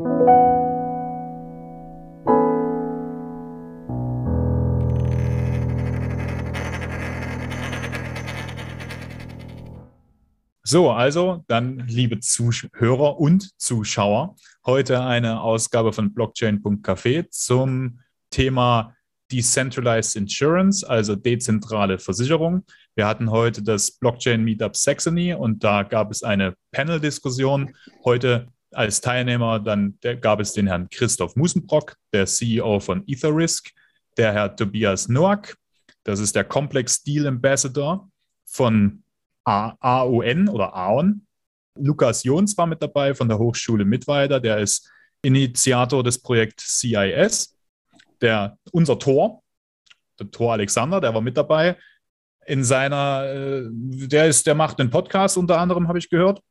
So, also dann, liebe Zuhörer und Zuschauer, heute eine Ausgabe von Blockchain.café zum Thema Decentralized Insurance, also dezentrale Versicherung. Wir hatten heute das Blockchain Meetup Saxony und da gab es eine Panel-Diskussion. Heute als Teilnehmer dann gab es den Herrn Christoph Musenbrock, der CEO von EtherRisk, der Herr Tobias Noack, das ist der Complex Deal Ambassador von AON oder AON. Lukas Jons war mit dabei von der Hochschule Mittweida, der ist Initiator des Projekts CIS. Der, unser Tor, der Tor Alexander, der war mit dabei. In seiner, äh, der ist, der macht einen Podcast unter anderem, habe ich gehört.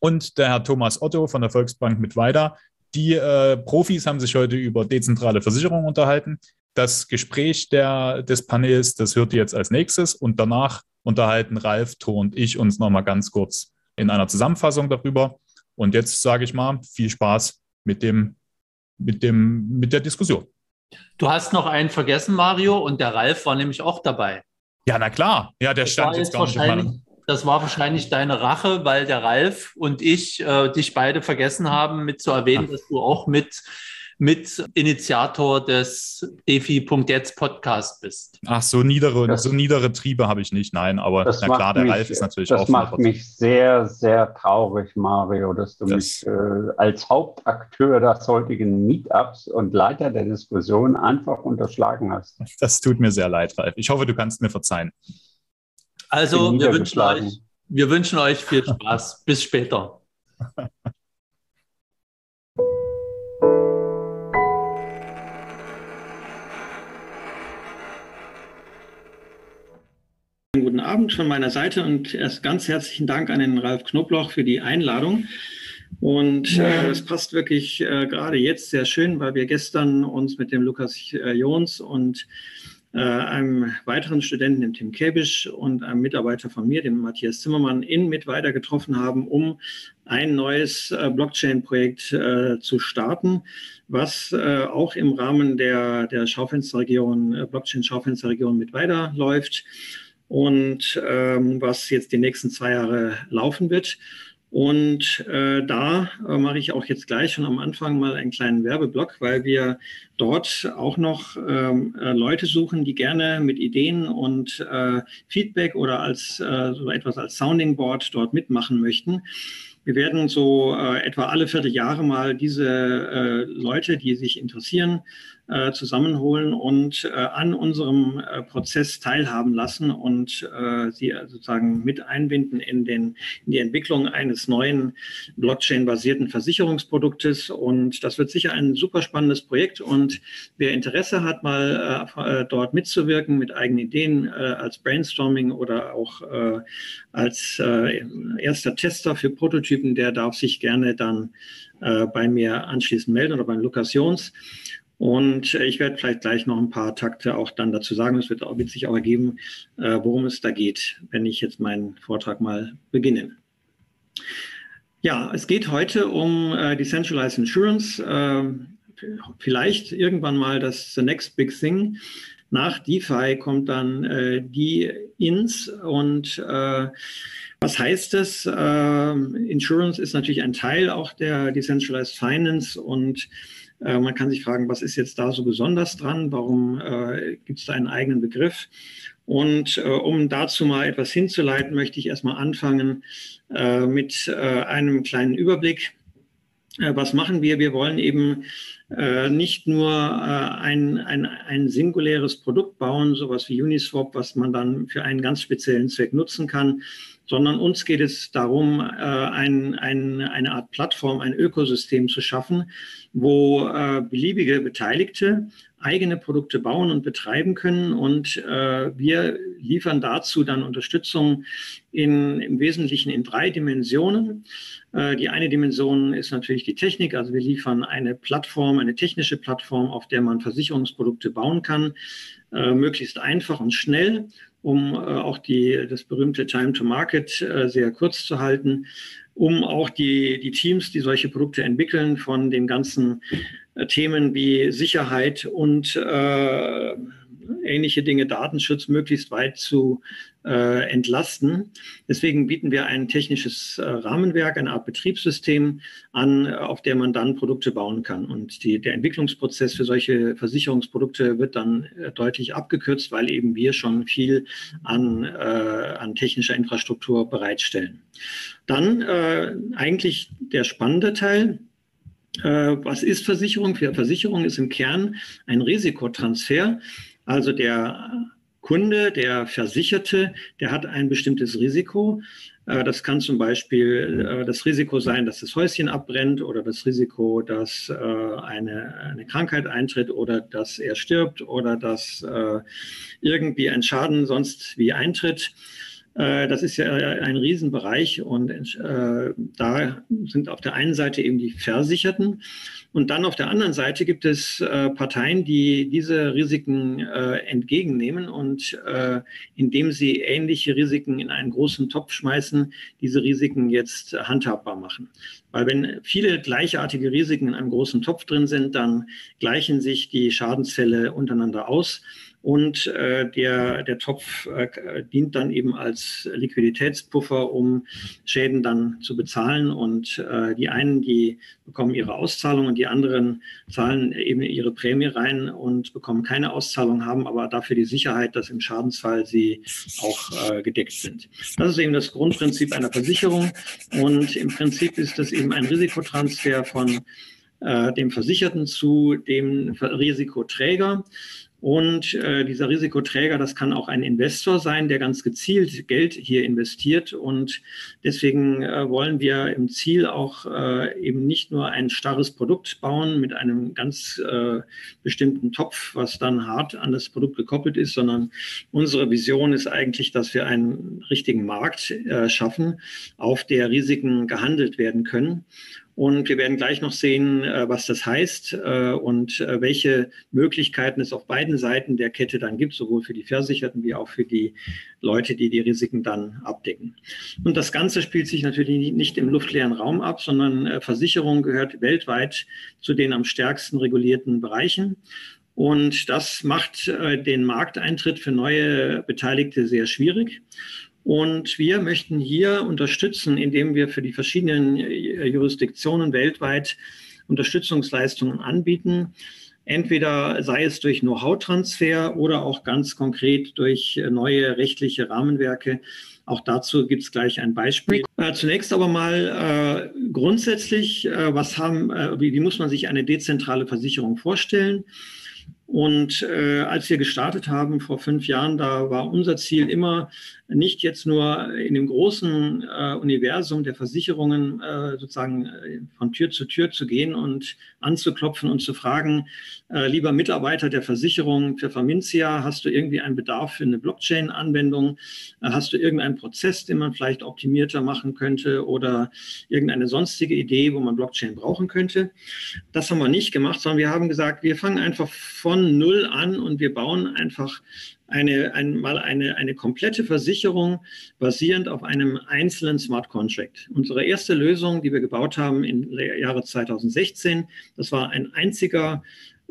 Und der Herr Thomas Otto von der Volksbank Mittweida. Die äh, Profis haben sich heute über dezentrale Versicherungen unterhalten. Das Gespräch der, des Panels, das hört ihr jetzt als nächstes und danach unterhalten Ralf, Thor und ich uns nochmal ganz kurz in einer Zusammenfassung darüber. Und jetzt sage ich mal, viel Spaß mit, dem, mit, dem, mit der Diskussion. Du hast noch einen vergessen, Mario, und der Ralf war nämlich auch dabei. Ja, na klar. Ja, der das stand jetzt gar nicht in meinem das war wahrscheinlich deine Rache, weil der Ralf und ich äh, dich beide vergessen haben, mit zu erwähnen, dass du auch mit mit Initiator des DeFi.jetzt Podcast bist. Ach, so niedere, das, so niedere Triebe habe ich nicht, nein, aber na klar, der mich, Ralf ist natürlich das auch. Das macht mich sehr, sehr traurig, Mario, dass du das, mich äh, als Hauptakteur des heutigen Meetups und Leiter der Diskussion einfach unterschlagen hast. Das tut mir sehr leid, Ralf. Ich hoffe, du kannst mir verzeihen. Also, wir wünschen, euch, wir wünschen euch viel Spaß. Bis später. Guten Abend von meiner Seite und erst ganz herzlichen Dank an den Ralf Knobloch für die Einladung. Und äh, es passt wirklich äh, gerade jetzt sehr schön, weil wir gestern uns mit dem Lukas äh, Jons und einem weiteren Studenten, dem Tim Käbisch und einem Mitarbeiter von mir, dem Matthias Zimmermann, in Mittweiter getroffen haben, um ein neues äh, Blockchain-Projekt äh, zu starten, was äh, auch im Rahmen der, der Schaufensterregion, äh, Blockchain-Schaufensterregion Mittweiter läuft und ähm, was jetzt die nächsten zwei Jahre laufen wird. Und äh, da äh, mache ich auch jetzt gleich schon am Anfang mal einen kleinen Werbeblock, weil wir dort auch noch ähm, äh, Leute suchen, die gerne mit Ideen und äh, Feedback oder als äh, so etwas als Sounding Board dort mitmachen möchten. Wir werden so äh, etwa alle Vierteljahre mal diese äh, Leute, die sich interessieren, äh, zusammenholen und äh, an unserem äh, Prozess teilhaben lassen und äh, sie sozusagen mit einbinden in, den, in die Entwicklung eines neuen Blockchain-basierten Versicherungsproduktes. Und das wird sicher ein super spannendes Projekt. Und wer Interesse hat, mal äh, dort mitzuwirken mit eigenen Ideen äh, als Brainstorming oder auch äh, als äh, erster Tester für Prototypen, der darf sich gerne dann äh, bei mir anschließend melden oder beim Lukas Jons. Und äh, ich werde vielleicht gleich noch ein paar Takte auch dann dazu sagen. Es wird, wird sich auch ergeben, äh, worum es da geht, wenn ich jetzt meinen Vortrag mal beginne. Ja, es geht heute um äh, Decentralized Insurance. Äh, vielleicht irgendwann mal das The Next Big Thing. Nach DeFi kommt dann äh, die Ins und äh, was heißt das? Äh, Insurance ist natürlich ein Teil auch der Decentralized Finance und äh, man kann sich fragen, was ist jetzt da so besonders dran? Warum äh, gibt es da einen eigenen Begriff? Und äh, um dazu mal etwas hinzuleiten, möchte ich erstmal anfangen äh, mit äh, einem kleinen Überblick. Äh, was machen wir? Wir wollen eben nicht nur ein, ein, ein singuläres Produkt bauen, sowas wie Uniswap, was man dann für einen ganz speziellen Zweck nutzen kann, sondern uns geht es darum, ein, ein, eine Art Plattform, ein Ökosystem zu schaffen, wo äh, beliebige Beteiligte eigene Produkte bauen und betreiben können. Und äh, wir liefern dazu dann Unterstützung in, im Wesentlichen in drei Dimensionen. Äh, die eine Dimension ist natürlich die Technik. Also wir liefern eine Plattform, eine technische Plattform, auf der man Versicherungsprodukte bauen kann, äh, möglichst einfach und schnell um äh, auch die, das berühmte Time to Market äh, sehr kurz zu halten. um auch die, die Teams, die solche Produkte entwickeln, von den ganzen äh, Themen wie Sicherheit und äh, ähnliche Dinge, Datenschutz möglichst weit zu äh, entlasten. Deswegen bieten wir ein technisches äh, Rahmenwerk, eine Art Betriebssystem an, äh, auf der man dann Produkte bauen kann. Und die, der Entwicklungsprozess für solche Versicherungsprodukte wird dann äh, deutlich abgekürzt, weil eben wir schon viel an, äh, an technischer Infrastruktur bereitstellen. Dann äh, eigentlich der spannende Teil. Was ist Versicherung? Versicherung ist im Kern ein Risikotransfer. Also der Kunde, der Versicherte, der hat ein bestimmtes Risiko. Äh, das kann zum Beispiel äh, das Risiko sein, dass das Häuschen abbrennt oder das Risiko, dass äh, eine, eine Krankheit eintritt oder dass er stirbt oder dass irgendwie ein Schaden sonst wie eintritt. Das ist ja ein Riesenbereich und da sind auf der einen Seite eben die Versicherten und dann auf der anderen Seite gibt es äh, Parteien, die diese Risiken äh, entgegennehmen und äh, indem sie ähnliche Risiken in einen großen Topf schmeißen, diese Risiken jetzt handhabbar machen. Weil wenn viele gleichartige Risiken in einem großen Topf drin sind, dann gleichen sich die Schadensfälle untereinander aus und äh, der, der Topf äh, dient dann eben als Liquiditätspuffer, um Schäden dann zu bezahlen. Und äh, die einen, die bekommen ihre Auszahlung und die anderen zahlen eben ihre Prämie rein und bekommen keine Auszahlung, haben aber dafür die Sicherheit, dass im Schadensfall sie auch äh, gedeckt sind. Das ist eben das Grundprinzip einer Versicherung. Und im Prinzip ist das eben ein Risikotransfer von äh, dem Versicherten zu dem Risikoträger. Und äh, dieser Risikoträger, das kann auch ein Investor sein, der ganz gezielt Geld hier investiert. Und deswegen äh, wollen wir im Ziel auch äh, eben nicht nur ein starres Produkt bauen mit einem ganz äh, bestimmten Topf, was dann hart an das Produkt gekoppelt ist, sondern unsere Vision ist eigentlich, dass wir einen richtigen Markt äh, schaffen, auf der Risiken gehandelt werden können. Und wir werden gleich noch sehen, äh, was das heißt äh, und äh, welche Möglichkeiten es auf beiden Seiten der Kette dann gibt, sowohl für die Versicherten wie auch für die Leute, die die Risiken dann abdecken. Und das Ganze spielt sich natürlich nicht im luftleeren Raum ab, sondern Versicherung gehört weltweit zu den am stärksten regulierten Bereichen. Und das macht den Markteintritt für neue Beteiligte sehr schwierig. Und wir möchten hier unterstützen, indem wir für die verschiedenen äh, Jurisdiktionen weltweit Unterstützungsleistungen anbieten. Entweder sei es durch Know-how-Transfer oder auch ganz konkret durch äh, neue rechtliche Rahmenwerke. Auch dazu gibt es gleich ein Beispiel. Äh, zunächst aber mal äh, grundsätzlich, äh, was haben, äh, wie, wie muss man sich eine dezentrale Versicherung vorstellen? Und als wir gestartet haben vor fünf Jahren, da war unser Ziel immer, nicht jetzt nur in dem großen äh, Universum der Versicherungen äh, sozusagen äh, von Tür zu Tür zu gehen und anzuklopfen und zu fragen, äh, lieber Mitarbeiter der Versicherung für Famintia, hast du irgendwie einen Bedarf für eine Blockchain-Anwendung? Äh, hast du irgendeinen Prozess, den man vielleicht optimierter machen könnte oder irgendeine sonstige Idee, wo man Blockchain brauchen könnte? Das haben wir nicht gemacht, sondern wir haben gesagt, wir fangen einfach von Null an und wir bauen einfach eine, einmal eine, eine komplette Versicherung basierend auf einem einzelnen Smart Contract. Unsere erste Lösung, die wir gebaut haben im Jahre 2016, das war ein einziger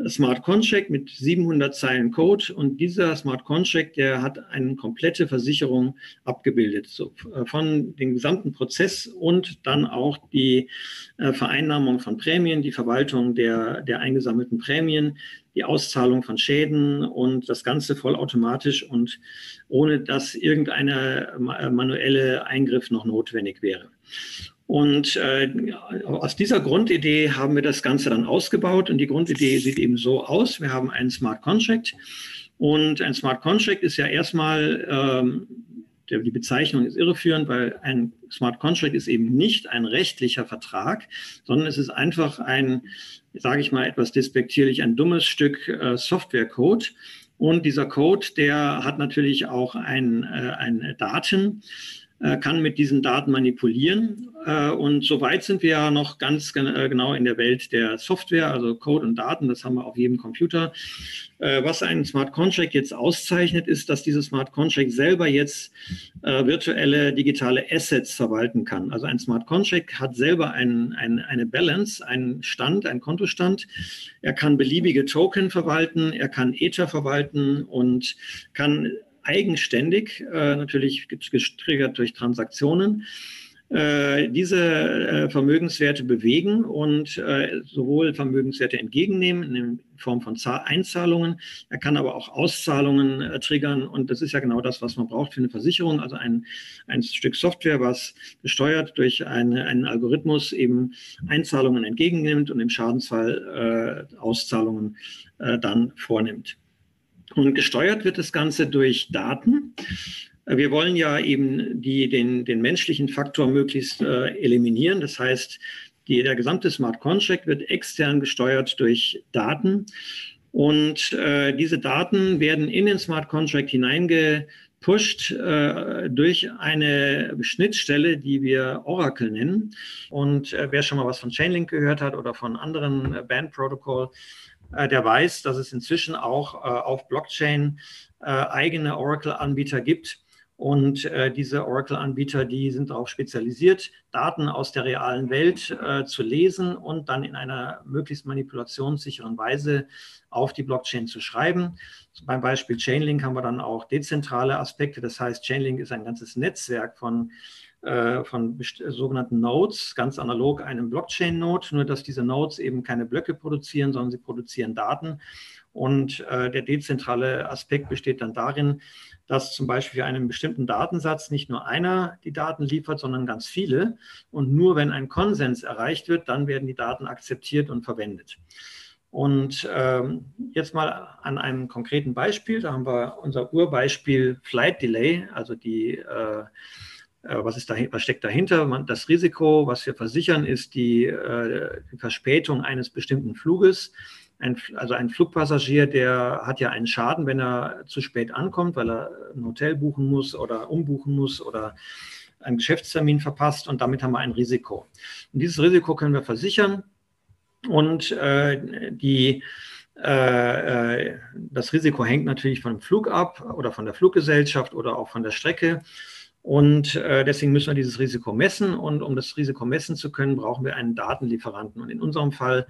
Smart Contract mit 700 Zeilen Code und dieser Smart Contract, der hat eine komplette Versicherung abgebildet, so äh, von dem gesamten Prozess und dann auch die äh, Vereinnahmung von Prämien, die Verwaltung der, der eingesammelten Prämien, die Auszahlung von Schäden und das Ganze vollautomatisch und ohne dass irgendeine manuelle Eingriff noch notwendig wäre. Und äh, aus dieser Grundidee haben wir das Ganze dann ausgebaut. Und die Grundidee sieht eben so aus. Wir haben einen Smart Contract. Und ein Smart Contract ist ja erstmal, ähm, der, die Bezeichnung ist irreführend, weil ein Smart Contract ist eben nicht ein rechtlicher Vertrag, sondern es ist einfach ein, sage ich mal etwas despektierlich, ein dummes Stück äh, Softwarecode. Und dieser Code, der hat natürlich auch ein, äh, ein Daten kann mit diesen Daten manipulieren. Äh, und soweit sind wir ja noch ganz äh, genau in der Welt der Software, also Code und Daten, das haben wir auf jedem Computer. Was einen Smart Contract jetzt auszeichnet, ist, dass dieses Smart Contract selber jetzt virtuelle digitale Assets verwalten kann. Also ein Smart Contract hat selber ein, ein, eine Balance, einen Stand, einen Kontostand. Er kann beliebige Token verwalten, er kann Ether verwalten und kann eigenständig, äh, natürlich getriggert durch Transaktionen, äh, diese äh, Vermögenswerte bewegen und äh, sowohl Vermögenswerte entgegennehmen in Form von Einzahlungen. Er kann aber auch Auszahlungen triggern und das ist ja genau das, was man braucht für eine Versicherung. Also ein, ein Stück Software, was gesteuert durch eine, einen Algorithmus eben Einzahlungen entgegennimmt und im Schadensfall Auszahlungen dann vornimmt. Und gesteuert wird das Ganze durch Daten. Wir wollen ja eben die, den, den menschlichen Faktor möglichst äh, eliminieren. Das heißt, die, der gesamte Smart Contract wird extern gesteuert durch Daten. Und äh, diese Daten werden in den Smart Contract hineingepusht äh, durch eine Schnittstelle, die wir Oracle nennen. Und äh, wer schon mal was von Chainlink gehört hat oder von anderen äh, Band Protocol, der weiß, dass es inzwischen auch äh, auf Blockchain äh, eigene Oracle-Anbieter gibt. Und äh, diese Oracle-Anbieter, die sind darauf spezialisiert, Daten aus der realen Welt äh, zu lesen und dann in einer möglichst manipulationssicheren Weise auf die Blockchain zu schreiben. So beim Beispiel Chainlink haben wir dann auch dezentrale Aspekte. Das heißt, Chainlink ist ein ganzes Netzwerk von äh, von sogenannten Nodes, ganz analog einem Blockchain-Node, nur dass diese Nodes eben keine Blöcke produzieren, sondern sie produzieren Daten. Und äh, der dezentrale Aspekt besteht dann darin, dass zum Beispiel für einen bestimmten Datensatz nicht nur einer die Daten liefert, sondern ganz viele. Und nur wenn ein Konsens erreicht wird, dann werden die Daten akzeptiert und verwendet. Und ähm, jetzt mal an einem konkreten Beispiel, da haben wir unser Urbeispiel Flight Delay, also die äh, äh, was, ist dahin, was steckt dahinter? Das Risiko, was wir versichern, ist die, äh, die Verspätung eines bestimmten Fluges. Ein, also ein Flugpassagier, der hat ja einen Schaden, wenn er zu spät ankommt, weil er ein Hotel buchen muss oder umbuchen muss oder einen Geschäftstermin verpasst und damit haben wir ein Risiko. Und dieses Risiko können wir versichern und äh, die, äh, äh das Risiko hängt natürlich vom Flug ab oder von der Fluggesellschaft oder auch von der Strecke. Und äh, deswegen müssen wir dieses Risiko messen. Und um das Risiko messen zu können, brauchen wir einen Datenlieferanten. Und in unserem Fall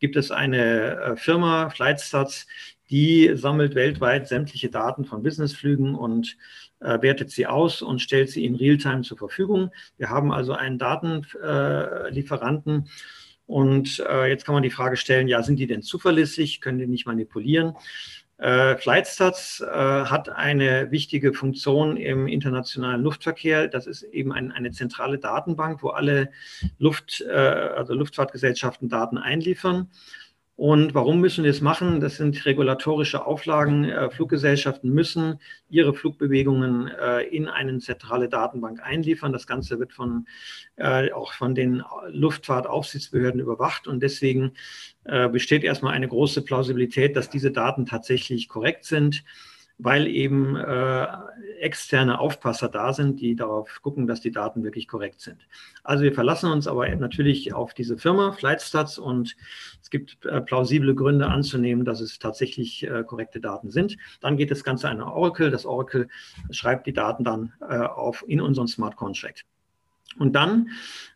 gibt es eine äh, Firma, Flightstats, die sammelt weltweit sämtliche Daten von Businessflügen und äh, wertet sie aus und stellt sie in Realtime zur Verfügung. Wir haben also einen Datenlieferanten. Und äh, jetzt kann man die Frage stellen, ja, sind die denn zuverlässig? Können die nicht manipulieren? Äh, Flightstats äh, hat eine wichtige Funktion im internationalen Luftverkehr. Das ist eben ein, eine zentrale Datenbank, wo alle Luft, äh, also Luftfahrtgesellschaften Daten einliefern. Und warum müssen wir das machen? Das sind regulatorische Auflagen. Äh, Fluggesellschaften müssen ihre Flugbewegungen äh, in eine zentrale Datenbank einliefern. Das Ganze wird von, äh, auch von den Luftfahrtaufsichtsbehörden überwacht. Und deswegen besteht erstmal eine große Plausibilität, dass diese Daten tatsächlich korrekt sind weil eben äh, externe Aufpasser da sind, die darauf gucken, dass die Daten wirklich korrekt sind. Also wir verlassen uns aber natürlich auf diese Firma Flightstats und es gibt äh, plausible Gründe anzunehmen, dass es tatsächlich äh, korrekte Daten sind. Dann geht das Ganze an Oracle. Das Oracle schreibt die Daten dann äh, auf in unseren Smart Contract. Und dann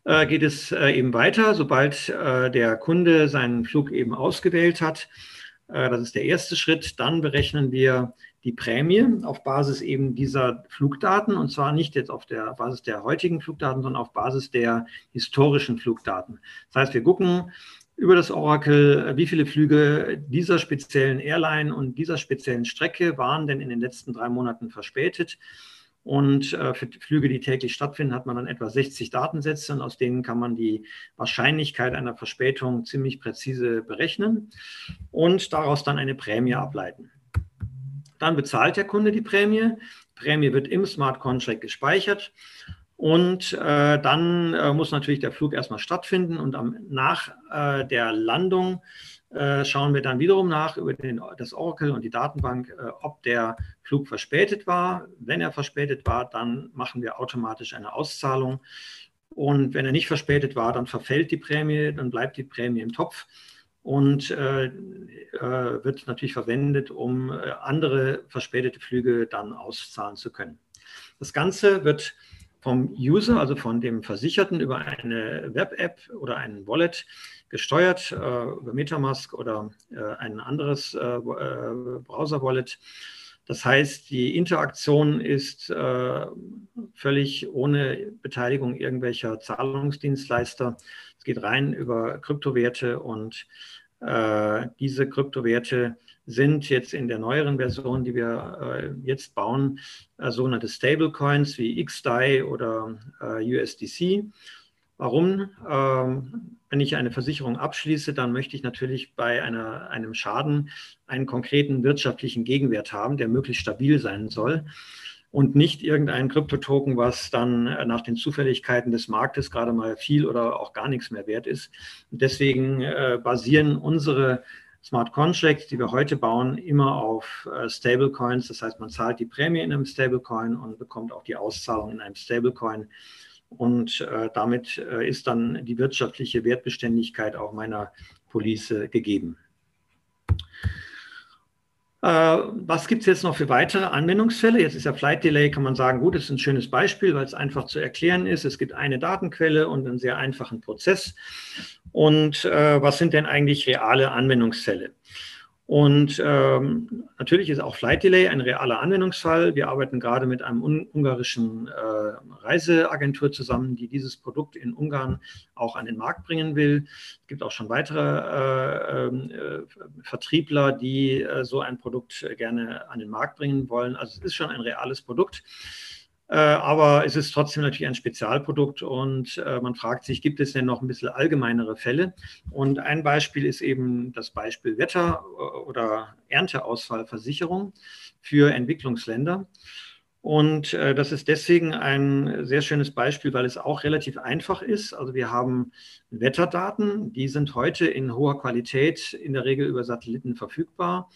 äh, geht es äh, eben weiter, sobald äh, der Kunde seinen Flug eben ausgewählt hat. Äh, das ist der erste Schritt. Dann berechnen wir die Prämie auf Basis eben dieser Flugdaten und zwar nicht jetzt auf der Basis der heutigen Flugdaten, sondern auf Basis der historischen Flugdaten. Das heißt, wir gucken über das Oracle, wie viele Flüge dieser speziellen Airline und dieser speziellen Strecke waren denn in den letzten drei Monaten verspätet. Und äh, für Flüge, die täglich stattfinden, hat man dann etwa 60 Datensätze und aus denen kann man die Wahrscheinlichkeit einer Verspätung ziemlich präzise berechnen und daraus dann eine Prämie ableiten. Dann bezahlt der Kunde die Prämie. Die Prämie wird im Smart Contract gespeichert. Und äh, dann äh, muss natürlich der Flug erstmal stattfinden und am, nach äh, der Landung äh, schauen wir dann wiederum nach über den, das Oracle und die Datenbank, äh, ob der Flug verspätet war. Wenn er verspätet war, dann machen wir automatisch eine Auszahlung. Und wenn er nicht verspätet war, dann verfällt die Prämie, dann bleibt die Prämie im Topf und äh, wird natürlich verwendet, um andere verspätete Flüge dann auszahlen zu können. Das Ganze wird vom User, also von dem Versicherten, über eine Web-App oder ein Wallet gesteuert, äh, über Metamask oder äh, ein anderes äh, äh Browser-Wallet. Das heißt, die Interaktion ist äh, völlig ohne Beteiligung irgendwelcher Zahlungsdienstleister. Geht rein über Kryptowerte und äh, diese Kryptowerte sind jetzt in der neueren Version, die wir äh, jetzt bauen, äh, sogenannte Stablecoins wie XDAI oder äh, USDC. Warum? Ähm, wenn ich eine Versicherung abschließe, dann möchte ich natürlich bei einer, einem Schaden einen konkreten wirtschaftlichen Gegenwert haben, der möglichst stabil sein soll und nicht irgendein Kryptotoken, was dann äh, nach den Zufälligkeiten des Marktes gerade mal viel oder auch gar nichts mehr wert ist. Und deswegen äh, basieren unsere Smart Contracts, die wir heute bauen, immer auf äh, Stablecoins. Das heißt, man zahlt die Prämie in einem Stablecoin und bekommt auch die Auszahlung in einem Stablecoin. Und äh, damit äh, ist dann die wirtschaftliche Wertbeständigkeit auch meiner Police gegeben. Äh, was gibt es jetzt noch für weitere Anwendungsfälle? Jetzt ist ja Flight Delay, kann man sagen, gut, das ist ein schönes Beispiel, weil es einfach zu erklären ist. Es gibt eine Datenquelle und einen sehr einfachen Prozess. Und äh, was sind denn eigentlich reale Anwendungsfälle? Und ähm, natürlich ist auch Flight Delay ein realer Anwendungsfall. Wir arbeiten gerade mit einem ungarischen äh, Reiseagentur zusammen, die dieses Produkt in Ungarn auch an den Markt bringen will. Es gibt auch schon weitere äh, ähm, äh, Vertriebler, die äh, so ein Produkt gerne an den Markt bringen wollen. Also es ist schon ein reales Produkt. Äh, aber es ist trotzdem natürlich ein Spezialprodukt und äh, man fragt sich, gibt es denn noch ein bisschen allgemeinere Fälle? Und ein Beispiel ist eben das Beispiel Wetter- äh, oder Ernteausfallversicherung für Entwicklungsländer. Und das ist deswegen ein sehr schönes Beispiel, weil es auch relativ einfach ist. Also wir haben Wetterdaten, die sind heute in hoher Qualität in der Regel über Satelliten verfügbar.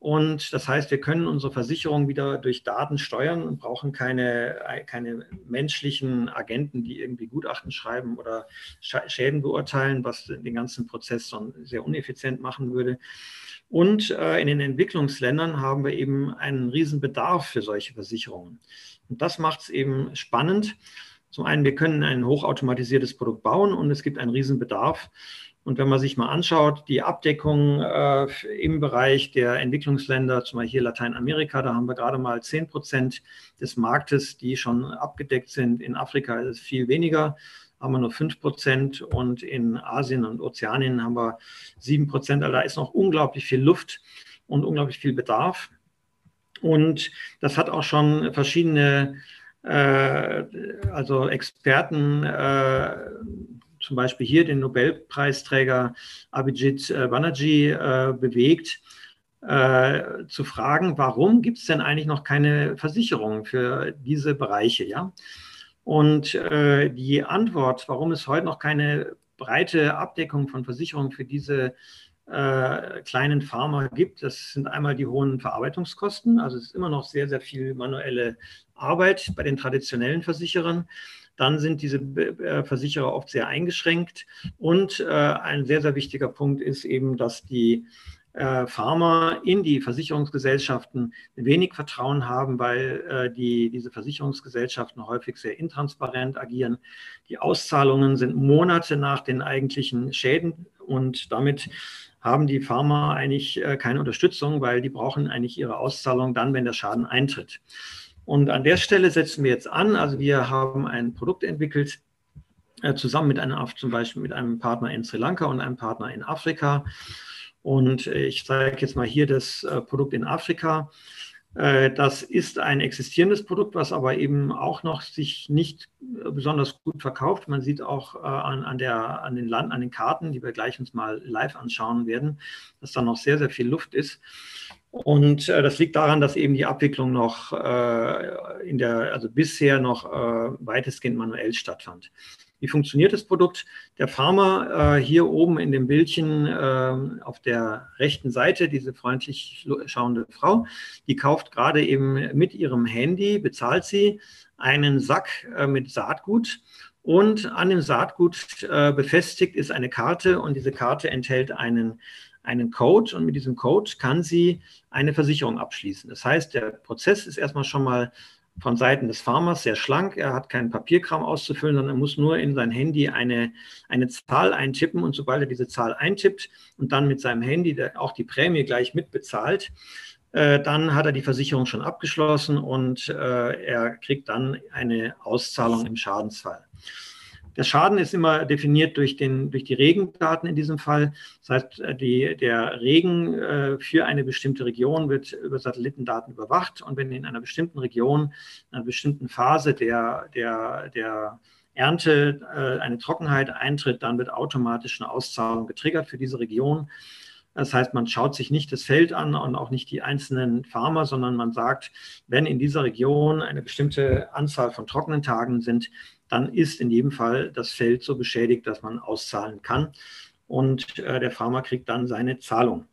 Und das heißt, wir können unsere Versicherung wieder durch Daten steuern und brauchen keine, keine menschlichen Agenten, die irgendwie Gutachten schreiben oder Schäden beurteilen, was den ganzen Prozess dann sehr uneffizient machen würde. Und äh, in den Entwicklungsländern haben wir eben einen riesen Bedarf für solche Versicherungen. Und das macht es eben spannend. Zum einen, wir können ein hochautomatisiertes Produkt bauen und es gibt einen riesen Bedarf. Und wenn man sich mal anschaut, die Abdeckung äh, im Bereich der Entwicklungsländer, zum Beispiel hier Lateinamerika, da haben wir gerade mal 10 Prozent des Marktes, die schon abgedeckt sind. In Afrika ist es viel weniger, haben wir nur 5 Prozent. Und in Asien und Ozeanien haben wir 7 Prozent. Also da ist noch unglaublich viel Luft und unglaublich viel Bedarf. Und das hat auch schon verschiedene, äh, also Experten, äh, zum Beispiel hier den Nobelpreisträger Abhijit äh, Banerjee äh, bewegt, äh, zu fragen, warum gibt es denn eigentlich noch keine Versicherung für diese Bereiche? Ja? Und äh, die Antwort, warum es heute noch keine breite Abdeckung von Versicherungen für diese äh, kleinen Pharma gibt, das sind einmal die hohen Verarbeitungskosten. Also es ist immer noch sehr, sehr viel manuelle Arbeit bei den traditionellen Versicherern dann sind diese äh, Versicherer oft sehr eingeschränkt. Und äh, ein sehr, sehr wichtiger Punkt ist eben, dass die äh, Pharma in die Versicherungsgesellschaften wenig Vertrauen haben, weil die, diese Versicherungsgesellschaften häufig sehr intransparent agieren. Die Auszahlungen sind Monate nach den eigentlichen Schäden und damit haben die Pharma eigentlich keine Unterstützung, weil die brauchen eigentlich ihre Auszahlung dann, wenn der Schaden eintritt. Und an der Stelle setzen wir jetzt an. Also wir haben ein Produkt entwickelt, äh, zusammen mit einem, zum Beispiel mit einem Partner in Sri Lanka und einem Partner in Afrika. Und äh, ich zeige jetzt mal hier das äh, Produkt in Afrika. Das ist ein existierendes Produkt, was aber eben auch noch sich nicht besonders gut verkauft. Man sieht auch an, an, der, an, den Land, an den Karten, die wir gleich uns mal live anschauen werden, dass da noch sehr, sehr viel Luft ist. Und äh, das liegt daran, dass eben die Abwicklung noch äh, in der, also bisher noch äh, weitestgehend manuell stattfand. Wie funktioniert das Produkt? Der Farmer äh, hier oben in dem Bildchen äh, auf der rechten Seite, diese freundlich schauende Frau, die kauft gerade eben mit ihrem Handy, bezahlt sie einen Sack äh, mit Saatgut und an dem Saatgut äh, befestigt ist eine Karte und diese Karte enthält einen einen Code und mit diesem Code kann sie eine Versicherung abschließen. Das heißt, der Prozess ist erstmal schon mal von Seiten des Farmers sehr schlank. Er hat keinen Papierkram auszufüllen, sondern er muss nur in sein Handy eine, eine Zahl eintippen und sobald er diese Zahl eintippt und dann mit seinem Handy auch die Prämie gleich mitbezahlt, äh, dann hat er die Versicherung schon abgeschlossen und äh, er kriegt dann eine Auszahlung im Schadensfall. Der Schaden ist immer definiert durch, den, durch die Regendaten in diesem Fall. Das heißt, äh, die, der Regen äh, für eine bestimmte Region wird über Satellitendaten überwacht und wenn in einer bestimmten Region, in einer bestimmten Phase der, der, der Ernte äh, eine Trockenheit eintritt, dann wird automatisch eine Auszahlung getriggert für diese Region. Das heißt, man schaut sich nicht das Feld an und auch nicht die einzelnen Farmer, sondern man sagt, wenn in dieser Region eine bestimmte Anzahl von trockenen Tagen sind, dann ist in jedem Fall das Feld so beschädigt, dass man auszahlen kann. Und äh, der Farmer kriegt dann seine Zahlung.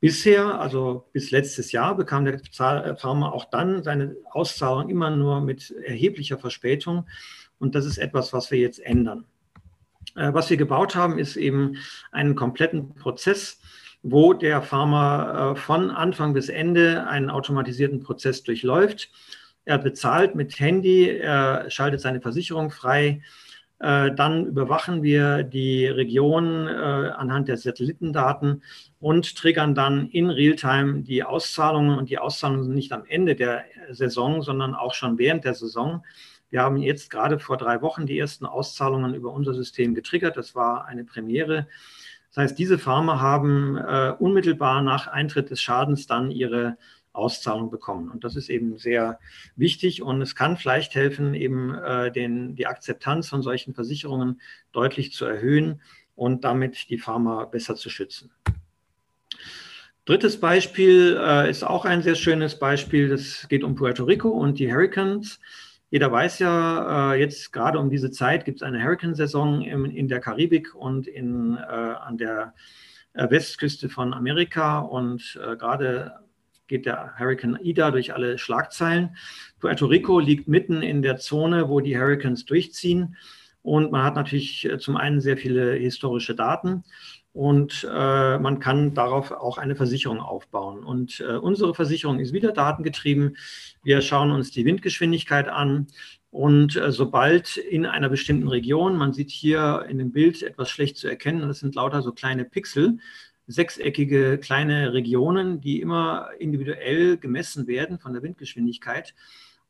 Bisher, also bis letztes Jahr, bekam der äh, Farmer auch dann seine Auszahlung immer nur mit erheblicher Verspätung. Und das ist etwas, was wir jetzt ändern. Äh, was wir gebaut haben, ist eben einen kompletten Prozess, wo der Farmer äh, von Anfang bis Ende einen automatisierten Prozess durchläuft er bezahlt mit Handy, er schaltet seine Versicherung frei. Äh, dann überwachen wir die Region äh, anhand der Satellitendaten und triggern dann in Realtime die Auszahlungen. Und die Auszahlungen sind nicht am Ende der Saison, sondern auch schon während der Saison. Wir haben jetzt gerade vor drei Wochen die ersten Auszahlungen über unser System getriggert. Das war eine Premiere. Das heißt, diese Farmer haben äh, unmittelbar nach Eintritt des Schadens dann ihre Auszahlung bekommen. Und das ist eben sehr wichtig und es kann vielleicht helfen, eben äh, den, die Akzeptanz von solchen Versicherungen deutlich zu erhöhen und damit die Pharma besser zu schützen. Drittes Beispiel äh, ist auch ein sehr schönes Beispiel. Das geht um Puerto Rico und die Hurricanes. Jeder weiß ja, äh, jetzt gerade um diese Zeit gibt es eine Hurricane-Saison in der Karibik und in, äh, an der äh, Westküste von Amerika. Und gerade geht der Hurricane Ida durch alle Schlagzeilen. Puerto Rico liegt mitten in der Zone, wo die Hurricanes durchziehen. Und man hat natürlich zum einen sehr viele historische Daten und äh, man kann darauf auch eine Versicherung aufbauen. Und äh, unsere Versicherung ist wieder datengetrieben. Wir schauen uns die Windgeschwindigkeit an. Und äh, sobald in einer bestimmten Region, man sieht hier in dem Bild etwas schlecht zu erkennen, das sind lauter so kleine Pixel, sechseckige kleine Regionen, die immer individuell gemessen werden von der Windgeschwindigkeit.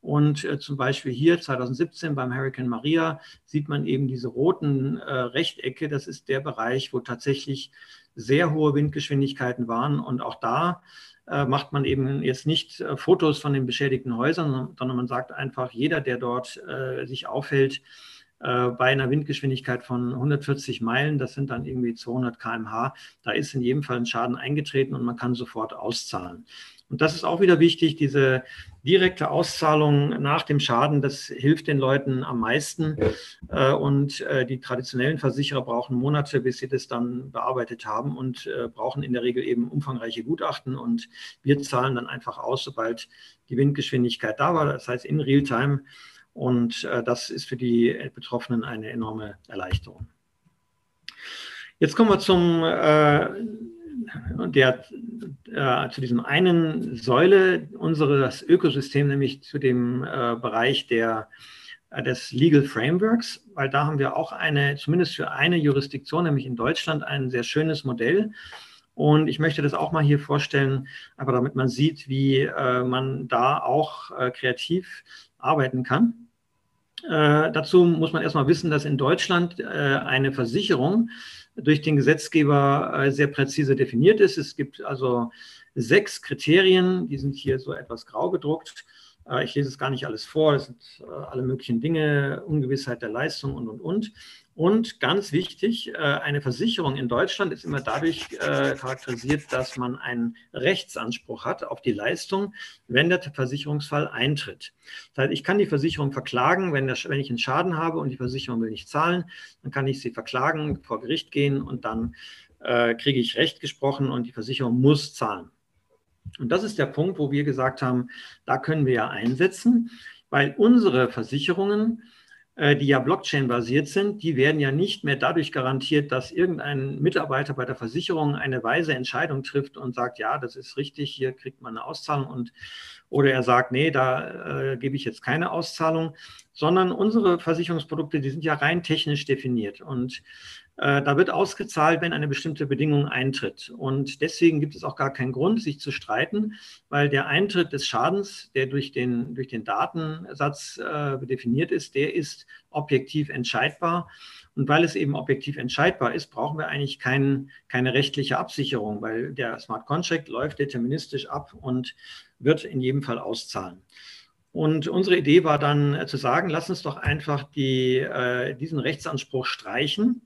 Und äh, zum Beispiel hier 2017 beim Hurricane Maria sieht man eben diese roten äh, Rechtecke. Das ist der Bereich, wo tatsächlich sehr hohe Windgeschwindigkeiten waren. Und auch da äh, macht man eben jetzt nicht äh, Fotos von den beschädigten Häusern, sondern man sagt einfach, jeder, der dort äh, sich aufhält, äh, bei einer Windgeschwindigkeit von 140 Meilen, das sind dann irgendwie 200 km/h, da ist in jedem Fall ein Schaden eingetreten und man kann sofort auszahlen. Und das ist auch wieder wichtig, diese direkte Auszahlung nach dem Schaden, das hilft den Leuten am meisten. Äh, und äh, die traditionellen Versicherer brauchen Monate, bis sie das dann bearbeitet haben und brauchen in der Regel eben umfangreiche Gutachten. Und wir zahlen dann einfach aus, sobald die Windgeschwindigkeit da war. Das heißt, in Realtime und äh, das ist für die Betroffenen eine enorme Erleichterung. Jetzt kommen wir zum äh, der, äh, zu diesem einen Säule unseres Ökosystems, nämlich zu dem äh, Bereich der, äh, des Legal Frameworks, weil da haben wir auch eine, zumindest für eine Jurisdiktion, nämlich in Deutschland, ein sehr schönes Modell. Und ich möchte das auch mal hier vorstellen, einfach damit man sieht, wie äh, man da auch äh, kreativ arbeiten kann. Äh, dazu muss man erstmal wissen, dass in Deutschland eine Versicherung durch den Gesetzgeber äh, sehr präzise definiert ist. Es gibt also sechs Kriterien, die sind hier so etwas grau gedruckt, Äh, ich lese es gar nicht alles vor, es sind äh, alle möglichen Dinge, Ungewissheit der Leistung und, und, und. Und ganz wichtig, äh, eine Versicherung in Deutschland ist immer dadurch charakterisiert, dass man einen Rechtsanspruch hat auf die Leistung, wenn der Versicherungsfall eintritt. Das heißt, ich kann die Versicherung verklagen, wenn, der, wenn ich einen Schaden habe und die Versicherung will nicht zahlen, dann kann ich sie verklagen, vor Gericht gehen und dann äh, kriege ich Recht gesprochen und die Versicherung muss zahlen. Und das ist der Punkt, wo wir gesagt haben, da können wir ja einsetzen, weil unsere Versicherungen, äh, die ja Blockchain-basiert sind, die werden ja nicht mehr dadurch garantiert, dass irgendein Mitarbeiter bei der Versicherung eine weise Entscheidung trifft und sagt, ja, das ist richtig, hier kriegt man eine Auszahlung und oder er sagt, nee, da äh, gebe ich jetzt keine Auszahlung, sondern unsere Versicherungsprodukte, die sind ja rein technisch definiert. Und äh, da wird ausgezahlt, wenn eine bestimmte Bedingung eintritt. Und deswegen gibt es auch gar keinen Grund, sich zu streiten, weil der Eintritt des Schadens, der durch den, durch den Datensatz äh, definiert ist, der ist objektiv entscheidbar. Und weil es eben objektiv entscheidbar ist, brauchen wir eigentlich kein, keine rechtliche Absicherung, weil der Smart Contract läuft deterministisch ab und wird in jedem Fall auszahlen. Und unsere Idee war dann äh, zu sagen, lass uns doch einfach die, äh, diesen Rechtsanspruch streichen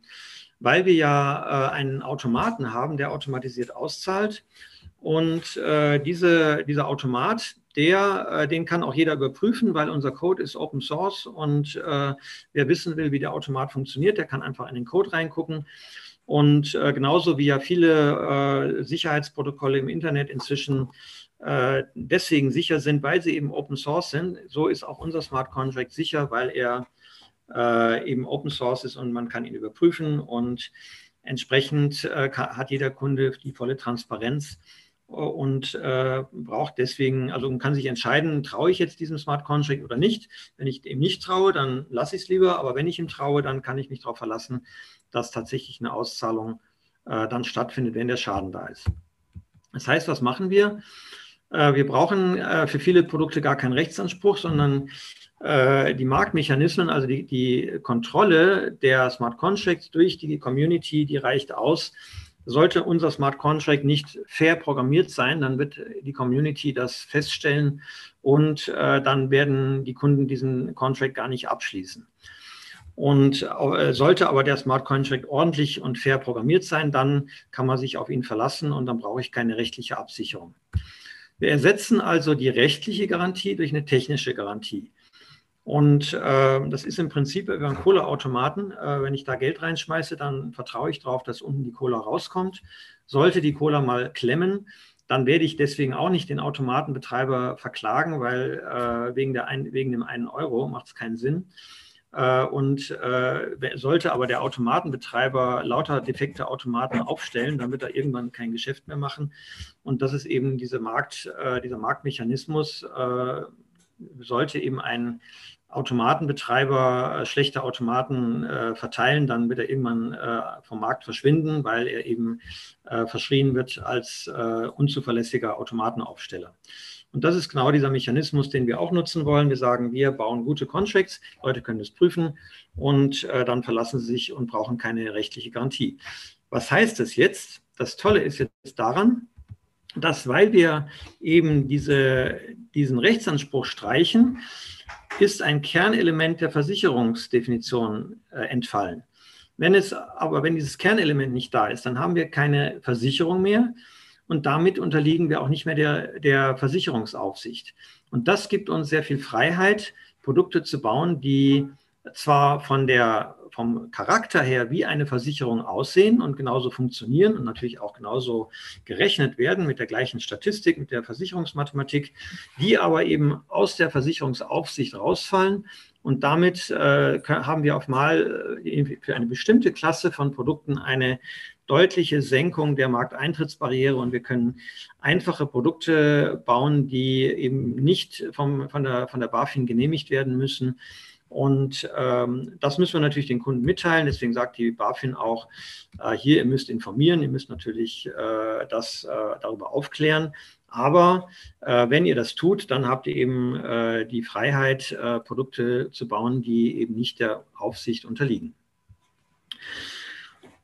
weil wir ja äh, einen Automaten haben, der automatisiert auszahlt. Und äh, diese, dieser Automat, der, äh, den kann auch jeder überprüfen, weil unser Code ist Open Source und äh, wer wissen will, wie der Automat funktioniert, der kann einfach in den Code reingucken. Und äh, genauso wie ja viele äh, Sicherheitsprotokolle im Internet inzwischen deswegen sicher sind, weil sie eben Open Source sind, so ist auch unser Smart Contract sicher, weil er äh, eben Open Source ist und man kann ihn überprüfen und entsprechend äh, hat jeder Kunde die volle Transparenz und äh, braucht deswegen, also man kann sich entscheiden, traue ich jetzt diesem Smart Contract oder nicht. Wenn ich ihm nicht traue, dann lasse ich es lieber, aber wenn ich ihm traue, dann kann ich mich darauf verlassen, dass tatsächlich eine Auszahlung äh, dann stattfindet, wenn der Schaden da ist. Das heißt, was machen wir? Äh, wir brauchen äh, für viele Produkte gar keinen Rechtsanspruch, sondern äh, die Marktmechanismen, also die, die Kontrolle der Smart Contracts durch die Community, die reicht aus. Sollte unser Smart Contract nicht fair programmiert sein, dann wird die Community das feststellen und äh, dann werden die Kunden diesen Contract gar nicht abschließen. Und äh, sollte aber der Smart Contract ordentlich und fair programmiert sein, dann kann man sich auf ihn verlassen und dann brauche ich keine rechtliche Absicherung. Wir ersetzen also die rechtliche Garantie durch eine technische Garantie. Und äh, das ist im Prinzip über einen Cola-Automaten. Äh, wenn ich da Geld reinschmeiße, dann vertraue ich darauf, dass unten die Cola rauskommt. Sollte die Cola mal klemmen, dann werde ich deswegen auch nicht den Automatenbetreiber verklagen, weil äh, wegen, der ein, wegen dem einen Euro macht es keinen Sinn. Äh, und äh, sollte aber der Automatenbetreiber lauter defekte Automaten aufstellen, dann wird er irgendwann kein Geschäft mehr machen. Und das ist eben diese Markt, äh, dieser Marktmechanismus, sollte eben ein Automatenbetreiber äh, schlechte Automaten äh, verteilen, dann wird er irgendwann äh, vom Markt verschwinden, weil er eben äh, verschrien wird als äh, unzuverlässiger Automatenaufsteller. Und das ist genau dieser Mechanismus, den wir auch nutzen wollen. Wir sagen, wir bauen gute Contracts, Leute können das prüfen und äh, dann verlassen sie sich und brauchen keine rechtliche Garantie. Was heißt das jetzt? Das Tolle ist jetzt daran, dass weil wir eben diese, diesen Rechtsanspruch streichen, ist ein Kernelement der Versicherungsdefinition äh, entfallen. Wenn es aber, wenn dieses Kernelement nicht da ist, dann haben wir keine Versicherung mehr und damit unterliegen wir auch nicht mehr der, der Versicherungsaufsicht. Und das gibt uns sehr viel Freiheit, Produkte zu bauen, die zwar von der, vom Charakter her wie eine Versicherung aussehen und genauso funktionieren und natürlich auch genauso gerechnet werden mit der gleichen Statistik, mit der Versicherungsmathematik, die aber eben aus der Versicherungsaufsicht rausfallen. Und damit äh, haben wir auf mal äh, für eine bestimmte Klasse von Produkten eine deutliche Senkung der Markteintrittsbarriere und wir können einfache Produkte bauen, die eben nicht vom, von, der, von der BaFin genehmigt werden müssen und ähm, das müssen wir natürlich den Kunden mitteilen. Deswegen sagt die BaFin auch, äh, hier, ihr müsst informieren, ihr müsst natürlich äh, das äh, darüber aufklären. Aber äh, wenn ihr das tut, dann habt ihr eben äh, die Freiheit, äh, Produkte zu bauen, die eben nicht der Aufsicht unterliegen.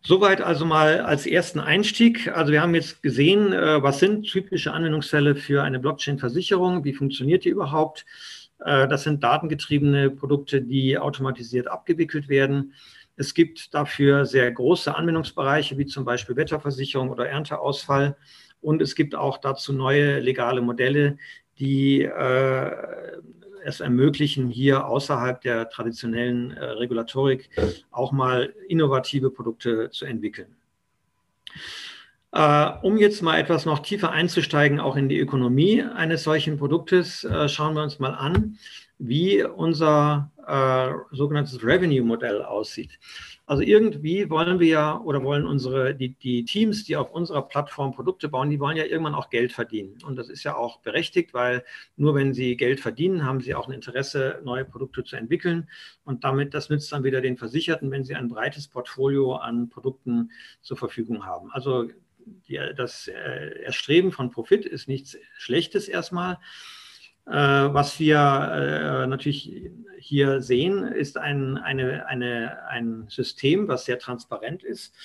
Soweit also mal als ersten Einstieg. Also wir haben jetzt gesehen, was sind typische Anwendungsfälle für eine Blockchain-Versicherung, wie funktioniert die überhaupt. Äh, das sind datengetriebene Produkte, die automatisiert abgewickelt werden. Es gibt dafür sehr große Anwendungsbereiche, wie zum Beispiel Wetterversicherung oder Ernteausfall. Und es gibt auch dazu neue legale Modelle, die äh, es ermöglichen, hier außerhalb der traditionellen äh, Regulatorik auch mal innovative Produkte zu entwickeln. Äh, um jetzt mal etwas noch tiefer einzusteigen, auch in die Ökonomie eines solchen Produktes, äh, schauen wir uns mal an, wie unser äh, sogenanntes Revenue-Modell aussieht. Also irgendwie wollen wir ja oder wollen unsere, die, die Teams, die auf unserer Plattform Produkte bauen, die wollen ja irgendwann auch Geld verdienen. Und das ist ja auch berechtigt, weil nur wenn sie Geld verdienen, haben sie auch ein Interesse, neue Produkte zu entwickeln. Und damit, das nützt dann wieder den Versicherten, wenn sie ein breites Portfolio an Produkten zur Verfügung haben. Also die, das äh, Erstreben von Profit ist nichts Schlechtes erstmal. Äh, was wir äh, natürlich hier sehen, ist ein, eine, eine, ein System, was sehr transparent ist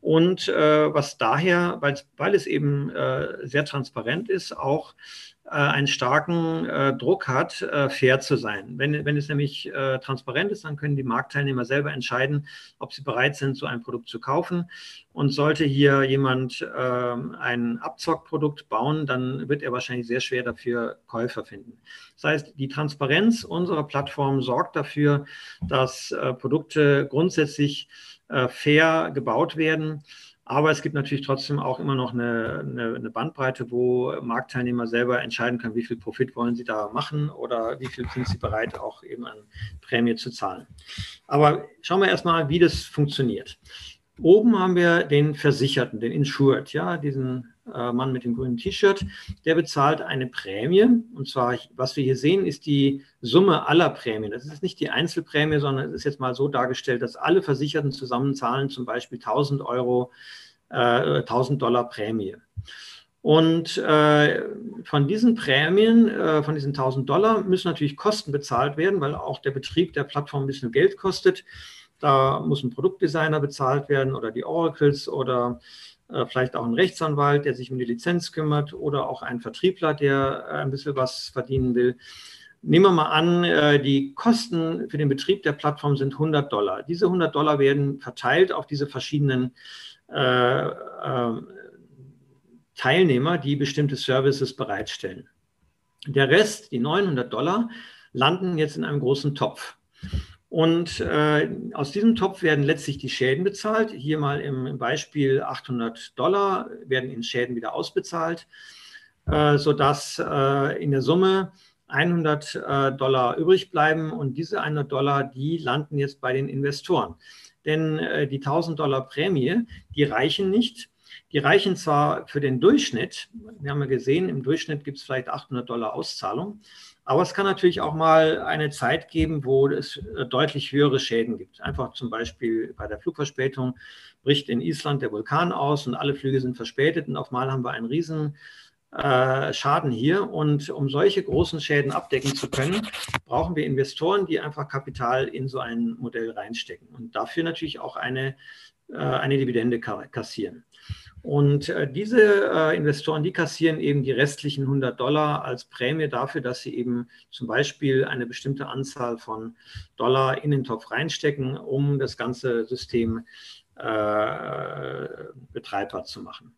und was daher, weil, weil es eben sehr transparent ist, auch einen starken äh, Druck hat, äh, fair zu sein. Wenn, wenn es nämlich äh, transparent ist, dann können die Marktteilnehmer selber entscheiden, ob sie bereit sind, so ein Produkt zu kaufen. Und sollte hier jemand ähm, ein Abzockprodukt bauen, dann wird er wahrscheinlich sehr schwer dafür Käufer finden. Das heißt, die Transparenz unserer Plattform sorgt dafür, dass äh, Produkte grundsätzlich äh, fair gebaut werden aber es gibt natürlich trotzdem auch immer noch eine, eine, eine, Bandbreite, wo Marktteilnehmer selber entscheiden können, wie viel Profit wollen sie da machen oder wie viel sind sie bereit, auch eben an Prämie zu zahlen. Aber schauen wir erstmal, wie das funktioniert. Oben haben wir den Versicherten, den Insured, ja, diesen äh, Mann mit dem grünen T-Shirt. Der bezahlt eine Prämie. Und zwar, was wir hier sehen, ist die Summe aller Prämien. Das ist nicht die Einzelprämie, sondern es ist jetzt mal so dargestellt, dass alle Versicherten zusammen zahlen zum Beispiel 1000 Euro, äh, 1000 Dollar Prämie. Und äh, von diesen Prämien, äh, von diesen 1000 Dollar, müssen natürlich Kosten bezahlt werden, weil auch der Betrieb der Plattform ein bisschen Geld kostet. Da muss ein Produktdesigner bezahlt werden oder die Oracles oder vielleicht auch ein Rechtsanwalt, der sich um die Lizenz kümmert oder auch ein Vertriebler, der äh, ein bisschen was verdienen will. Nehmen wir mal an, äh, die Kosten für den Betrieb der Plattform sind 100 Dollar. Diese 100 Dollar werden verteilt auf diese verschiedenen äh, äh, Teilnehmer, die bestimmte Services bereitstellen. Der Rest, die 900 Dollar, landen jetzt in einem großen Topf. Und äh, aus diesem Topf werden letztlich die Schäden bezahlt. Hier mal im, Beispiel 800 Dollar werden in Schäden wieder ausbezahlt, äh, sodass äh, in der Summe 100 äh, Dollar übrig bleiben. Und diese 100 Dollar, die landen jetzt bei den Investoren. Denn äh, die 1000 Dollar Prämie, die reichen nicht. Die reichen zwar für den Durchschnitt, wir haben ja gesehen, im Durchschnitt gibt es vielleicht 800 Dollar Auszahlung, aber es kann natürlich auch mal eine Zeit geben, wo es äh, deutlich höhere Schäden gibt. Einfach zum Beispiel bei der Flugverspätung bricht in Island der Vulkan aus und alle Flüge sind verspätet und auf einmal haben wir einen riesen äh, Schaden hier. Und um solche großen Schäden abdecken zu können, brauchen wir Investoren, die einfach Kapital in so ein Modell reinstecken und dafür natürlich auch eine, äh, eine Dividende kassieren. Und äh, diese äh, Investoren, die kassieren eben die restlichen 100 Dollar als Prämie dafür, dass sie eben zum Beispiel eine bestimmte Anzahl von Dollar in den Topf reinstecken, um das ganze System äh, betreibbar zu machen.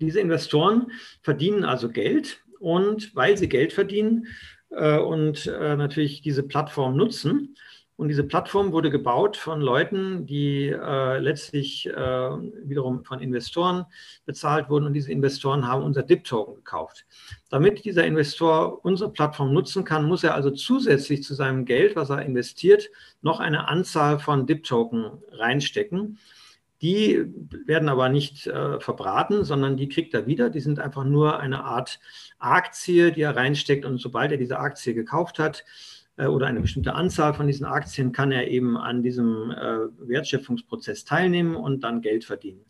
Diese Investoren verdienen also Geld und weil sie Geld verdienen äh, und äh, natürlich diese Plattform nutzen, und diese Plattform wurde gebaut von Leuten, die äh, letztlich äh, wiederum von Investoren bezahlt wurden. Und diese Investoren haben unser DIP-Token gekauft. Damit dieser Investor unsere Plattform nutzen kann, muss er also zusätzlich zu seinem Geld, was er investiert, noch eine Anzahl von DIP-Token reinstecken. Die werden aber nicht äh, verbraten, sondern die kriegt er wieder. Die sind einfach nur eine Art Aktie, die er reinsteckt. Und sobald er diese Aktie gekauft hat, oder eine bestimmte Anzahl von diesen Aktien kann er eben an diesem äh, Wertschöpfungsprozess teilnehmen und dann Geld verdienen.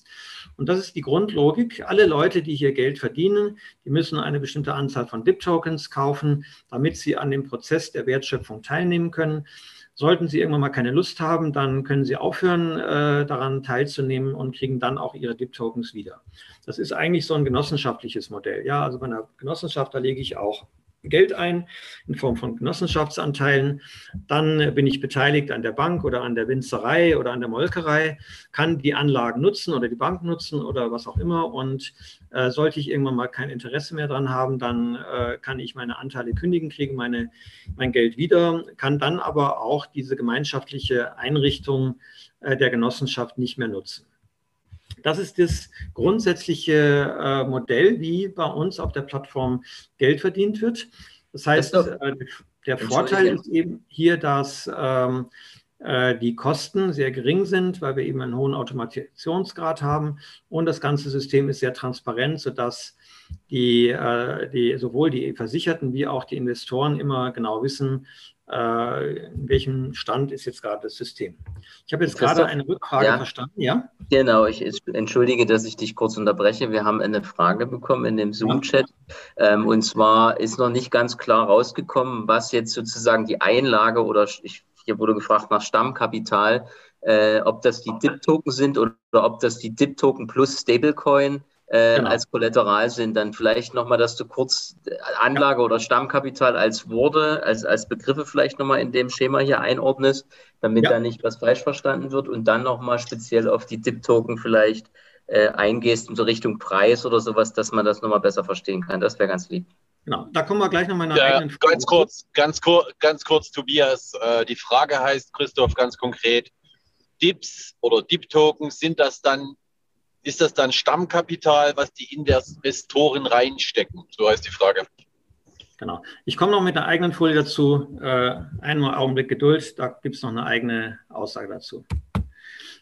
Und das ist die Grundlogik. Alle Leute, die hier Geld verdienen, die müssen eine bestimmte Anzahl von DIP-Tokens kaufen, damit sie an dem Prozess der Wertschöpfung teilnehmen können. Sollten Sie irgendwann mal keine Lust haben, dann können Sie aufhören, äh, daran teilzunehmen und kriegen dann auch Ihre DIP-Tokens wieder. Das ist eigentlich so ein genossenschaftliches Modell. Ja, also bei einer Genossenschaft, da lege ich auch Geld ein in Form von Genossenschaftsanteilen. Dann bin ich beteiligt an der Bank oder an der Winzerei oder an der Molkerei, kann die Anlagen nutzen oder die Bank nutzen oder was auch immer. Und äh, sollte ich irgendwann mal kein Interesse mehr dran haben, dann äh, kann ich meine Anteile kündigen, kriege meine, mein Geld wieder, kann dann aber auch diese gemeinschaftliche Einrichtung äh, der Genossenschaft nicht mehr nutzen. Das ist das grundsätzliche äh, Modell, wie bei uns auf der Plattform Geld verdient wird. Das heißt, das äh, der Vorteil ist eben hier, dass ähm, äh, die Kosten sehr gering sind, weil wir eben einen hohen Automatisationsgrad haben und das ganze System ist sehr transparent, sodass die, äh, die, sowohl die Versicherten wie auch die Investoren immer genau wissen, in welchem Stand ist jetzt gerade das System. Ich habe jetzt gerade eine Rückfrage ja, verstanden, ja? Genau, ich entschuldige, dass ich dich kurz unterbreche. Wir haben eine Frage bekommen in dem Zoom-Chat. Ja. Ähm, und zwar ist noch nicht ganz klar rausgekommen, was jetzt sozusagen die Einlage oder ich, hier wurde gefragt nach Stammkapital, äh, ob das die DIP-Token sind oder, oder ob das die DIP-Token plus Stablecoin äh, genau. als Kollateral sind. Dann vielleicht nochmal, dass du kurz Anlage ja. oder Stammkapital als Worte, als, als Begriffe vielleicht nochmal in dem Schema hier einordnest, damit ja. da nicht was falsch verstanden wird und dann nochmal speziell auf die DIP-Token vielleicht äh, eingehst in so Richtung Preis oder sowas, dass man das nochmal besser verstehen kann. Das wäre ganz lieb. Genau, da kommen wir gleich nochmal nach ja, Ganz kurz, ganz, kur ganz kurz, Tobias. Äh, die Frage heißt, Christoph, ganz konkret, DIPs oder DIP-Tokens, sind das dann ist das dann Stammkapital, was die Investoren reinstecken? So heißt die Frage. Genau. Ich komme noch mit einer eigenen Folie dazu. Äh, einmal Augenblick Geduld, da gibt es noch eine eigene Aussage dazu.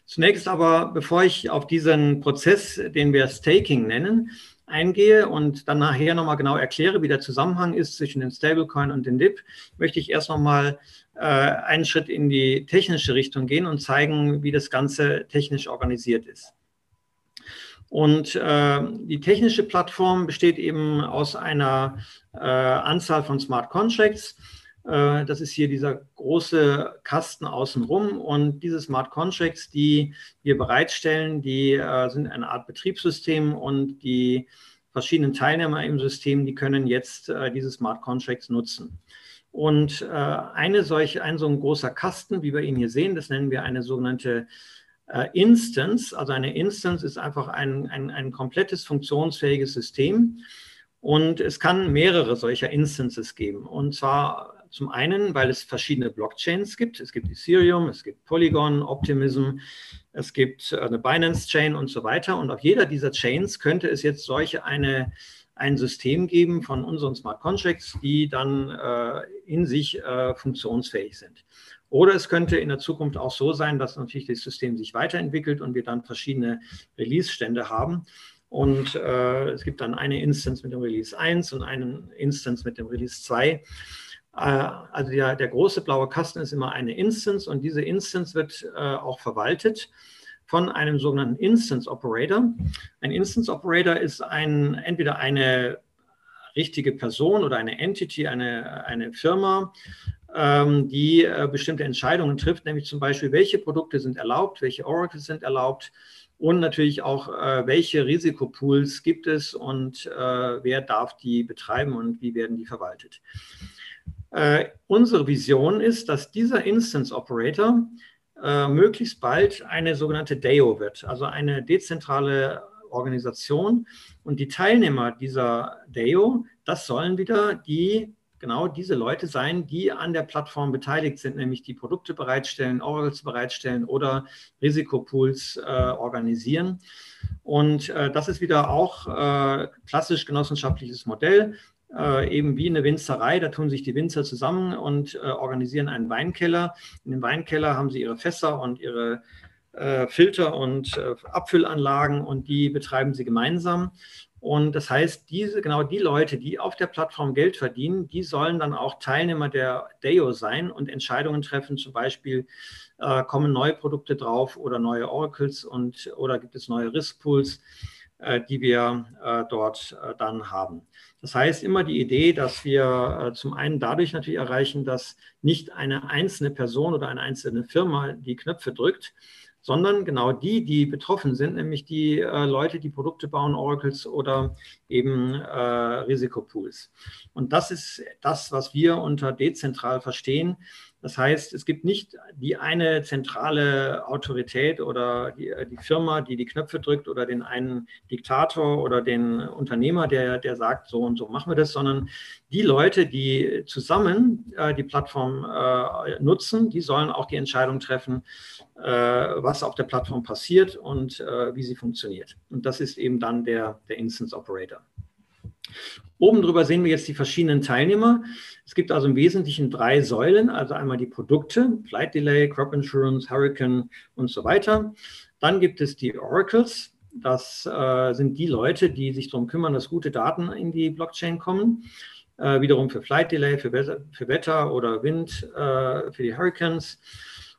Zunächst aber, bevor ich auf diesen Prozess, den wir Staking nennen, eingehe und dann nachher nochmal genau erkläre, wie der Zusammenhang ist zwischen dem Stablecoin und dem DIP, möchte ich erst nochmal äh, einen Schritt in die technische Richtung gehen und zeigen, wie das Ganze technisch organisiert ist. Und äh, die technische Plattform besteht eben aus einer äh, Anzahl von Smart Contracts. Äh, das ist hier dieser große Kasten außenrum. Und diese Smart Contracts, die wir bereitstellen, die äh, sind eine Art Betriebssystem und die verschiedenen Teilnehmer im System, die können jetzt äh, diese Smart Contracts nutzen. Und äh, eine solche, ein so ein großer Kasten, wie wir ihn hier sehen, das nennen wir eine sogenannte äh, Instance. Also eine Instance ist einfach ein, ein, ein komplettes funktionsfähiges System. Und es kann mehrere solcher Instances geben. Und zwar zum einen, weil es verschiedene Blockchains gibt. Es gibt Ethereum, es gibt Polygon, Optimism, es gibt äh, eine Binance Chain und so weiter. Und auf jeder dieser Chains könnte es jetzt solche eine, ein System geben von unseren Smart Contracts, die dann äh, in sich äh, funktionsfähig sind. Oder es könnte in der Zukunft auch so sein, dass natürlich das System sich weiterentwickelt und wir dann verschiedene Release-Stände haben. Und äh, es gibt dann eine Instance mit dem Release 1 und eine Instance mit dem Release 2. Äh, also der, der, große blaue Kasten ist immer eine Instance und diese Instance wird äh, auch verwaltet von einem sogenannten Instance Operator. Ein Instance Operator ist ein, entweder eine richtige Person oder eine Entity, eine, eine Firma, die äh, bestimmte Entscheidungen trifft, nämlich zum Beispiel, welche Produkte sind erlaubt, welche Oracles sind erlaubt und natürlich auch, äh, welche Risikopools gibt es und äh, wer darf die betreiben und wie werden die verwaltet. Unsere Vision ist, dass dieser Instance Operator möglichst bald eine sogenannte DAO wird, also eine dezentrale Organisation. Und die Teilnehmer dieser DAO, das sollen wieder die genau diese Leute sein, die an der Plattform beteiligt sind, nämlich die Produkte bereitstellen, Oracles bereitstellen oder Risikopools äh, organisieren. Und äh, das ist wieder auch äh, klassisch genossenschaftliches Modell. Äh, eben wie eine Winzerei, da tun sich die Winzer zusammen und äh, organisieren einen Weinkeller. In dem Weinkeller haben sie ihre Fässer und ihre äh, Filter und Abfüllanlagen und die betreiben sie gemeinsam. Und das heißt, diese, genau die Leute, die auf der Plattform Geld verdienen, die sollen dann auch Teilnehmer der DAO sein und Entscheidungen treffen, zum Beispiel äh, kommen neue Produkte drauf oder neue Oracles und oder gibt es neue Riskpools. äh, die wir äh, dort äh, dann haben. Das heißt immer die Idee, dass wir zum einen dadurch natürlich erreichen, dass nicht eine einzelne Person oder eine einzelne Firma die Knöpfe drückt, sondern genau die, die betroffen sind, nämlich die äh, Leute, die Produkte bauen, Oracles oder eben äh, Risikopools. Und das ist das, was wir unter dezentral verstehen. Das heißt, es gibt nicht die eine zentrale Autorität oder die, die, Firma, die die Knöpfe drückt oder den einen Diktator oder den Unternehmer, der, der sagt, so und so machen wir das, sondern die Leute, die zusammen äh, die Plattform äh, nutzen, die sollen auch die Entscheidung treffen, äh, was auf der Plattform passiert und äh, wie sie funktioniert. Und das ist eben dann der, der Instance Operator. Oben drüber sehen wir jetzt die verschiedenen Teilnehmer. Es gibt also im Wesentlichen drei Säulen, also einmal die Produkte, Flight Delay, Crop Insurance, Hurricane und so weiter. Dann gibt es die Oracles. Das äh, sind die Leute, die sich darum kümmern, dass gute Daten in die Blockchain kommen. Äh, wiederum für Flight Delay, für, Wetter, für Wetter oder Wind, äh, für die Hurricanes.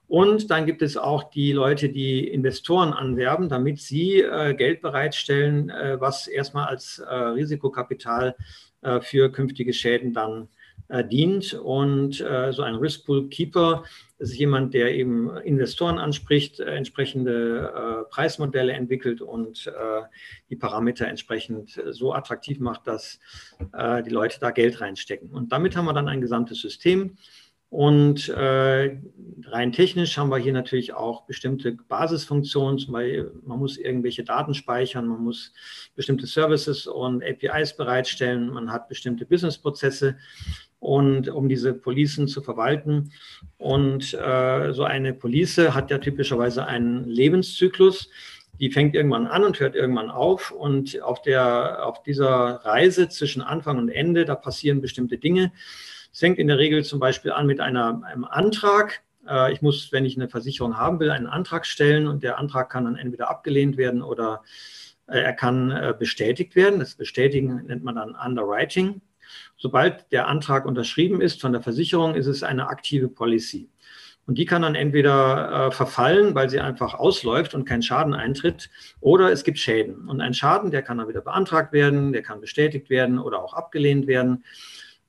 Und dann gibt es auch die Leute, die Investoren anwerben, damit sie äh, Geld bereitstellen, äh, was erstmal als äh, Risikokapital äh, für künftige Schäden dann äh, dient. Und äh, so ein Risk Pool Keeper ist jemand, der eben Investoren anspricht, entsprechende Preismodelle entwickelt und die Parameter entsprechend so attraktiv macht, dass die Leute da Geld reinstecken. Und damit haben wir dann ein gesamtes System und äh, rein technisch haben wir hier natürlich auch bestimmte Basisfunktionen, zum Beispiel man muss irgendwelche Daten speichern, man muss bestimmte Services und APIs bereitstellen, man hat bestimmte Businessprozesse und um diese Policen zu verwalten. Und äh, so eine Police hat ja typischerweise einen Lebenszyklus. Die fängt irgendwann an und hört irgendwann auf. Und auf, der, auf dieser Reise zwischen Anfang und Ende, da passieren bestimmte Dinge. Es fängt in der Regel zum Beispiel an mit einer, einem Antrag. Äh, ich muss, wenn ich eine Versicherung haben will, einen Antrag stellen und der Antrag kann dann entweder abgelehnt werden oder äh, er kann äh, bestätigt werden. Das Bestätigen nennt man dann Underwriting. Sobald der Antrag unterschrieben ist von der Versicherung, ist es eine aktive Policy. Und die kann dann entweder äh, verfallen, weil sie einfach ausläuft und kein Schaden eintritt, oder es gibt Schäden. Und ein Schaden, der kann dann wieder beantragt werden, der kann bestätigt werden oder auch abgelehnt werden.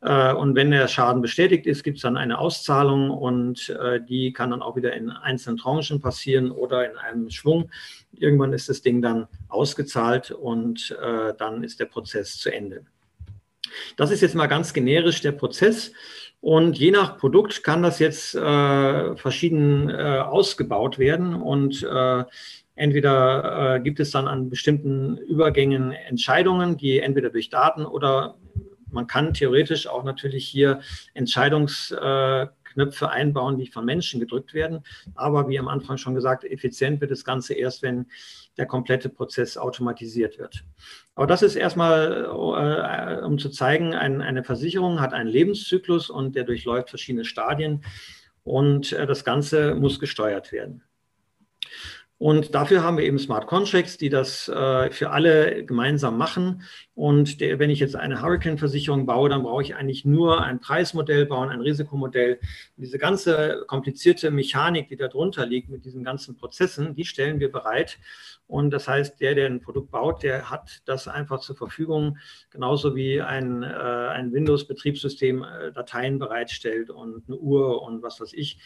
Äh, und wenn der Schaden bestätigt ist, gibt es dann eine Auszahlung und äh, die kann dann auch wieder in einzelnen Tranchen passieren oder in einem Schwung. Irgendwann ist das Ding dann ausgezahlt und äh, dann ist der Prozess zu Ende. Das ist jetzt mal ganz generisch der Prozess. Und je nach Produkt kann das jetzt äh, verschieden äh, ausgebaut werden. Und äh, entweder gibt es dann an bestimmten Übergängen Entscheidungen, die entweder durch Daten oder man kann theoretisch auch natürlich hier Entscheidungsknöpfe einbauen, die von Menschen gedrückt werden. Aber wie am Anfang schon gesagt, effizient wird das Ganze erst, wenn der komplette Prozess automatisiert wird. Aber das ist erstmal, äh, um zu zeigen, ein, eine Versicherung hat einen Lebenszyklus und der durchläuft verschiedene Stadien und äh, das Ganze muss gesteuert werden. Und dafür haben wir eben Smart Contracts, die das äh, für alle gemeinsam machen. Und der, wenn ich jetzt eine Hurricane-Versicherung baue, dann brauche ich eigentlich nur ein Preismodell bauen, ein Risikomodell. Und diese ganze komplizierte Mechanik, die darunter liegt mit diesen ganzen Prozessen, die stellen wir bereit. Und das heißt, der, der ein Produkt baut, der hat das einfach zur Verfügung, genauso wie ein, äh, ein Windows-Betriebssystem äh, Dateien bereitstellt und eine Uhr und was weiß ich.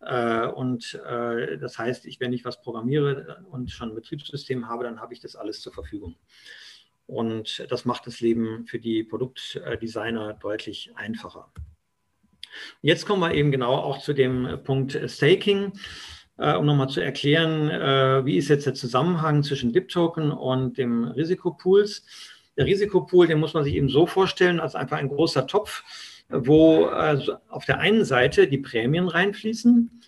Äh, und äh, das heißt, ich, wenn ich was programmiere und schon ein Betriebssystem habe, dann habe ich das alles zur Verfügung. Und das macht das Leben für die Produktdesigner deutlich einfacher. Jetzt kommen wir eben genau auch zu dem Punkt Staking äh, um nochmal zu erklären, äh, wie ist jetzt der Zusammenhang zwischen DIP-Token und dem Risikopools. Der Risikopool, den muss man sich eben so vorstellen, als einfach ein großer Topf, wo also auf der einen Seite die Prämien reinfließen,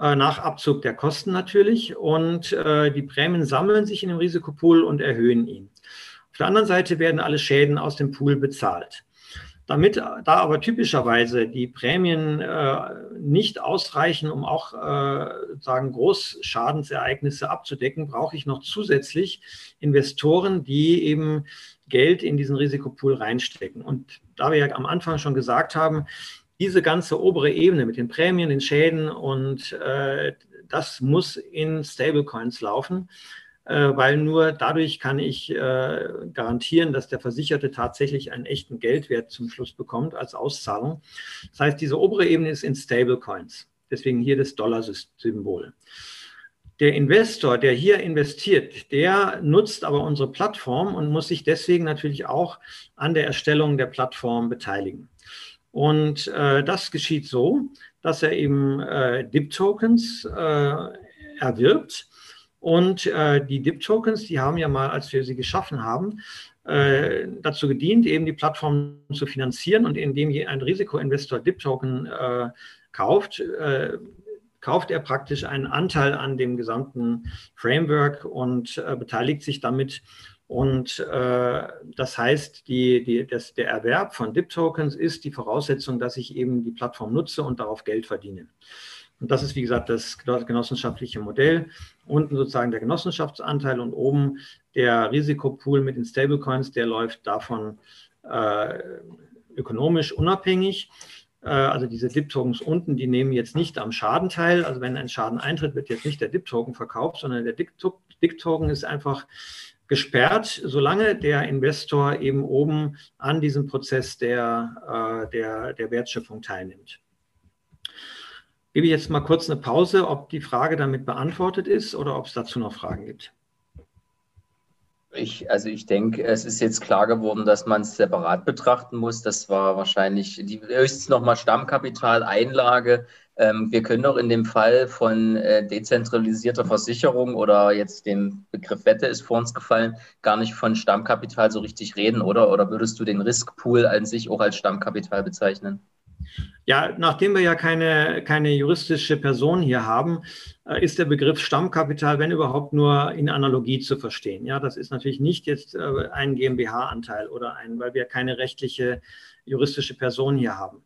äh, nach Abzug der Kosten natürlich, und die Prämien sammeln sich in dem Risikopool und erhöhen ihn. Auf der anderen Seite werden alle Schäden aus dem Pool bezahlt. Damit da aber typischerweise die Prämien äh, nicht ausreichen, um auch äh, sagen Großschadensereignisse abzudecken, brauche ich noch zusätzlich Investoren, die eben Geld in diesen Risikopool reinstecken. Und da wir ja am Anfang schon gesagt haben, diese ganze obere Ebene mit den Prämien, den Schäden und äh, das muss in Stablecoins laufen. Äh, weil nur dadurch kann ich äh, garantieren, dass der Versicherte tatsächlich einen echten Geldwert zum Schluss bekommt als Auszahlung. Das heißt, diese obere Ebene ist in Stablecoins. Deswegen hier das Dollar-Symbol. Der Investor, der hier investiert, der nutzt aber unsere Plattform und muss sich deswegen natürlich auch an der Erstellung der Plattform beteiligen. Und äh, das geschieht so, dass er eben äh, DIP-Tokens äh, erwirbt. Und äh, die DIP-Tokens, die haben ja mal, als wir sie geschaffen haben, äh, dazu gedient, eben die Plattform zu finanzieren. Und indem ein Risikoinvestor DIP-Token äh, kauft, kauft er praktisch einen Anteil an dem gesamten Framework und beteiligt sich damit und äh, das heißt, die, die, das, der Erwerb von DIP-Tokens ist die Voraussetzung, dass ich eben die Plattform nutze und darauf Geld verdiene. Und das ist, wie gesagt, das genossenschaftliche Modell. Unten sozusagen der Genossenschaftsanteil und oben der Risikopool mit den Stablecoins, der läuft davon äh, ökonomisch unabhängig. Äh, also diese DIP-Tokens unten, die nehmen jetzt nicht am Schaden teil. Also wenn ein Schaden eintritt, wird jetzt nicht der DIP-Token verkauft, sondern der DIP-Token ist einfach gesperrt, solange der Investor eben oben an diesem Prozess der, äh, der, der Wertschöpfung teilnimmt. Gebe ich jetzt mal kurz eine Pause, ob die Frage damit beantwortet ist oder ob es dazu noch Fragen gibt. Ich, also ich denke, es ist jetzt klar geworden, dass man es separat betrachten muss. Das war wahrscheinlich die höchstens nochmal Stammkapitaleinlage ähm, wir können doch in dem Fall von äh, dezentralisierter Versicherung oder jetzt dem Begriff Wette ist vor uns gefallen, gar nicht von Stammkapital so richtig reden, oder? Oder würdest du den Riskpool an sich auch als Stammkapital bezeichnen? Ja, nachdem wir ja keine, keine juristische Person hier haben, äh, ist der Begriff Stammkapital, wenn überhaupt, nur in Analogie zu verstehen. Ja, das ist natürlich nicht jetzt äh, ein GmbH-Anteil oder ein, weil wir keine rechtliche juristische Person hier haben.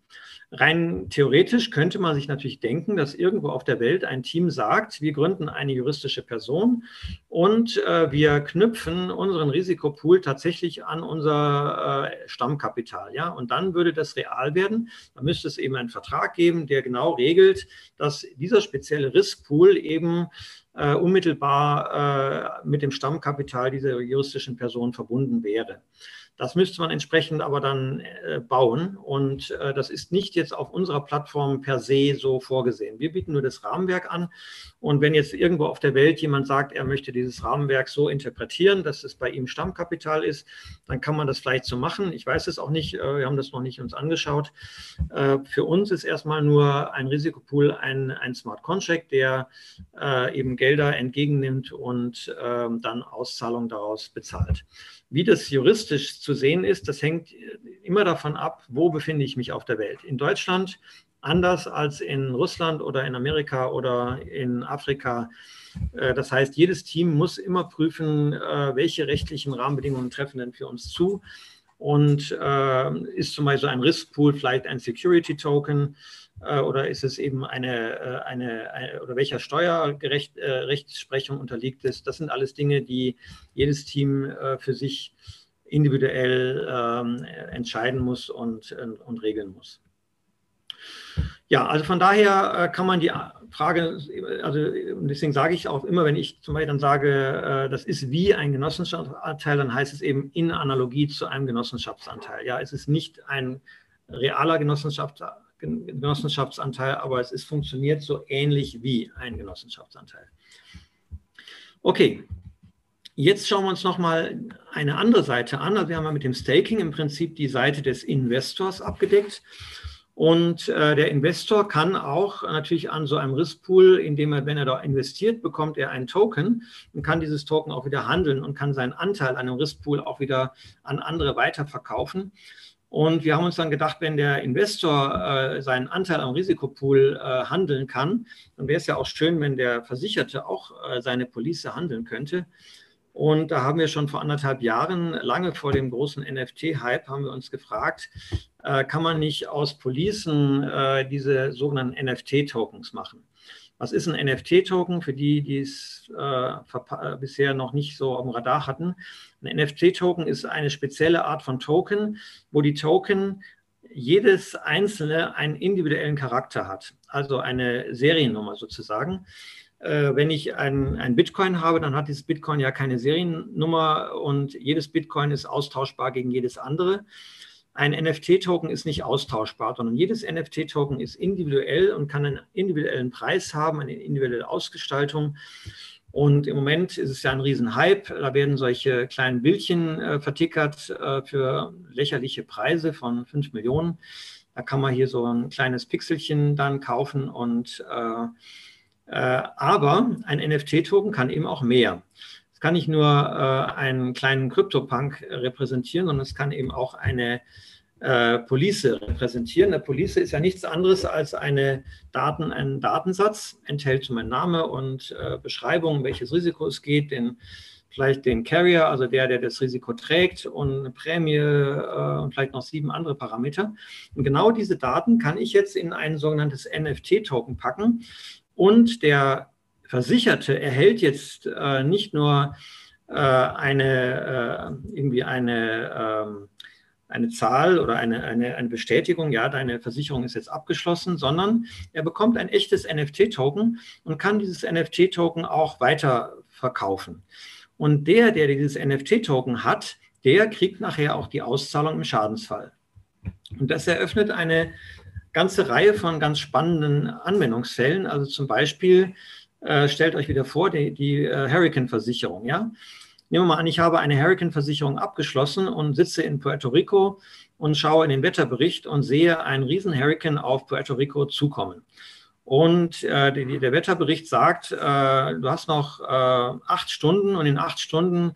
Rein theoretisch könnte man sich natürlich denken, dass irgendwo auf der Welt ein Team sagt, wir gründen eine juristische Person und äh, wir knüpfen unseren Risikopool tatsächlich an unser äh, Stammkapital. Ja? Und dann würde das real werden. Dann müsste es eben einen Vertrag geben, der genau regelt, dass dieser spezielle Riskpool eben äh, unmittelbar äh, mit dem Stammkapital dieser juristischen Person verbunden wäre. Das müsste man entsprechend aber dann äh, bauen. Und äh, das ist nicht jetzt auf unserer Plattform per se so vorgesehen. Wir bieten nur das Rahmenwerk an. Und wenn jetzt irgendwo auf der Welt jemand sagt, er möchte dieses Rahmenwerk so interpretieren, dass es bei ihm Stammkapital ist, dann kann man das vielleicht so machen. Ich weiß es auch nicht. Äh, wir haben das noch nicht uns angeschaut. Äh, für uns ist erstmal nur ein Risikopool ein, ein Smart Contract, der äh, eben Gelder entgegennimmt und ähm, dann Auszahlungen daraus bezahlt. Wie das juristisch zu sehen ist, das hängt immer davon ab, wo befinde ich mich auf der Welt. In Deutschland anders als in Russland oder in Amerika oder in Afrika. Äh, das heißt, jedes Team muss immer prüfen, äh, welche rechtlichen Rahmenbedingungen treffen denn für uns zu. Und äh, ist zum Beispiel ein Riskpool vielleicht ein Security Token? Äh, oder ist es eben eine, äh, eine, eine oder welcher Steuerrechtsprechung äh, unterliegt es? Das sind alles Dinge, die jedes Team für sich individuell ähm, entscheiden muss und, und regeln muss. Ja, also von daher kann man die Frage, also deswegen sage ich auch immer, wenn ich zum Beispiel dann sage, das ist wie ein Genossenschaftsanteil, dann heißt es eben in Analogie zu einem Genossenschaftsanteil. Ja, es ist nicht ein realer Genossenschaftsanteil Genossenschaftsanteil, aber es ist, funktioniert so ähnlich wie ein Genossenschaftsanteil. Okay, jetzt schauen wir uns nochmal eine andere Seite an. Also wir haben ja mit dem Staking im Prinzip die Seite des Investors abgedeckt. Und äh, der Investor kann auch natürlich an so einem Riskpool, indem er, wenn er da investiert, bekommt er einen Token und kann dieses Token auch wieder handeln und kann seinen Anteil an einem Riskpool auch wieder an andere weiterverkaufen. Und wir haben uns dann gedacht, wenn der Investor äh, seinen Anteil am Risikopool äh, handeln kann, dann wäre es ja auch schön, wenn der Versicherte auch äh, seine Police handeln könnte. Und da haben wir schon vor anderthalb Jahren, lange vor dem großen NFT-Hype, haben wir uns gefragt, äh, kann man nicht aus Policen äh, diese sogenannten NFT-Tokens machen? Was ist ein NFT-Token für die, die es äh, bisher noch nicht so auf dem Radar hatten? Ein NFT-Token ist eine spezielle Art von Token, wo die Token jedes einzelne einen individuellen Charakter hat, also eine Seriennummer sozusagen. Äh, wenn ich ein, ein Bitcoin habe, dann hat dieses Bitcoin ja keine Seriennummer und jedes Bitcoin ist austauschbar gegen jedes andere. Ein NFT-Token ist nicht austauschbar, sondern jedes NFT-Token ist individuell und kann einen individuellen Preis haben, eine individuelle Ausgestaltung. Und im Moment ist es ja ein Riesenhype. Da werden solche kleinen Bildchen äh, vertickert äh, für lächerliche Preise von 5 Millionen. Da kann man hier so ein kleines Pixelchen dann kaufen. Und, äh, aber ein NFT-Token kann eben auch mehr. Es kann nicht nur äh, einen kleinen Krypto-Punk repräsentieren, sondern es kann eben auch eine äh, Police repräsentieren. Eine Police ist ja nichts anderes als eine Daten, ein Datensatz, enthält mein Name und äh, Beschreibung, welches Risiko es geht, den, vielleicht den Carrier, also der, der das Risiko trägt und eine Prämie äh, und vielleicht noch sieben andere Parameter. Und genau diese Daten kann ich jetzt in ein sogenanntes NFT-Token packen und der Versicherte erhält jetzt äh, nicht nur äh, eine, äh, irgendwie eine, ähm, eine Zahl oder eine, eine, eine Bestätigung, ja, deine Versicherung ist jetzt abgeschlossen, sondern er bekommt ein echtes NFT-Token und kann dieses NFT-Token auch weiter verkaufen. Und der, der dieses NFT-Token hat, der kriegt nachher auch die Auszahlung im Schadensfall. Und das eröffnet eine ganze Reihe von ganz spannenden Anwendungsfällen. Also zum Beispiel, äh, stellt euch wieder vor, die, die äh, Hurricane-Versicherung, ja. Nehmen wir mal an, ich habe eine Hurricane-Versicherung abgeschlossen und sitze in Puerto Rico und schaue in den Wetterbericht und sehe einen riesen Hurricane auf Puerto Rico zukommen. Und äh, die, der Wetterbericht sagt, äh, du hast noch äh, acht Stunden und in acht Stunden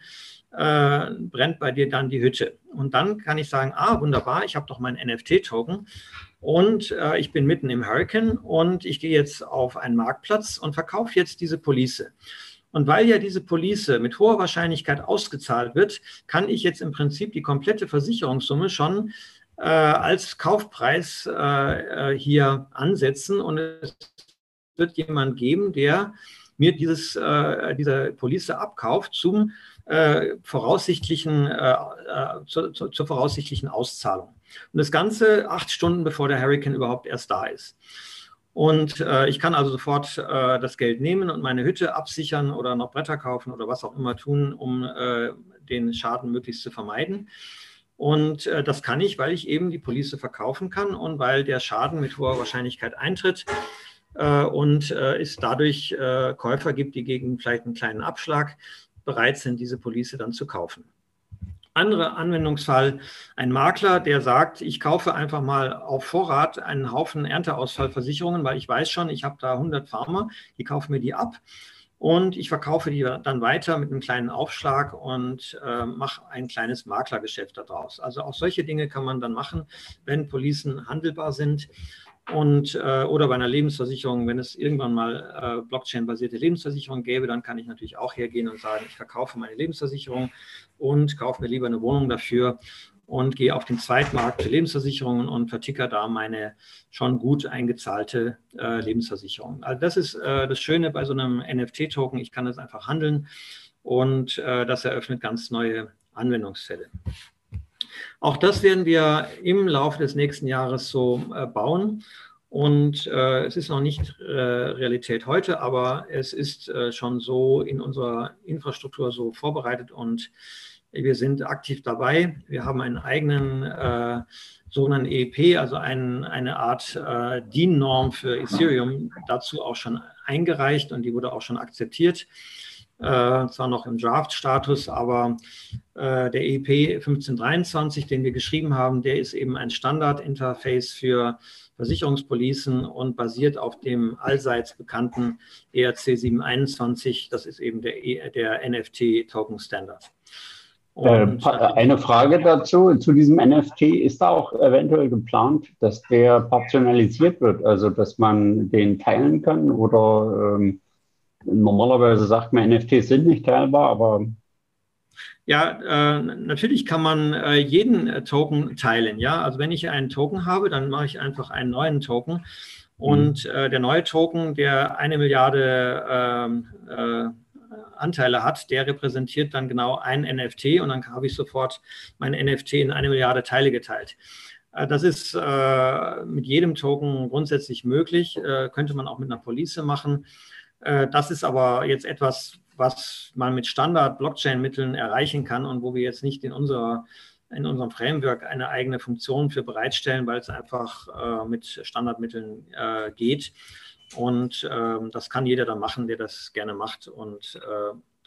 äh, brennt bei dir dann die Hütte. Und dann kann ich sagen, ah, wunderbar, ich habe doch meinen NFT-Token und äh, ich bin mitten im Hurricane und ich gehe jetzt auf einen Marktplatz und verkaufe jetzt diese Police. Und weil ja diese Police mit hoher Wahrscheinlichkeit ausgezahlt wird, kann ich jetzt im Prinzip die komplette Versicherungssumme schon äh, als Kaufpreis äh, äh hier ansetzen. Und es wird jemand geben, der mir dieses, äh, diese Police abkauft zum äh, voraussichtlichen, äh, äh, zur, zur voraussichtlichen Auszahlung. Und das Ganze acht Stunden bevor der Hurricane überhaupt erst da ist. Und äh, ich kann also sofort äh, das Geld nehmen und meine Hütte absichern oder noch Bretter kaufen oder was auch immer tun, um äh, den Schaden möglichst zu vermeiden. Und äh, das kann ich, weil ich eben die Police verkaufen kann und weil der Schaden mit hoher Wahrscheinlichkeit eintritt äh, und äh, es dadurch Käufer gibt, die gegen vielleicht einen kleinen Abschlag bereit sind, diese Police dann zu kaufen. Anderer Anwendungsfall, ein Makler, der sagt, ich kaufe einfach mal auf Vorrat einen Haufen Ernteausfallversicherungen, weil ich weiß schon, ich habe da 100 Farmer, die kaufen mir die ab und ich verkaufe die dann weiter mit einem kleinen Aufschlag und äh, mache ein kleines Maklergeschäft daraus. Also auch solche Dinge kann man dann machen, wenn Policen handelbar sind und äh, oder bei einer Lebensversicherung, wenn es irgendwann mal äh, Blockchain-basierte Lebensversicherung gäbe, dann kann ich natürlich auch hergehen und sagen, ich verkaufe meine Lebensversicherung und kaufe mir lieber eine Wohnung dafür und gehe auf den Zweitmarkt für Lebensversicherungen und verticker da meine schon gut eingezahlte äh, Lebensversicherung. Also das ist äh, das Schöne bei so einem NFT-Token. Ich kann das einfach handeln und äh, das eröffnet ganz neue Anwendungsfälle. Auch das werden wir im Laufe des nächsten Jahres so äh, bauen. Und äh, es ist noch nicht äh, Realität heute, aber es ist äh, schon so in unserer Infrastruktur so vorbereitet und wir sind aktiv dabei. Wir haben einen eigenen äh, sogenannten EEP, also ein, eine Art äh, DIN-Norm für Ethereum, dazu auch schon eingereicht und die wurde auch schon akzeptiert äh, zwar noch im Draft-Status, aber äh, der EP 1523, den wir geschrieben haben, der ist eben ein Standard-Interface für Versicherungspolicen und basiert auf dem allseits bekannten ERC 721. Das ist eben der, e, der NFT-Token-Standard. Äh, eine Frage dazu, zu diesem NFT. Ist da auch eventuell geplant, dass der partialisiert wird, also dass man den teilen kann oder ähm, Normalerweise sagt man, NFTs sind nicht teilbar, aber. Ja, äh, natürlich kann man äh, jeden äh, Token teilen. Ja, also wenn ich einen Token habe, dann mache ich einfach einen neuen Token. Und mhm. äh, der neue Token, der eine Milliarde ähm, äh, Anteile hat, der repräsentiert dann genau ein NFT und dann habe ich sofort mein NFT in eine Milliarde Teile geteilt. Äh, das ist mit jedem Token grundsätzlich möglich, könnte man auch mit einer Police machen. Äh, das ist aber jetzt etwas, was man mit Standard-Blockchain-Mitteln erreichen kann und wo wir jetzt nicht in unserer in unserem Framework eine eigene Funktion für bereitstellen, weil es einfach äh, mit Standardmitteln äh, geht. Und ähm, das kann jeder dann machen, der das gerne macht. Und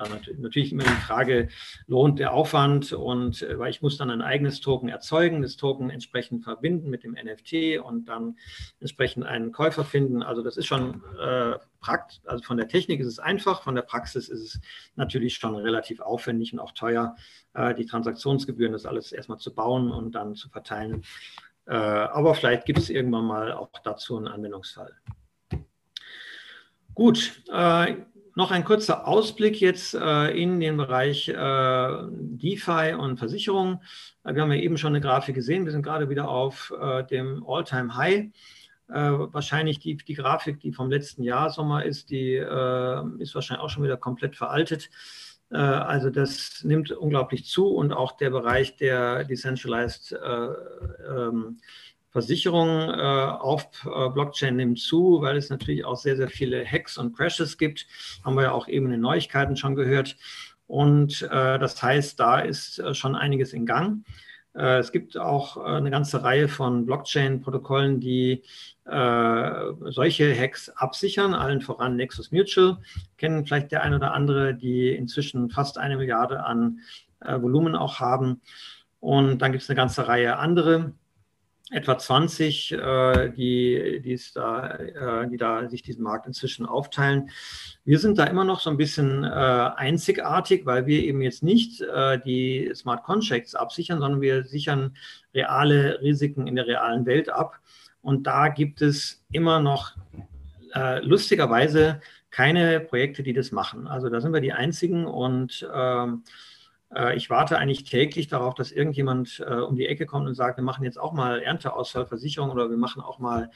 dann natürlich immer die Frage, lohnt der Aufwand? Und äh, weil ich muss dann ein eigenes Token erzeugen, das Token entsprechend verbinden mit dem NFT und dann entsprechend einen Käufer finden. Also das ist schon äh, praktisch, also von der Technik ist es einfach, von der Praxis ist es natürlich schon relativ aufwendig und auch teuer, äh, die Transaktionsgebühren, das alles erstmal zu bauen und dann zu verteilen. Äh, aber vielleicht gibt es irgendwann mal auch dazu einen Anwendungsfall. Gut, äh, noch ein kurzer Ausblick jetzt äh, in den Bereich äh, DeFi und Versicherung. Äh, wir haben ja eben schon eine Grafik gesehen. Wir sind gerade wieder auf äh, dem All-Time-High. Äh, wahrscheinlich die, die Grafik, die vom letzten Jahr Sommer ist, die äh, ist wahrscheinlich auch schon wieder komplett veraltet. also das nimmt unglaublich zu und auch der Bereich der Decentralized ähm, Versicherung äh, auf äh, Blockchain nimmt zu, weil es natürlich auch sehr, sehr viele Hacks und Crashes gibt. Haben wir ja auch eben in den Neuigkeiten schon gehört. Und äh, das heißt, da ist äh, schon einiges in Gang. Äh, es gibt auch äh, eine ganze Reihe von Blockchain-Protokollen, die solche Hacks absichern, allen voran Nexus Mutual. Kennen vielleicht der ein oder andere, die inzwischen fast eine Milliarde an Volumen auch haben. Und dann gibt es eine ganze Reihe andere etwa 20, äh, die, die, da, äh, die da sich diesen Markt inzwischen aufteilen. Wir sind da immer noch so ein bisschen äh, einzigartig, weil wir eben jetzt nicht äh, die Smart Contracts absichern, sondern wir sichern reale Risiken in der realen Welt ab. Und da gibt es immer noch äh, lustigerweise keine Projekte, die das machen. Also da sind wir die einzigen und ähm, äh, ich warte eigentlich täglich darauf, dass irgendjemand äh, um die Ecke kommt und sagt, wir machen jetzt auch mal Ernteausfallversicherung oder wir machen auch mal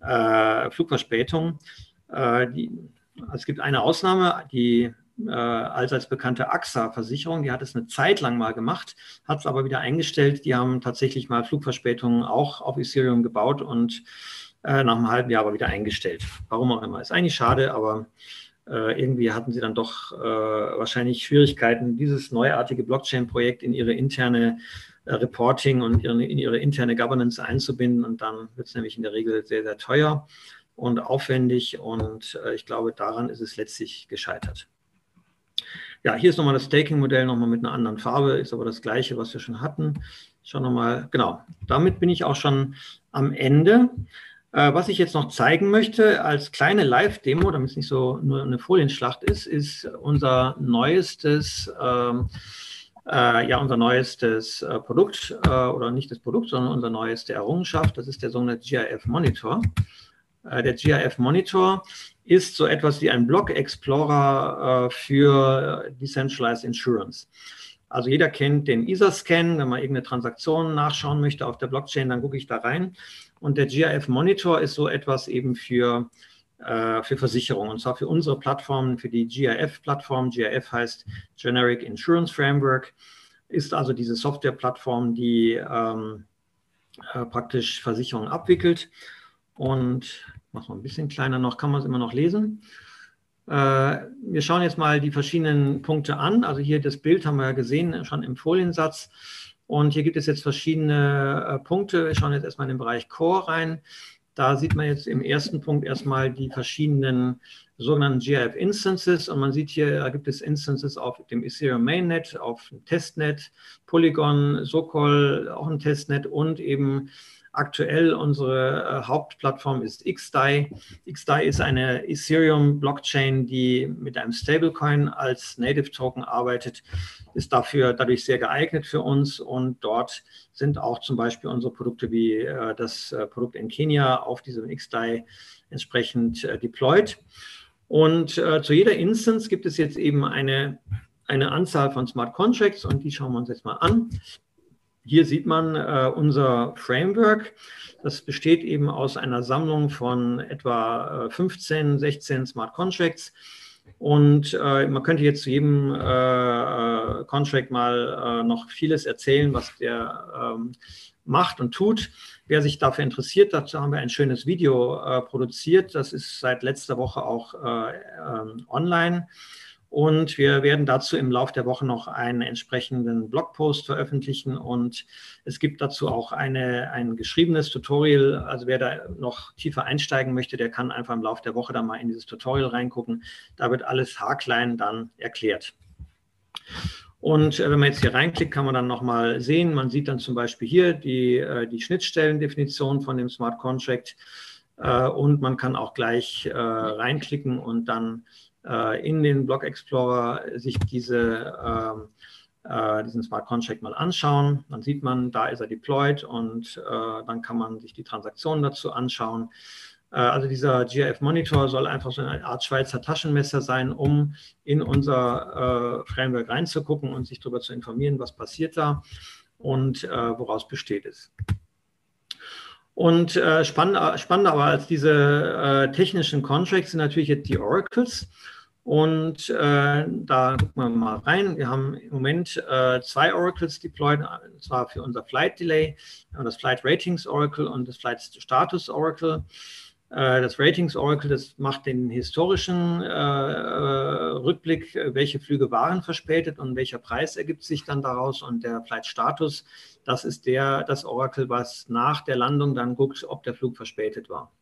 äh, Flugverspätung. Äh, die, es gibt eine Ausnahme, die äh, allseits bekannte AXA-Versicherung, die hat es eine Zeit lang mal gemacht, hat es aber wieder eingestellt. Die haben tatsächlich mal Flugverspätungen auch auf Ethereum gebaut und äh, nach einem halben Jahr aber wieder eingestellt. Warum auch immer. Ist eigentlich schade, aber äh, irgendwie hatten sie dann doch äh, wahrscheinlich Schwierigkeiten, dieses neuartige Blockchain-Projekt in ihre interne äh, Reporting und in ihre interne Governance einzubinden. Und dann wird es nämlich in der Regel sehr, sehr teuer und aufwendig. Und ich glaube, daran ist es letztlich gescheitert. Ja, hier ist nochmal das Staking-Modell nochmal mit einer anderen Farbe, ist aber das gleiche, was wir schon hatten. Schauen wir mal, genau. Damit bin ich auch schon am Ende. Äh, was ich jetzt noch zeigen möchte als kleine Live-Demo, damit es nicht so nur eine Folienschlacht ist, ist unser neuestes, ähm, äh, ja, unser neuestes äh, Produkt äh, oder nicht das Produkt, sondern unsere neueste Errungenschaft. Das ist der sogenannte GIF Monitor. Äh, der GIF Monitor ist so etwas wie ein Block Explorer äh, für Decentralized Insurance. Also jeder kennt den ISA-Scan, wenn man irgendeine Transaktion nachschauen möchte auf der Blockchain, dann gucke ich da rein. Und der GIF Monitor ist so etwas eben für, äh, für Versicherungen, und zwar für unsere Plattformen, für die GIF-Plattform. GIF heißt Generic Insurance Framework, ist also diese Software-Plattform, die ähm, äh, praktisch Versicherungen abwickelt. Und machen wir ein bisschen kleiner noch, kann man es immer noch lesen. Äh, wir schauen jetzt mal die verschiedenen Punkte an. Also hier das Bild haben wir ja gesehen, schon im Foliensatz. Und hier gibt es jetzt verschiedene äh, Punkte. Wir schauen jetzt erstmal in den Bereich Core rein. Da sieht man jetzt im ersten Punkt erstmal die verschiedenen sogenannten GIF Instances. Und man sieht hier, da gibt es Instances auf dem Ethereum Mainnet, auf dem Testnet, Polygon, Sokol, auch ein Testnet und eben Aktuell unsere äh, Hauptplattform ist XDAI. XDAI ist eine Ethereum-Blockchain, die mit einem Stablecoin als Native Token arbeitet, ist dafür dadurch sehr geeignet für uns und dort sind auch zum Beispiel unsere Produkte wie äh, das äh, Produkt in Kenia auf diesem XDAI entsprechend deployed. Und zu jeder Instance gibt es jetzt eben eine, eine Anzahl von Smart Contracts und die schauen wir uns jetzt mal an. Hier sieht man äh, unser Framework. Das besteht eben aus einer Sammlung von etwa 15, äh, 16 Smart Contracts. Und äh, man könnte jetzt zu jedem äh, äh Contract mal äh, noch vieles erzählen, was der ähm, macht und tut. Wer sich dafür interessiert, dazu haben wir ein schönes Video produziert. Das ist seit letzter Woche auch äh, ähm, online. Und wir werden dazu im Laufe der Woche noch einen entsprechenden Blogpost veröffentlichen. Und es gibt dazu auch eine, ein geschriebenes Tutorial. Also wer da noch tiefer einsteigen möchte, der kann einfach im Laufe der Woche dann mal in dieses Tutorial reingucken. Da wird alles haarklein dann erklärt. Und äh, wenn man jetzt hier reinklickt, kann man dann nochmal sehen, man sieht dann zum Beispiel hier die, äh, die Schnittstellendefinition von dem Smart Contract. Äh, und man kann auch gleich reinklicken und dann äh, in den Block Explorer sich diese, ähm, äh, diesen Smart Contract mal anschauen. Dann sieht man, da ist er deployed und äh, dann kann man sich die Transaktionen dazu anschauen. Also dieser GIF Monitor soll einfach so eine Art Schweizer Taschenmesser sein, um in unser Framework reinzugucken und sich darüber zu informieren, was passiert da und woraus besteht es. Und äh, spannender, spannender aber als diese äh, technischen Contracts sind natürlich jetzt die Oracles. Und äh, da gucken wir mal rein. Wir haben im Moment äh, zwei Oracles deployed, und zwar für unser Flight Delay, das Flight Ratings Oracle und das Flight Status Oracle. Äh, das Ratings Oracle, das macht den historischen äh, äh, Rückblick, welche Flüge waren verspätet und welcher Preis ergibt sich dann daraus. Und der Flight Status, das ist der, das Oracle, was nach der Landung dann guckt, ob der Flug verspätet war.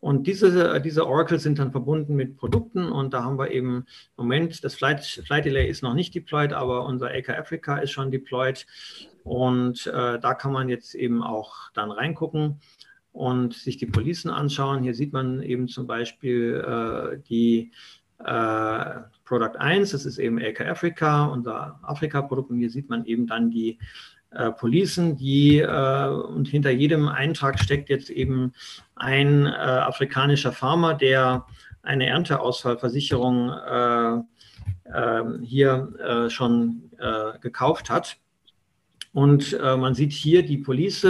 Und diese, diese Oracle sind dann verbunden mit Produkten und da haben wir eben Moment, das Flight, Flight Delay ist noch nicht deployed, aber unser AK Africa ist schon deployed und äh, da kann man jetzt eben auch dann reingucken und sich die Policen anschauen. Hier sieht man eben zum Beispiel äh, die äh, Product 1, das ist eben AK Africa, unser Afrika-Produkt. Und hier sieht man eben dann die äh, Policen, die äh, und hinter jedem Eintrag steckt jetzt eben ein äh, afrikanischer Farmer, der eine Ernteausfallversicherung äh, ähm, hier schon gekauft hat. Und man sieht hier die Police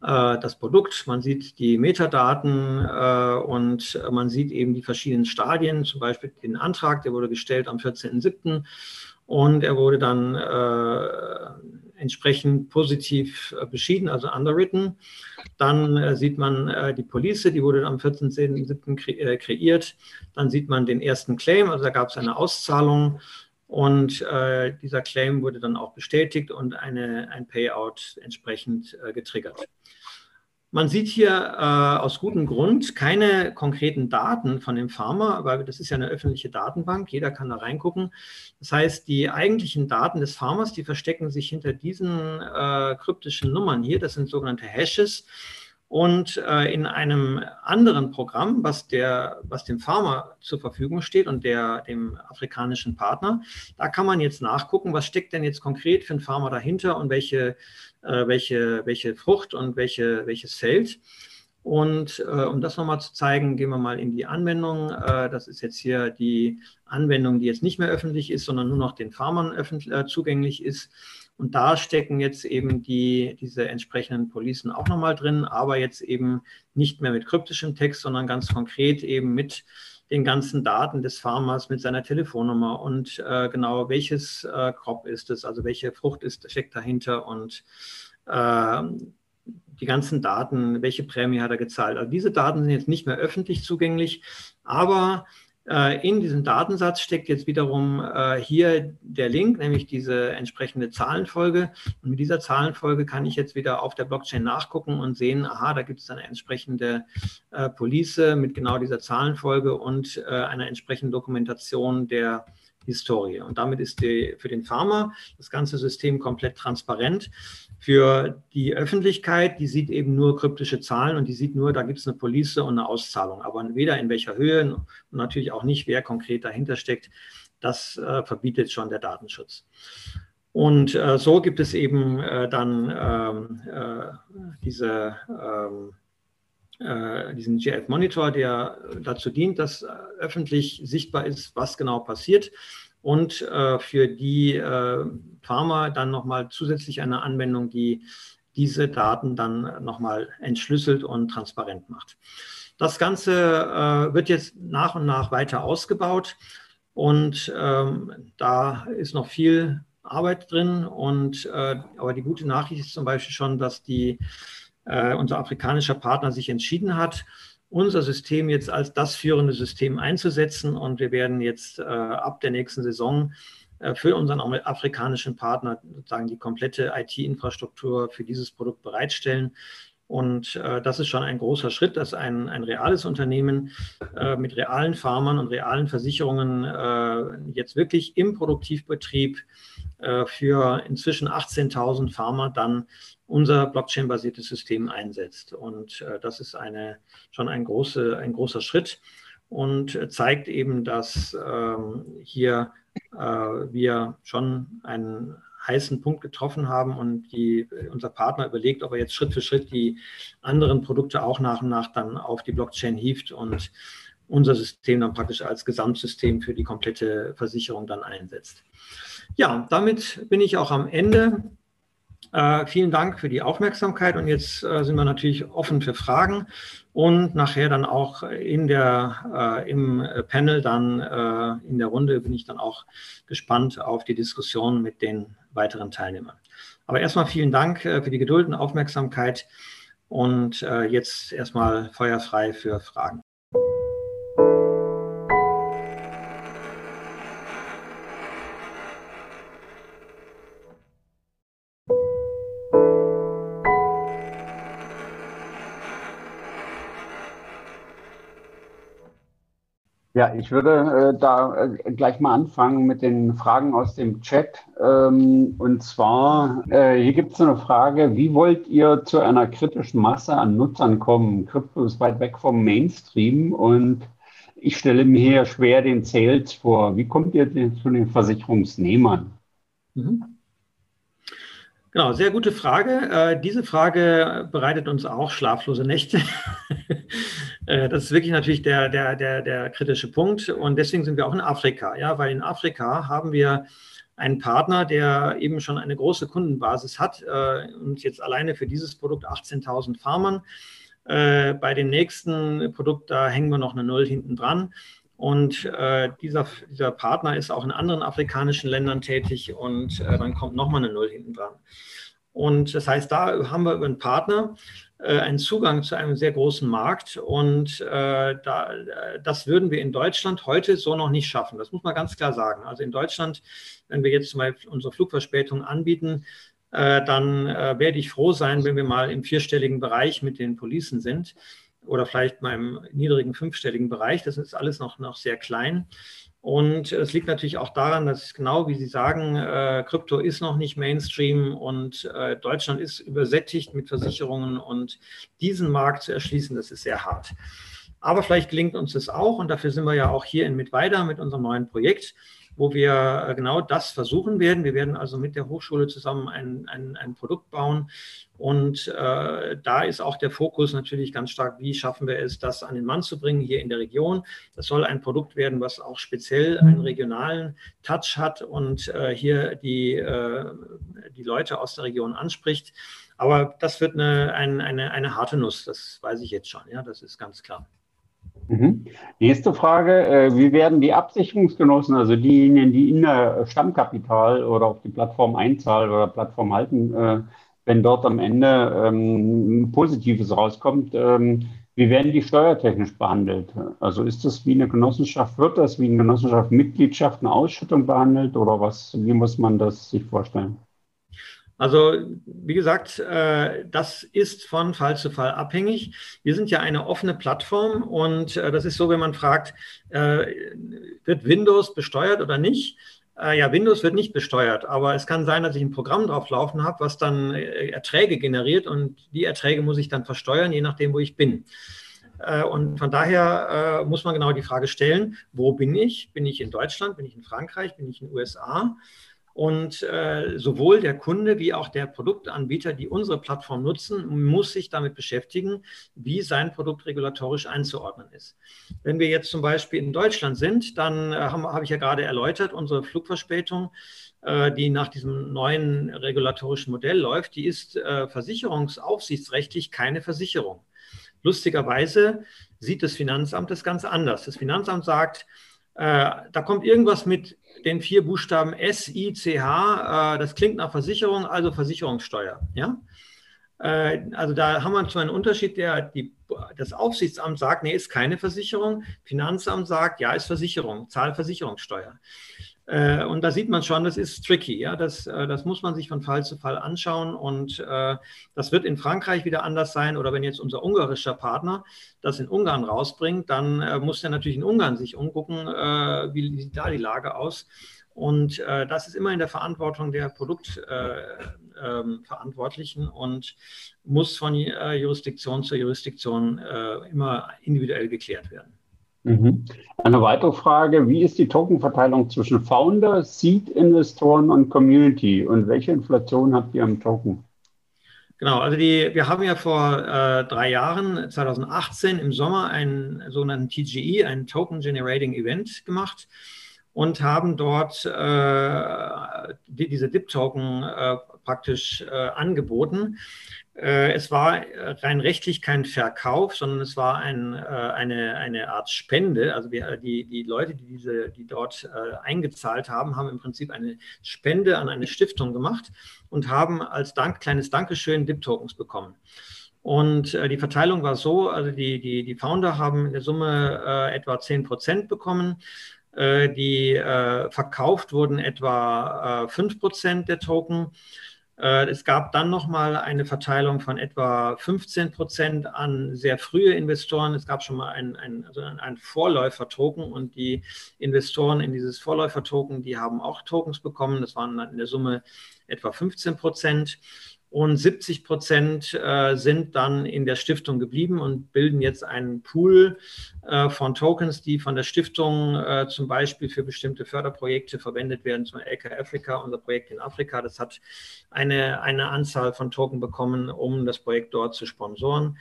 äh, das Produkt, man sieht die Metadaten äh, und man sieht eben die verschiedenen Stadien, zum Beispiel den Antrag, der wurde gestellt am 14.07. und er wurde dann äh, entsprechend positiv äh, beschieden, also underwritten. Dann äh, sieht man äh, die Police, die wurde am 14.07. Kre kreiert. Dann sieht man den ersten Claim, also da gab es eine Auszahlung und äh, dieser Claim wurde dann auch bestätigt und eine, ein Payout entsprechend äh, getriggert. Man sieht hier äh, aus gutem Grund keine konkreten Daten von dem Farmer, weil das ist ja eine öffentliche Datenbank, jeder kann da reingucken. Das heißt, die eigentlichen Daten des Farmers, die verstecken sich hinter diesen äh, kryptischen Nummern hier, das sind sogenannte Hashes. Und äh, in einem anderen Programm, was, der, was dem Farmer zur Verfügung steht und der, dem afrikanischen Partner, da kann man jetzt nachgucken, was steckt denn jetzt konkret für ein Farmer dahinter und welche, äh, welche, welche Frucht und welche, welches Feld. Und äh, um das nochmal zu zeigen, gehen wir mal in die Anwendung. Äh, das ist jetzt hier die Anwendung, die jetzt nicht mehr öffentlich ist, sondern nur noch den Farmern äh, zugänglich ist. Und da stecken jetzt eben die, diese entsprechenden Policen auch nochmal drin, aber jetzt eben nicht mehr mit kryptischem Text, sondern ganz konkret eben mit den ganzen Daten des Farmers, mit seiner Telefonnummer und äh, genau welches äh, Crop ist es, also welche Frucht ist, steckt dahinter und äh, die ganzen Daten, welche Prämie hat er gezahlt. Also diese Daten sind jetzt nicht mehr öffentlich zugänglich, aber in diesem Datensatz steckt jetzt wiederum äh, hier der Link, nämlich diese entsprechende Zahlenfolge. Und mit dieser Zahlenfolge kann ich jetzt wieder auf der Blockchain nachgucken und sehen, aha, da gibt es eine entsprechende äh, Police mit genau dieser Zahlenfolge und einer entsprechenden Dokumentation der Historie. Und damit ist die, für den Farmer das ganze System komplett transparent. Für die Öffentlichkeit, die sieht eben nur kryptische Zahlen und die sieht nur, da gibt es eine Police und eine Auszahlung, aber weder in welcher Höhe und natürlich auch nicht, wer konkret dahinter steckt. Das äh, verbietet schon der Datenschutz. Und äh, so gibt es eben äh, dann ähm, äh, diese, ähm, äh, diesen GF-Monitor, der dazu dient, dass äh, öffentlich sichtbar ist, was genau passiert und äh, für die äh, Farmer dann nochmal zusätzlich eine Anwendung, die diese Daten dann nochmal entschlüsselt und transparent macht. Das Ganze äh, wird jetzt nach und nach weiter ausgebaut und ähm, da ist noch viel Arbeit drin. Und, äh, aber die gute Nachricht ist zum Beispiel schon, dass die, äh, unser afrikanischer Partner sich entschieden hat, unser System jetzt als das führende System einzusetzen. Und wir werden jetzt äh, ab der nächsten Saison äh, für unseren afrikanischen Partner sozusagen die komplette IT-Infrastruktur für dieses Produkt bereitstellen. Und äh, das ist schon ein großer Schritt, dass ein, ein reales Unternehmen äh, mit realen Farmern und realen Versicherungen äh, jetzt wirklich im Produktivbetrieb äh, für inzwischen 18.000 Farmer dann unser Blockchain-basiertes System einsetzt. Und äh, das ist eine, schon ein, große, ein großer Schritt und zeigt eben, dass ähm, hier äh, wir schon einen heißen Punkt getroffen haben und die, unser Partner überlegt, ob er jetzt Schritt für Schritt die anderen Produkte auch nach und nach dann auf die Blockchain hieft und unser System dann praktisch als Gesamtsystem für die komplette Versicherung dann einsetzt. Ja, damit bin ich auch am Ende. Äh, vielen Dank für die Aufmerksamkeit und jetzt äh, sind wir natürlich offen für Fragen und nachher dann auch in der, äh, im Panel dann äh, in der Runde bin ich dann auch gespannt auf die Diskussion mit den weiteren Teilnehmern. Aber erstmal vielen Dank äh, für die Geduld und Aufmerksamkeit und äh, jetzt erstmal feuerfrei für Fragen. Ja, ich würde äh, da äh, gleich mal anfangen mit den Fragen aus dem Chat. Ähm, und zwar, äh, hier gibt es eine Frage, wie wollt ihr zu einer kritischen Masse an Nutzern kommen? Krypto ist weit weg vom Mainstream und ich stelle mir hier schwer den Sales vor. Wie kommt ihr denn zu den Versicherungsnehmern? Mhm. Genau, sehr gute Frage. Äh, diese Frage bereitet uns auch schlaflose Nächte. Äh, das ist wirklich natürlich der, der, der, der kritische Punkt. Und deswegen sind wir auch in Afrika, ja, weil in Afrika haben wir einen Partner, der eben schon eine große Kundenbasis hat äh, und jetzt alleine für dieses Produkt 18.000 Farmern. Äh, bei dem nächsten Produkt, da hängen wir noch eine Null hinten dran. Und äh, dieser, dieser Partner ist auch in anderen afrikanischen Ländern tätig und äh, dann kommt nochmal eine Null hinten dran. Und das heißt, da haben wir einen Partner einen Zugang zu einem sehr großen Markt. Und äh, da, äh, das würden wir in Deutschland heute so noch nicht schaffen. Das muss man ganz klar sagen. Also in Deutschland, wenn wir jetzt zum Beispiel unsere Flugverspätung anbieten, äh, dann äh, werde ich froh sein, wenn wir mal im vierstelligen Bereich mit den Policen sind oder vielleicht mal im niedrigen fünfstelligen Bereich. Das ist alles noch, noch sehr klein. Und es liegt natürlich auch daran, dass genau wie Sie sagen, äh, Krypto ist noch nicht Mainstream und äh, Deutschland ist übersättigt mit Versicherungen und diesen Markt zu erschließen, das ist sehr hart. Aber vielleicht gelingt uns das auch und dafür sind wir ja auch hier in Mitweida mit unserem neuen Projekt wo wir äh, genau das versuchen werden. Wir werden also mit der Hochschule zusammen ein, ein, ein Produkt bauen. Und äh, da ist auch der Fokus natürlich ganz stark, wie schaffen wir es, das an den Mann zu bringen hier in der Region. Das soll ein Produkt werden, was auch speziell einen regionalen Touch hat und äh, hier die, äh, die Leute aus der Region anspricht. Aber das wird eine, eine, eine, eine harte Nuss, das weiß ich jetzt schon. Ja, das ist ganz klar. Mhm. Nächste Frage, äh, wie werden die Absicherungsgenossen, also diejenigen, die in der Stammkapital oder auf die Plattform einzahlen oder Plattform halten, äh, wenn dort am Ende ähm, Positives rauskommt, ähm, wie werden die steuertechnisch behandelt? Also ist das wie eine Genossenschaft, wird das wie eine Genossenschaft Mitgliedschaft, eine Ausschüttung behandelt oder was, wie muss man das sich vorstellen? Also wie gesagt, äh, das ist von Fall zu Fall abhängig. Wir sind ja eine offene Plattform und äh, das ist so, wenn man fragt, äh, wird Windows besteuert oder nicht? Ja, Windows wird nicht besteuert, aber es kann sein, dass ich ein Programm drauf laufen habe, was dann Erträge generiert und die Erträge muss ich dann versteuern, je nachdem, wo ich bin. Und von daher muss man genau die Frage stellen, wo bin ich? Bin ich in Deutschland? Bin ich in Frankreich? Bin ich in den USA? Und äh, sowohl der Kunde wie auch der Produktanbieter, die unsere Plattform nutzen, muss sich damit beschäftigen, wie sein Produkt regulatorisch einzuordnen ist. Wenn wir jetzt zum Beispiel in Deutschland sind, dann äh, habe hab ich ja gerade erläutert, unsere Flugverspätung, äh, die nach diesem neuen regulatorischen Modell läuft, die ist äh, versicherungsaufsichtsrechtlich keine Versicherung. Lustigerweise sieht das Finanzamt das ganz anders. Das Finanzamt sagt, da kommt irgendwas mit den vier Buchstaben S, I, C, H. Äh, das klingt nach Versicherung, also Versicherungssteuer. Ja? Äh, also da haben wir zwar einen Unterschied, der die, das Aufsichtsamt sagt, nee, ist keine Versicherung. Finanzamt sagt, ja, ist Versicherung, zahl Versicherungssteuer. Äh, und da sieht man schon, das ist tricky. Ja? Das, äh, das muss man sich von Fall zu Fall anschauen. Und äh, das wird in Frankreich wieder anders sein. Oder wenn jetzt unser ungarischer Partner das in Ungarn rausbringt, dann äh, muss er natürlich in Ungarn sich umgucken, äh, wie, wie, sieht da die Lage aus. Und äh, das ist immer in der Verantwortung der Produktverantwortlichen ähm, und muss von Jurisdiktion zu Jurisdiktion immer individuell geklärt werden. Mhm. Eine weitere Frage, wie ist die Tokenverteilung zwischen Founder, Seed-Investoren und Community und welche Inflation habt ihr am Token? Genau, also die, wir haben ja vor äh, drei Jahren, 2018 im Sommer, einen sogenannten TGE, einen Token Generating Event gemacht und haben dort äh, die, diese DIP-Token äh, praktisch äh, angeboten. Äh, es war rein rechtlich kein Verkauf, sondern es war ein, äh, eine, eine Art Spende. Also wir, die, die Leute, die, diese, die dort äh, eingezahlt haben, haben im Prinzip eine Spende an eine Stiftung gemacht und haben als Dank, kleines Dankeschön DIP-Tokens bekommen. Und äh, die Verteilung war so, also die, die, die Founder haben in der Summe äh, etwa 10 Prozent bekommen. Äh, die verkauft wurden etwa 5 Prozent der Token. Äh, es gab dann nochmal eine Verteilung von etwa 15 Prozent an sehr frühe Investoren. Es gab schon mal ein, ein, also ein Vorläufer-Token und die Investoren in dieses Vorläufer-Token, die haben auch Tokens bekommen. Das waren in der Summe etwa 15 Prozent und 70 Prozent äh, sind dann in der Stiftung geblieben und bilden jetzt einen Pool äh, von Tokens, die von der Stiftung äh, zum Beispiel für bestimmte Förderprojekte verwendet werden, zum Beispiel LK Afrika, unser Projekt in Afrika. Das hat eine, eine Anzahl von Token bekommen, um das Projekt dort zu sponsoren.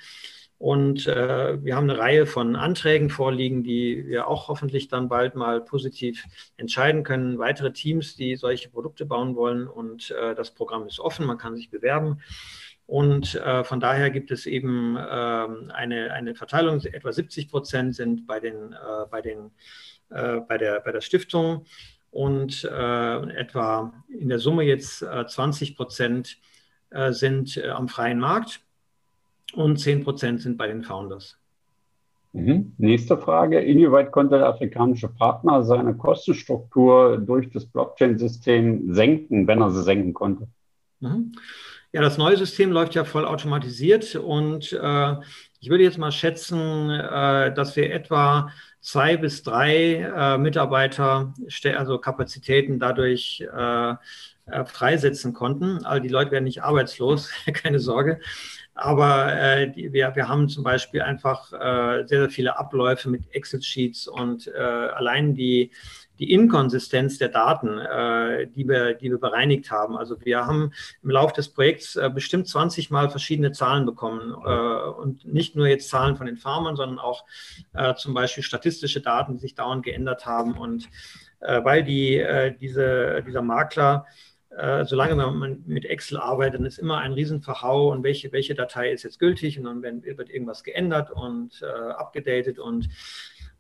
Und äh, wir haben eine Reihe von Anträgen vorliegen, die wir auch hoffentlich dann bald mal positiv entscheiden können. Weitere Teams, die solche Produkte bauen wollen. Und äh, das Programm ist offen, man kann sich bewerben. Und äh, von daher gibt es eben ähm, eine, eine Verteilung, etwa 70 Prozent sind bei, den, äh, bei, den, äh, bei, der, bei der Stiftung und äh, etwa in der Summe jetzt 20 Prozent sind am freien Markt und 10 Prozent sind bei den Founders. Mhm. Nächste Frage. Inwieweit konnte der afrikanische Partner seine Kostenstruktur durch das Blockchain-System senken, wenn er sie senken konnte? Mhm. Ja, das neue System läuft ja voll automatisiert und äh, ich würde jetzt mal schätzen, äh, dass wir etwa zwei bis drei äh, Mitarbeiter, also Kapazitäten dadurch äh, äh, freisetzen konnten. Also die Leute werden nicht arbeitslos, keine Sorge. Aber äh, die, wir, wir haben zum Beispiel einfach äh, sehr, sehr viele Abläufe mit Excel-Sheets und äh, allein die, die Inkonsistenz der Daten, äh, die, wir, die wir bereinigt haben. Also wir haben im Laufe des Projekts äh, bestimmt 20 Mal verschiedene Zahlen bekommen äh, und nicht nur jetzt Zahlen von den Farmern, sondern auch äh, zum Beispiel statistische Daten, die sich dauernd geändert haben. Und äh, weil die, äh, diese, dieser Makler äh, solange man mit Excel arbeitet, dann ist immer ein Riesenverhau und welche, welche Datei ist jetzt gültig und dann wird irgendwas geändert und äh, abgedatet und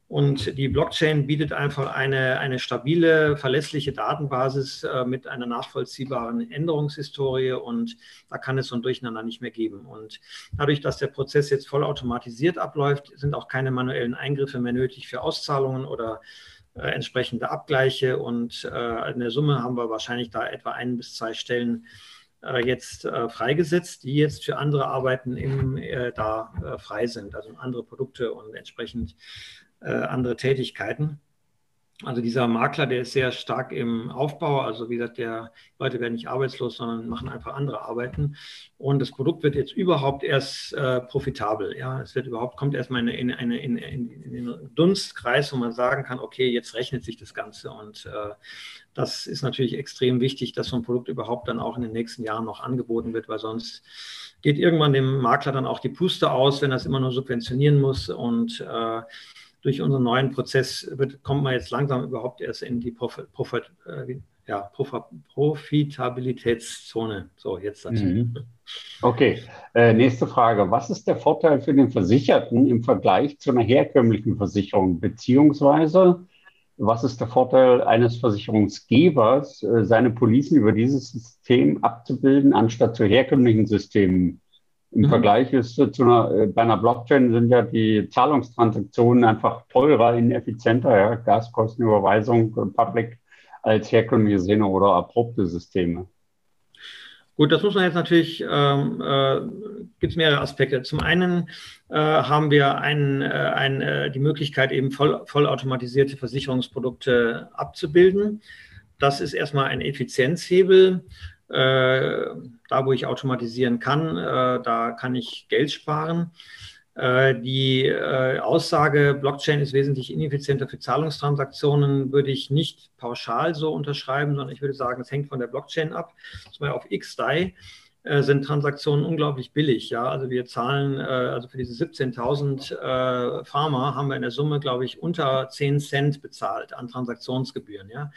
und die Blockchain bietet einfach eine, eine stabile, verlässliche Datenbasis äh, mit einer nachvollziehbaren Änderungshistorie und da kann es so ein Durcheinander nicht mehr geben. Und dadurch, dass der Prozess jetzt vollautomatisiert abläuft, sind auch keine manuellen Eingriffe mehr nötig für Auszahlungen oder äh, entsprechende Abgleiche und äh, in der Summe haben wir wahrscheinlich da etwa ein bis zwei Stellen äh, jetzt äh, freigesetzt, die jetzt für andere Arbeiten im, äh, da äh, frei sind, also andere Produkte und entsprechend andere Tätigkeiten. Also dieser Makler, der ist sehr stark im Aufbau. Also wie gesagt, der Leute werden nicht arbeitslos, sondern machen einfach andere Arbeiten. Und das Produkt wird jetzt überhaupt erst äh, profitabel. Ja, es wird überhaupt kommt erstmal in, in, in, in, in den Dunstkreis, wo man sagen kann, okay, jetzt rechnet sich das Ganze. Und äh, das ist natürlich extrem wichtig, dass so ein Produkt überhaupt dann auch in den nächsten Jahren noch angeboten wird, weil sonst geht irgendwann dem Makler dann auch die Puste aus, wenn er es immer nur subventionieren muss und äh, durch unseren neuen Prozess wird, kommt man jetzt langsam überhaupt erst in die Profit, Profit, äh, ja, Profitabilitätszone. So, jetzt dazu. Mhm. Okay, äh, nächste Frage. Was ist der Vorteil für den Versicherten im Vergleich zu einer herkömmlichen Versicherung? Beziehungsweise, was ist der Vorteil eines Versicherungsgebers, äh, seine Policen über dieses System abzubilden, anstatt zu herkömmlichen Systemen? Im mhm. Vergleich ist zu einer, äh, bei einer Blockchain sind ja die Zahlungstransaktionen einfach teurer, ineffizienter, ja, Gaskostenüberweisung, äh, Public als herkömmliche oder abrupte Systeme. Gut, das muss man jetzt natürlich, ähm, äh, gibt es mehrere Aspekte. Zum einen äh, haben wir ein, äh, ein, äh, die Möglichkeit, eben voll, vollautomatisierte Versicherungsprodukte abzubilden. Das ist erstmal ein Effizienzhebel. Äh, da, wo ich automatisieren kann, äh, da kann ich Geld sparen. Äh, die Aussage, Blockchain ist wesentlich ineffizienter für Zahlungstransaktionen, würde ich nicht pauschal so unterschreiben, sondern ich würde sagen, es hängt von der Blockchain ab. Zum Beispiel auf XDAI sind Transaktionen unglaublich billig. Ja, also wir zahlen, also für diese 17.000 äh, Pharma haben wir in der Summe, glaube ich, unter 10 Cent bezahlt an Transaktionsgebühren. Ja,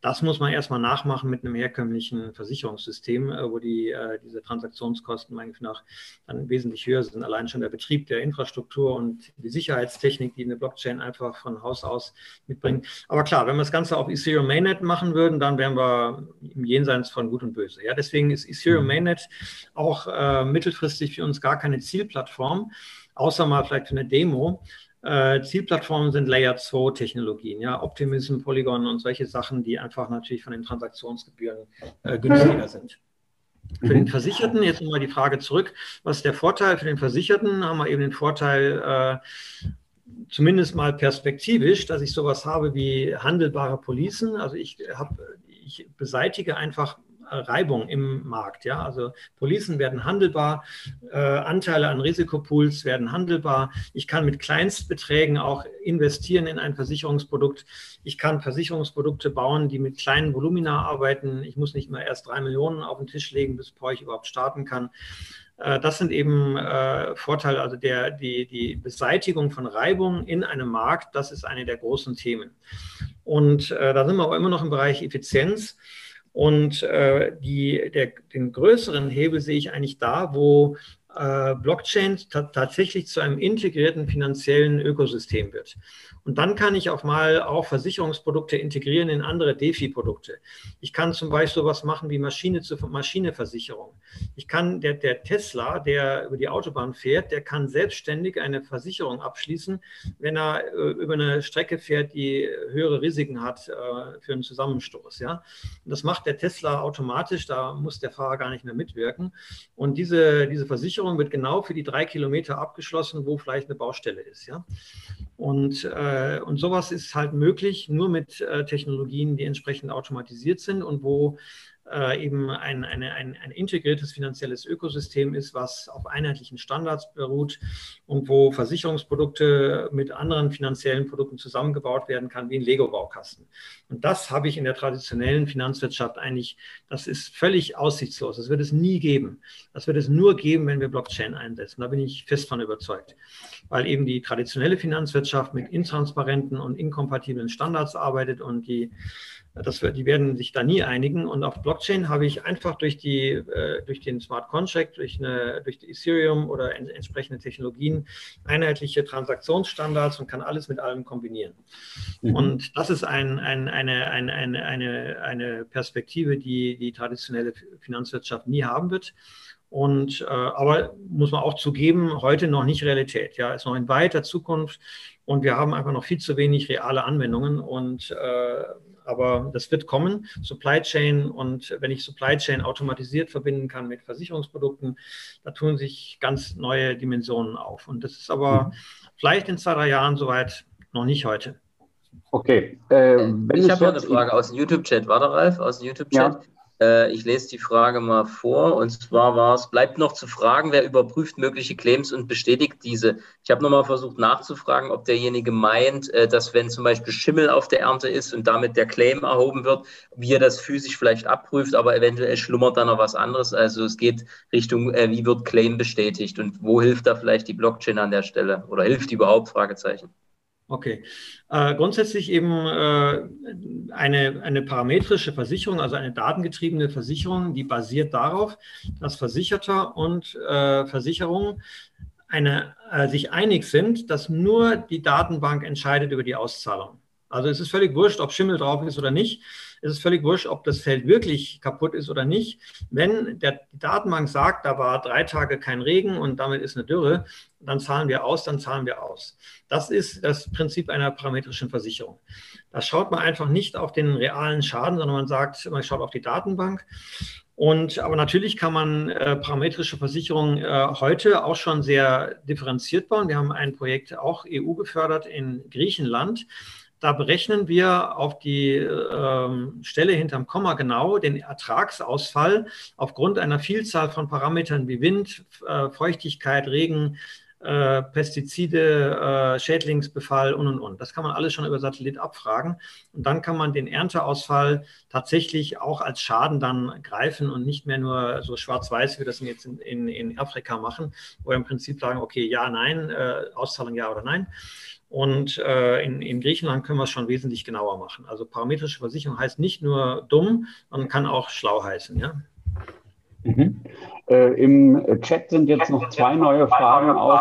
das muss man erstmal nachmachen mit einem herkömmlichen Versicherungssystem, äh, wo die, äh, diese Transaktionskosten meiner nach dann wesentlich höher sind. Allein schon der Betrieb der Infrastruktur und die Sicherheitstechnik, die eine Blockchain einfach von Haus aus mitbringt. Aber klar, wenn wir das Ganze auf Ethereum Mainnet machen würden, dann wären wir im Jenseits von Gut und Böse. Ja, deswegen ist Ethereum mhm. Mainnet auch äh, mittelfristig für uns gar keine Zielplattform, außer mal vielleicht für eine Demo. Äh, Zielplattformen sind Layer 2 Technologien, ja, Optimism, Polygon und solche Sachen, die einfach natürlich von den Transaktionsgebühren äh, günstiger sind. Für den mhm. Versicherten, jetzt nochmal die Frage zurück, was ist der Vorteil? Für den Versicherten haben wir eben den Vorteil, äh, zumindest mal perspektivisch, dass ich sowas habe wie handelbare Policen. Also ich habe, ich beseitige einfach Reibung im Markt. Ja? Also Policen werden handelbar, äh, Anteile an Risikopools werden handelbar. Ich kann mit Kleinstbeträgen auch investieren in ein Versicherungsprodukt. Ich kann Versicherungsprodukte bauen, die mit kleinen Volumina arbeiten. Ich muss nicht mal erst drei Millionen auf den Tisch legen, bis ich überhaupt starten kann. Äh, das sind eben äh, Vorteile, also der, die, die Beseitigung von Reibung in einem Markt, das ist eine der großen Themen. Und äh, da sind wir aber immer noch im Bereich Effizienz. Und äh, die, der, den größeren Hebel sehe ich eigentlich da, wo äh, Blockchain tatsächlich zu einem integrierten finanziellen Ökosystem wird. Und dann kann ich auch mal auch Versicherungsprodukte integrieren in andere DeFi-Produkte. Ich kann zum Beispiel sowas machen wie Maschine zu Maschine-Versicherung. Ich kann, der, der Tesla, der über die Autobahn fährt, der kann selbstständig eine Versicherung abschließen, wenn er äh, über eine Strecke fährt, die höhere Risiken hat äh, für einen Zusammenstoß. Ja? Und das macht der Tesla automatisch, da muss der Fahrer gar nicht mehr mitwirken. Und diese, diese Versicherung wird genau für die drei Kilometer abgeschlossen, wo vielleicht eine Baustelle ist. Ja? Und, äh, und sowas ist halt möglich nur mit äh, Technologien, die entsprechend automatisiert sind und wo äh, eben ein, eine, ein, ein integriertes finanzielles Ökosystem ist, was auf einheitlichen Standards beruht und wo Versicherungsprodukte mit anderen finanziellen Produkten zusammengebaut werden kann, wie ein Lego-Baukasten. Und das habe ich in der traditionellen Finanzwirtschaft eigentlich, das ist völlig aussichtslos. Das wird es nie geben. Das wird es nur geben, wenn wir Blockchain einsetzen. Da bin ich fest von überzeugt. Weil eben die traditionelle Finanzwirtschaft mit intransparenten und inkompatiblen Standards arbeitet und die das, die werden sich da nie einigen. Und auf Blockchain habe ich einfach durch, die, äh, durch den Smart Contract, durch, eine, durch die Ethereum oder en, entsprechende Technologien einheitliche Transaktionsstandards und kann alles mit allem kombinieren. Mhm. Und das ist ein, ein, eine, eine, eine, eine Perspektive, die die traditionelle Finanzwirtschaft nie haben wird. Und äh, aber muss man auch zugeben, heute noch nicht Realität. Ja, ist noch in weiter Zukunft und wir haben einfach noch viel zu wenig reale Anwendungen und äh, aber das wird kommen. Supply Chain und wenn ich Supply Chain automatisiert verbinden kann mit Versicherungsprodukten, da tun sich ganz neue Dimensionen auf. Und das ist aber mhm. vielleicht in zwei, drei Jahren soweit noch nicht heute. Okay. Äh, ich habe eine Frage aus dem YouTube-Chat. Warte, Ralf, aus dem YouTube-Chat. Ja. Äh, ich lese die Frage mal vor. Und zwar war es, bleibt noch zu fragen, wer überprüft mögliche Claims und bestätigt diese. Ich habe nochmal versucht nachzufragen, ob derjenige meint, äh, dass wenn zum Beispiel Schimmel auf der Ernte ist und damit der Claim erhoben wird, wie er das physisch vielleicht abprüft, aber eventuell schlummert da noch was anderes. Also es geht Richtung, äh, wie wird Claim bestätigt und wo hilft da vielleicht die Blockchain an der Stelle oder hilft die überhaupt? Fragezeichen. Okay. Äh, grundsätzlich eben äh, eine, eine parametrische Versicherung, also eine datengetriebene Versicherung, die basiert darauf, dass Versicherter und äh, Versicherungen eine, äh, sich einig sind, dass nur die Datenbank entscheidet über die Auszahlung. Also es ist völlig wurscht, ob Schimmel drauf ist oder nicht. Es ist völlig wurscht, ob das Feld wirklich kaputt ist oder nicht. Wenn der, die Datenbank sagt, da war drei Tage kein Regen und damit ist eine Dürre, dann zahlen wir aus, dann zahlen wir aus. Das ist das Prinzip einer parametrischen Versicherung. Da schaut man einfach nicht auf den realen Schaden, sondern man sagt, man schaut auf die Datenbank. Und aber natürlich kann man äh, parametrische Versicherungen äh, heute auch schon sehr differenziert bauen. Wir haben ein Projekt auch EU gefördert in Griechenland. Da berechnen wir auf die ähm, Stelle hinterm Komma genau den Ertragsausfall aufgrund einer Vielzahl von Parametern wie Wind, äh, Feuchtigkeit, Regen, äh, Pestizide, äh, Schädlingsbefall und und und. Das kann man alles schon über Satellit abfragen. Und dann kann man den Ernteausfall tatsächlich auch als Schaden dann greifen und nicht mehr nur so schwarz-weiß, wie wir das jetzt in, in, in Afrika machen, wo wir im Prinzip sagen, okay, ja, nein, äh, Auszahlung ja oder nein. Und äh, in, in, Griechenland können wir es schon wesentlich genauer machen. Also parametrische Versicherung heißt nicht nur dumm, sondern kann auch schlau heißen. Ja? Mhm. Äh, Im Chat sind jetzt noch zwei neue Fragen auf,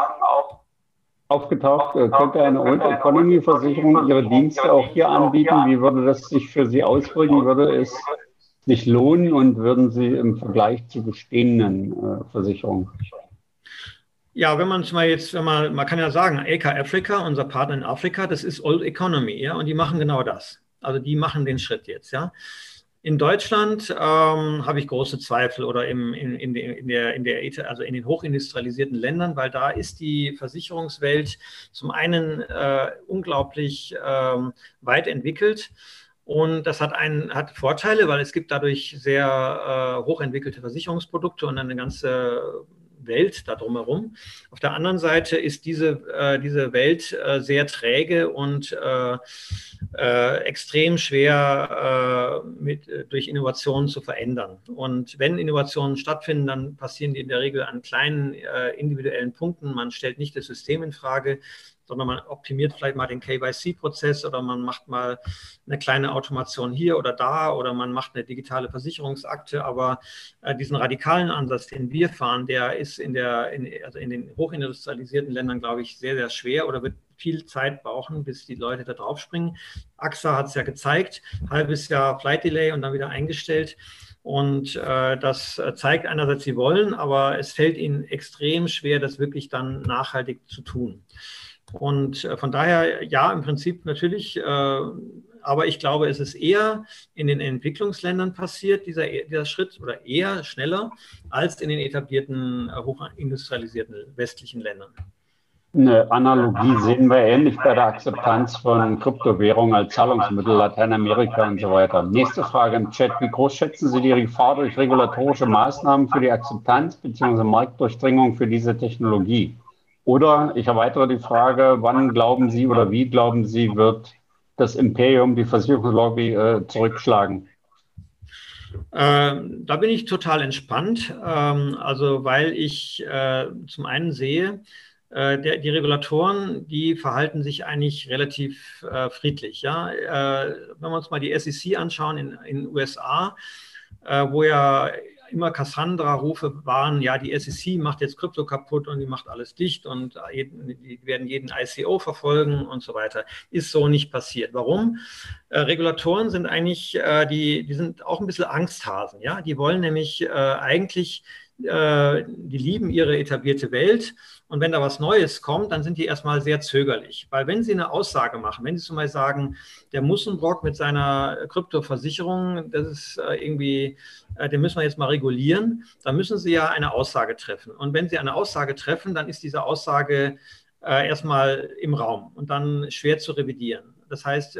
aufgetaucht. Äh, könnte eine Old Economy Versicherung ihre Dienste auch hier anbieten? Wie würde das sich für Sie ausdrücken? Würde es sich lohnen und würden Sie im Vergleich zu bestehenden äh, Versicherungen? Ja, wenn man es mal jetzt, wenn man, man kann ja sagen, AK Africa, unser Partner in Afrika, das ist Old Economy, ja, und die machen genau das. Also die machen den Schritt jetzt, ja. In Deutschland ähm, habe ich große Zweifel oder im, in, in, in, der, in, der, also in den hochindustrialisierten Ländern, weil da ist die Versicherungswelt zum einen äh, unglaublich ähm, weit entwickelt. Und das hat, einen, hat Vorteile, weil es gibt dadurch sehr äh, hochentwickelte Versicherungsprodukte und eine ganze Welt da drumherum. Auf der anderen Seite ist diese, äh, diese Welt äh, sehr träge und äh, äh extrem schwer äh, mit, durch Innovationen zu verändern. Und wenn Innovationen stattfinden, dann passieren die in der Regel an kleinen individuellen Punkten. Man stellt nicht das System in Frage, sondern man optimiert vielleicht mal den KYC-Prozess oder man macht mal eine kleine Automation hier oder da oder man macht eine digitale Versicherungsakte. Aber äh, diesen radikalen Ansatz, den wir fahren, der ist in, der, in, also in den hochindustrialisierten Ländern, glaube ich, sehr, sehr schwer oder wird viel Zeit brauchen, bis die Leute da drauf springen. AXA hat es ja gezeigt, halbes Jahr Flight Delay und dann wieder eingestellt. Und äh, das zeigt einerseits, sie wollen, aber es fällt ihnen extrem schwer, das wirklich dann nachhaltig zu tun. Und äh, von daher, ja, im Prinzip natürlich, äh, aber ich glaube, es ist eher in den Entwicklungsländern passiert, dieser, dieser Schritt, oder eher schneller als in den etablierten, äh, hochindustrialisierten westlichen Ländern. Eine Analogie sehen wir ähnlich bei der Akzeptanz von Kryptowährungen als Zahlungsmittel, Lateinamerika und so weiter. Nächste Frage im Chat. Wie groß schätzen Sie die Gefahr durch regulatorische Maßnahmen für die Akzeptanz bzw. Marktdurchdringung für diese Technologie? Oder ich erweitere die Frage, wann glauben Sie oder wie glauben Sie, wird das Imperium, die Versicherungslobby äh, zurückschlagen? Ähm, da bin ich total entspannt, ähm, also weil ich äh, zum einen sehe, äh, der, die Regulatoren, die verhalten sich eigentlich relativ äh, friedlich. Ja? Äh, wenn wir uns mal die SEC anschauen in den USA, äh, wo ja immer Cassandra-Rufe waren, ja, die SEC macht jetzt Krypto kaputt und die macht alles dicht und die werden jeden ICO verfolgen und so weiter. Ist so nicht passiert. Warum? Äh, Regulatoren sind eigentlich, äh, die, die sind auch ein bisschen Angsthasen, ja. Die wollen nämlich äh, eigentlich, äh, die lieben ihre etablierte Welt und wenn da was Neues kommt, dann sind die erstmal sehr zögerlich. Weil wenn sie eine Aussage machen, wenn sie zum Beispiel sagen, der Mussenbrock mit seiner Kryptoversicherung, das ist äh, irgendwie, äh, den müssen wir jetzt mal regulieren, dann müssen sie ja eine Aussage treffen. Und wenn sie eine Aussage treffen, dann ist diese Aussage äh, erstmal im Raum und dann schwer zu revidieren. Das heißt,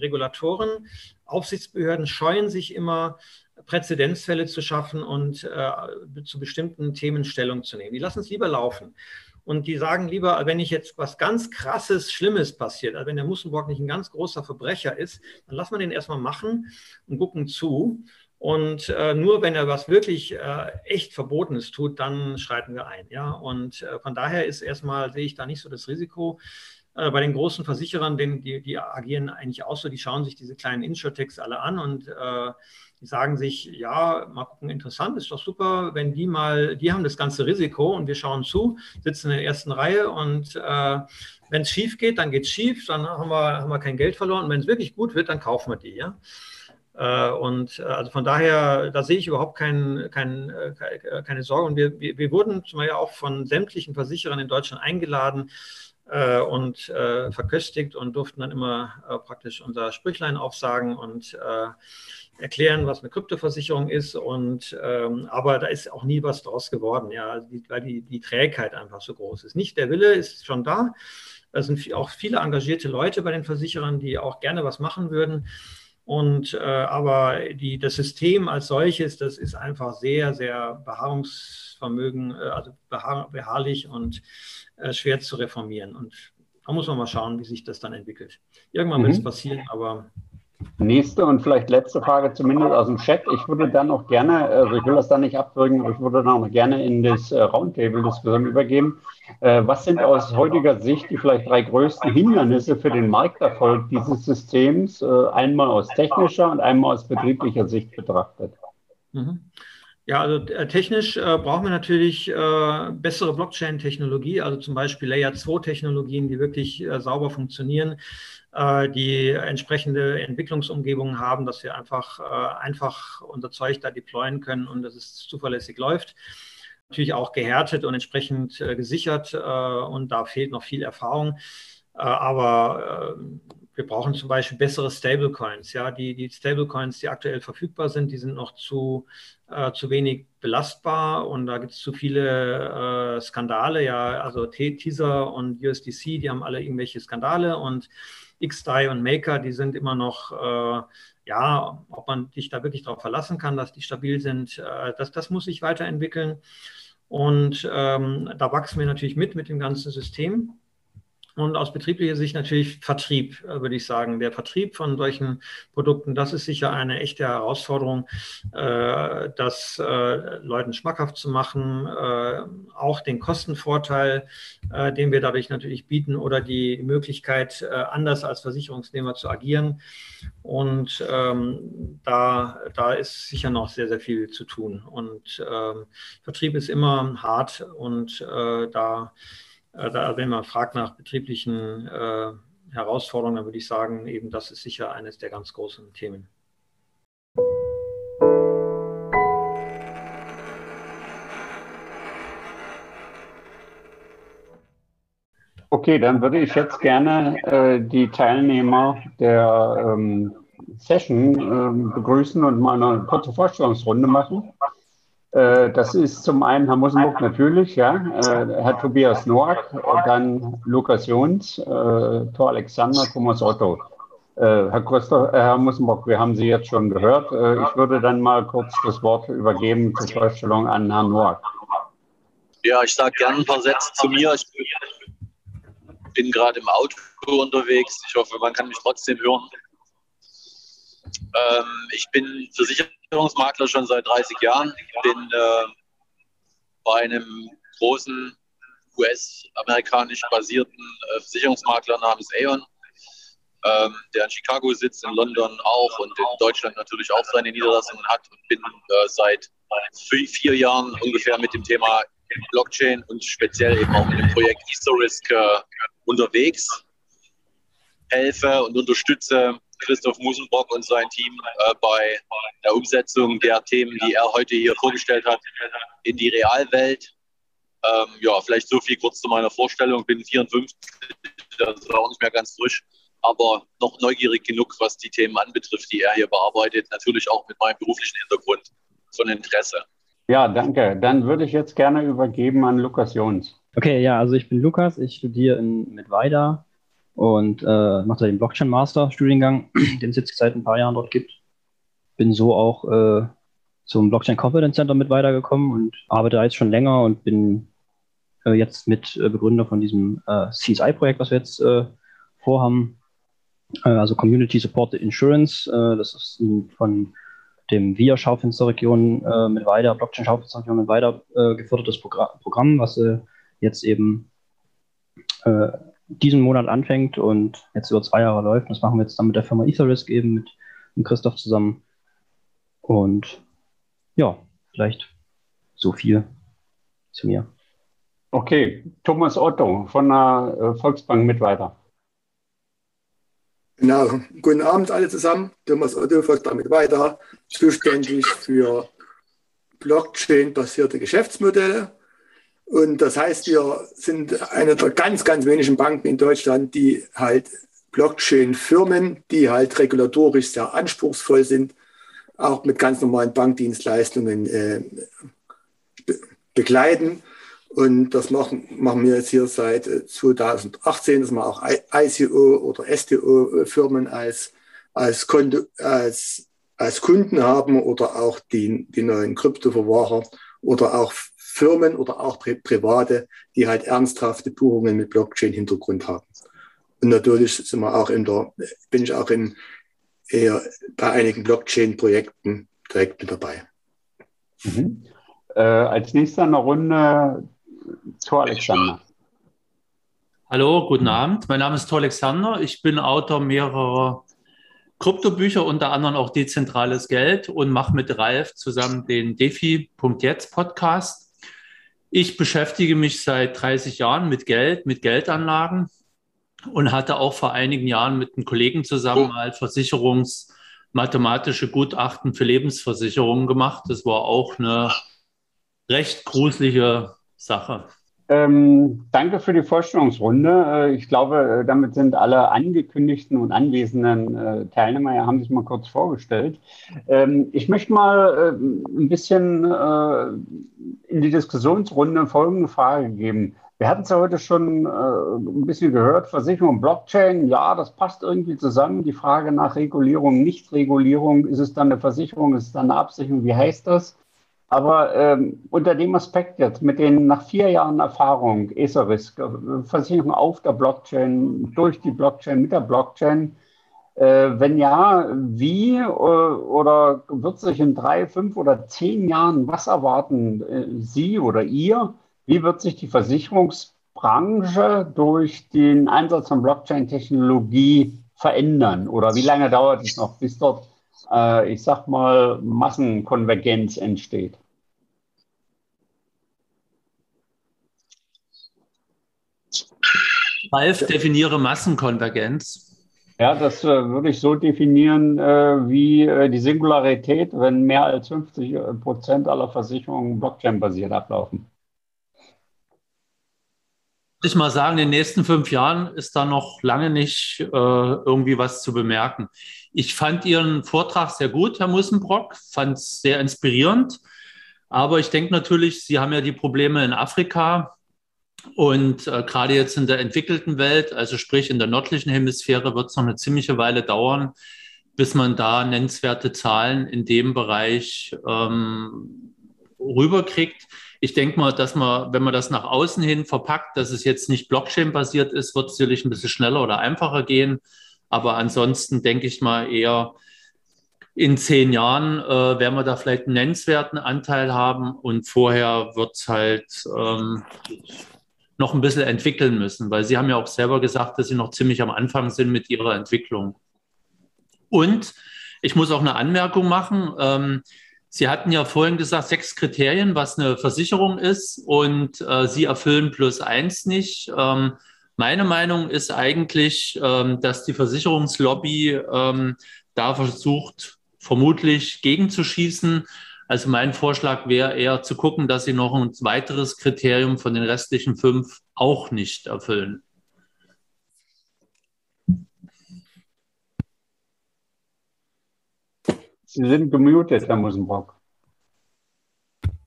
Regulatoren, Aufsichtsbehörden scheuen sich immer, Präzedenzfälle zu schaffen und äh, zu bestimmten Themen Stellung zu nehmen. Die lassen es lieber laufen. Und die sagen lieber, wenn nicht jetzt was ganz krasses, Schlimmes passiert, also wenn der Mussenborg nicht ein ganz großer Verbrecher ist, dann lassen wir den erstmal machen und gucken zu. Und äh, nur wenn er was wirklich äh, echt Verbotenes tut, dann schreiten wir ein. Ja? Und äh, von daher ist erstmal, sehe ich da nicht so das Risiko. Äh, bei den großen Versicherern, den, die, die agieren eigentlich auch so, die schauen sich diese kleinen Insurtechs alle an und äh, die sagen sich, ja, mal gucken, interessant, ist doch super, wenn die mal, die haben das ganze Risiko und wir schauen zu, sitzen in der ersten Reihe und äh, wenn es schief geht, dann geht es schief, dann haben wir, haben wir kein Geld verloren und wenn es wirklich gut wird, dann kaufen wir die, ja. Äh, und äh, also von daher, da sehe ich überhaupt kein, kein, äh, keine Sorge. Und wir, wir, wir wurden zum Beispiel auch von sämtlichen Versicherern in Deutschland eingeladen äh, und äh, verköstigt und durften dann immer äh, praktisch unser Sprüchlein aufsagen und erklären, was eine Kryptoversicherung ist. Und ähm, aber da ist auch nie was draus geworden, ja, also weil die, die Trägheit einfach so groß ist. Nicht der Wille ist schon da. Es sind auch viele engagierte Leute bei den Versicherern, die auch gerne was machen würden. Und äh, aber die, das System als solches, das ist einfach sehr, sehr Beharrungsvermögen, äh, also beharr, beharrlich und äh, schwer zu reformieren. Und da muss man mal schauen, wie sich das dann entwickelt. Irgendwann mhm. wird es passieren, aber Nächste und vielleicht letzte Frage zumindest aus dem Chat. Ich würde dann auch gerne, also ich will das da nicht abwürgen, aber ich würde dann auch gerne in das äh, Roundtable-Diskussion übergeben. Äh, was sind aus heutiger Sicht die vielleicht drei größten Hindernisse für den Markterfolg dieses Systems, äh, einmal aus technischer und einmal aus betrieblicher Sicht betrachtet? Mhm. Ja, also technisch äh, brauchen wir natürlich äh, bessere Blockchain-Technologie, also zum Beispiel Layer-2-Technologien, die wirklich äh, sauber funktionieren äh, die entsprechende Entwicklungsumgebungen haben, dass wir einfach, äh, einfach unser Zeug da deployen können und dass es zuverlässig läuft. Natürlich auch gehärtet und entsprechend äh, gesichert und da fehlt noch viel Erfahrung. aber wir brauchen zum Beispiel bessere Stablecoins. Ja, die, die Stablecoins, die aktuell verfügbar sind, die sind noch zu, äh, zu wenig belastbar und da gibt es zu viele äh, Skandale. Ja, also Tether und USDC, die haben alle irgendwelche Skandale und XDAI und Maker, die sind immer noch, äh, ja, ob man sich da wirklich darauf verlassen kann, dass die stabil sind, äh, das, das muss sich weiterentwickeln. Und ähm, da wachsen wir natürlich mit mit dem ganzen System. Und aus betrieblicher Sicht natürlich Vertrieb, äh, würde ich sagen. Der Vertrieb von solchen Produkten, das ist sicher eine echte Herausforderung, äh, das äh, Leuten schmackhaft zu machen, auch den Kostenvorteil, den wir dadurch natürlich bieten oder die Möglichkeit, anders als Versicherungsnehmer zu agieren. Und ähm, da, da ist sicher noch sehr, sehr viel zu tun. Und ähm, Vertrieb ist immer hart und da da, wenn man fragt nach betrieblichen äh, Herausforderungen, dann würde ich sagen, eben das ist sicher eines der ganz großen Themen. Okay, dann würde ich jetzt gerne äh, die Teilnehmer der ähm, Session äh, begrüßen und mal eine kurze Vorstellungsrunde machen. Äh, das ist zum einen Herr Musenburg natürlich, ja, äh, Herr Tobias Noack, dann Lukas Jons, äh, Thor Alexander, Thomas Otto. Herr, Christoph, Herr Musenburg, wir haben Sie jetzt schon gehört. Ich würde dann mal kurz das Wort übergeben zur Vorstellung an Herrn Noack. Ja, ich sage gerne ein paar Sätze zu mir. Ich bin gerade im Auto unterwegs. Ich hoffe, man kann mich trotzdem hören. Ähm, ich bin Versicherungsmakler schon seit 30 Jahren. Bin äh, bei einem großen US-amerikanisch basierten äh, Versicherungsmakler namens Aon, ähm, der in Chicago sitzt, in London auch und in Deutschland natürlich auch seine Niederlassungen hat und bin äh, seit vier Jahren ungefähr mit dem Thema Blockchain und speziell eben auch mit dem Projekt Istorisk äh, unterwegs, helfe und unterstütze Christoph Musenbrock und sein Team äh, bei der Umsetzung der Themen, die er heute hier vorgestellt hat, in die Realwelt. Ähm, ja, vielleicht so viel kurz zu meiner Vorstellung. Bin 54, das ist auch nicht mehr ganz frisch, aber noch neugierig genug, was die Themen anbetrifft, die er hier bearbeitet. Natürlich auch mit meinem beruflichen Hintergrund von Interesse. Ja, danke. Dann würde ich jetzt gerne übergeben an Lukas Jons. Okay, ja, also ich bin Lukas, ich studiere in Mittweida und äh, mache den Blockchain Master Studiengang, den es jetzt seit ein paar Jahren dort gibt. Bin so auch äh, zum Blockchain Confidence Center mit weitergekommen und arbeite da jetzt schon länger und bin äh, jetzt mit äh, Begründer von diesem äh, CSI-Projekt, was wir jetzt äh, vorhaben. Also Community Supported Insurance. Das ist ein, von dem VIA Schaufensterregion äh, mit weiter, Blockchain Schaufensterregion mit weiter gefördertes Progr Programm, was jetzt eben diesen Monat anfängt und jetzt über zwei Jahre läuft. Das machen wir jetzt dann mit der Firma Etherisk eben mit, mit Christoph zusammen. Und ja, vielleicht so viel zu mir. Okay, Thomas Otto von der äh, Volksbank mit weiter. Genau, guten Abend alle zusammen. Thomas Otto, Volksbank mit weiter, zuständig für Blockchain-basierte Geschäftsmodelle. Und das heißt, wir sind eine der ganz, ganz wenigen Banken in Deutschland, die halt Blockchain-Firmen, die halt regulatorisch sehr anspruchsvoll sind, auch mit ganz normalen Bankdienstleistungen äh, be begleiten. Und das machen, machen wir jetzt hier seit 2018, äh, dass wir auch ICO oder STO-Firmen als, als, als, als Kunden haben oder auch die, die neuen Kryptoverwahrer oder auch Firmen oder auch Pri Private, die halt ernsthafte Buchungen mit Blockchain-Hintergrund haben. Und natürlich sind wir auch in der, bin ich auch in, eher bei einigen Blockchain-Projekten direkt mit dabei. Mhm. Äh, als nächster eine Runde Tor Alexander. Hallo, guten Abend. Mein Name ist Tor Alexander. Ich bin Autor mehrerer Kryptobücher, unter anderem auch Dezentrales Geld und mache mit Ralf zusammen den Defi.jetzt Podcast. Ich beschäftige mich seit 30 Jahren mit Geld, mit Geldanlagen und hatte auch vor einigen Jahren mit einem Kollegen zusammen mal versicherungsmathematische Gutachten für Lebensversicherungen gemacht. Das war auch eine recht gruselige Sache. Ähm, danke für die Vorstellungsrunde. Äh, ich glaube, äh, damit sind alle angekündigten und anwesenden äh, Teilnehmer ja, haben sich mal kurz vorgestellt. Ähm, ich möchte mal äh, ein bisschen äh, in die Diskussionsrunde folgende Frage geben. Wir hatten es ja heute schon äh, ein bisschen gehört, Versicherung, Blockchain, ja, das passt irgendwie zusammen. Die Frage nach Regulierung, Nichtregulierung, ist es dann eine Versicherung, ist es dann eine Absicherung, wie heißt das? Aber ähm, unter dem Aspekt jetzt, mit den nach vier Jahren Erfahrung, ESA-Risk, Versicherung auf der Blockchain, durch die Blockchain, mit der Blockchain, äh, wenn ja, wie äh, oder wird sich in drei, fünf oder zehn Jahren was erwarten äh, Sie oder ihr? Wie wird sich die Versicherungsbranche durch den Einsatz von Blockchain-Technologie verändern? Oder wie lange dauert es noch, bis dort äh, ich sag mal, Massenkonvergenz entsteht? Ralf, definiere Massenkonvergenz. Ja, das äh, würde ich so definieren äh, wie äh, die Singularität, wenn mehr als 50 äh, Prozent aller Versicherungen Blockchain-basiert ablaufen ich mal sagen, in den nächsten fünf Jahren ist da noch lange nicht äh, irgendwie was zu bemerken. Ich fand Ihren Vortrag sehr gut, Herr Mussenbrock, fand es sehr inspirierend. Aber ich denke natürlich, Sie haben ja die Probleme in Afrika und äh, gerade jetzt in der entwickelten Welt, also sprich in der nördlichen Hemisphäre, wird es noch eine ziemliche Weile dauern, bis man da nennenswerte Zahlen in dem Bereich ähm, rüberkriegt. Ich denke mal, dass man, wenn man das nach außen hin verpackt, dass es jetzt nicht Blockchain-basiert ist, wird es sicherlich ein bisschen schneller oder einfacher gehen. Aber ansonsten denke ich mal eher, in zehn Jahren äh, werden wir da vielleicht einen nennenswerten Anteil haben und vorher wird es halt ähm, noch ein bisschen entwickeln müssen, weil Sie haben ja auch selber gesagt, dass Sie noch ziemlich am Anfang sind mit Ihrer Entwicklung. Und ich muss auch eine Anmerkung machen. Ähm, Sie hatten ja vorhin gesagt, sechs Kriterien, was eine Versicherung ist und äh, Sie erfüllen plus eins nicht. Ähm, meine Meinung ist eigentlich, ähm, dass die Versicherungslobby ähm, da versucht, vermutlich gegenzuschießen. Also mein Vorschlag wäre eher zu gucken, dass Sie noch ein weiteres Kriterium von den restlichen fünf auch nicht erfüllen. Sie sind gemutet, Herr Musenbrock.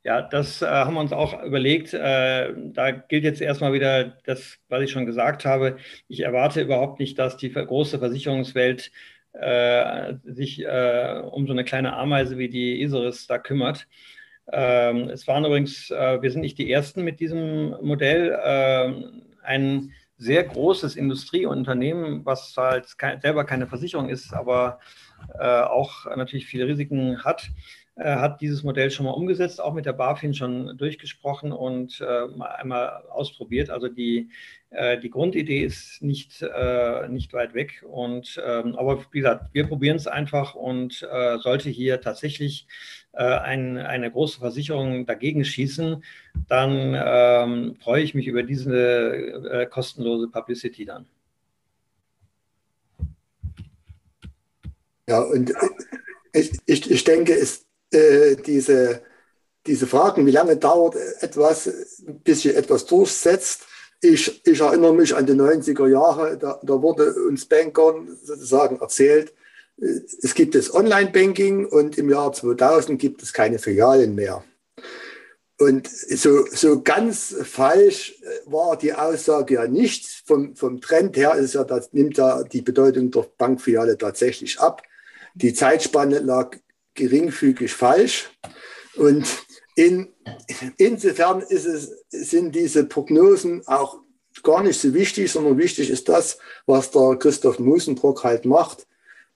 Ja, das äh, haben wir uns auch überlegt. Äh, da gilt jetzt erstmal wieder das, was ich schon gesagt habe. Ich erwarte überhaupt nicht, dass die große Versicherungswelt äh, sich äh, um so eine kleine Ameise wie die Iseris da kümmert. Ähm, es waren übrigens, äh, wir sind nicht die Ersten mit diesem Modell. Ähm, ein sehr großes Industrieunternehmen, was halt kein, selber keine Versicherung ist, aber auch natürlich viele Risiken hat, äh, hat dieses Modell schon mal umgesetzt, auch mit der BaFin schon durchgesprochen und äh, einmal ausprobiert. Also die, äh, die Grundidee ist nicht, äh, nicht weit weg. Und, ähm, aber wie gesagt, wir probieren es einfach und äh, sollte hier tatsächlich äh, ein, eine große Versicherung dagegen schießen, dann ähm, freue ich mich über diese kostenlose Publicity dann. Ja, und ich, ich, ich denke, es, äh, diese, diese Fragen, wie lange dauert etwas, bis sich etwas durchsetzt. Ich, ich erinnere mich an die 90er Jahre, da, da wurde uns Bankern sozusagen erzählt, äh, es gibt das Online-Banking und im Jahr 2000 gibt es keine Filialen mehr. Und so, so ganz falsch äh, war die Aussage ja nicht. Vom, vom Trend her ist ja, das nimmt ja die Bedeutung der Bankfiliale tatsächlich ab. Die Zeitspanne lag geringfügig falsch. Und in, insofern es, sind diese Prognosen auch gar nicht so wichtig, sondern wichtig ist das, was der Christoph Musenbrock halt macht,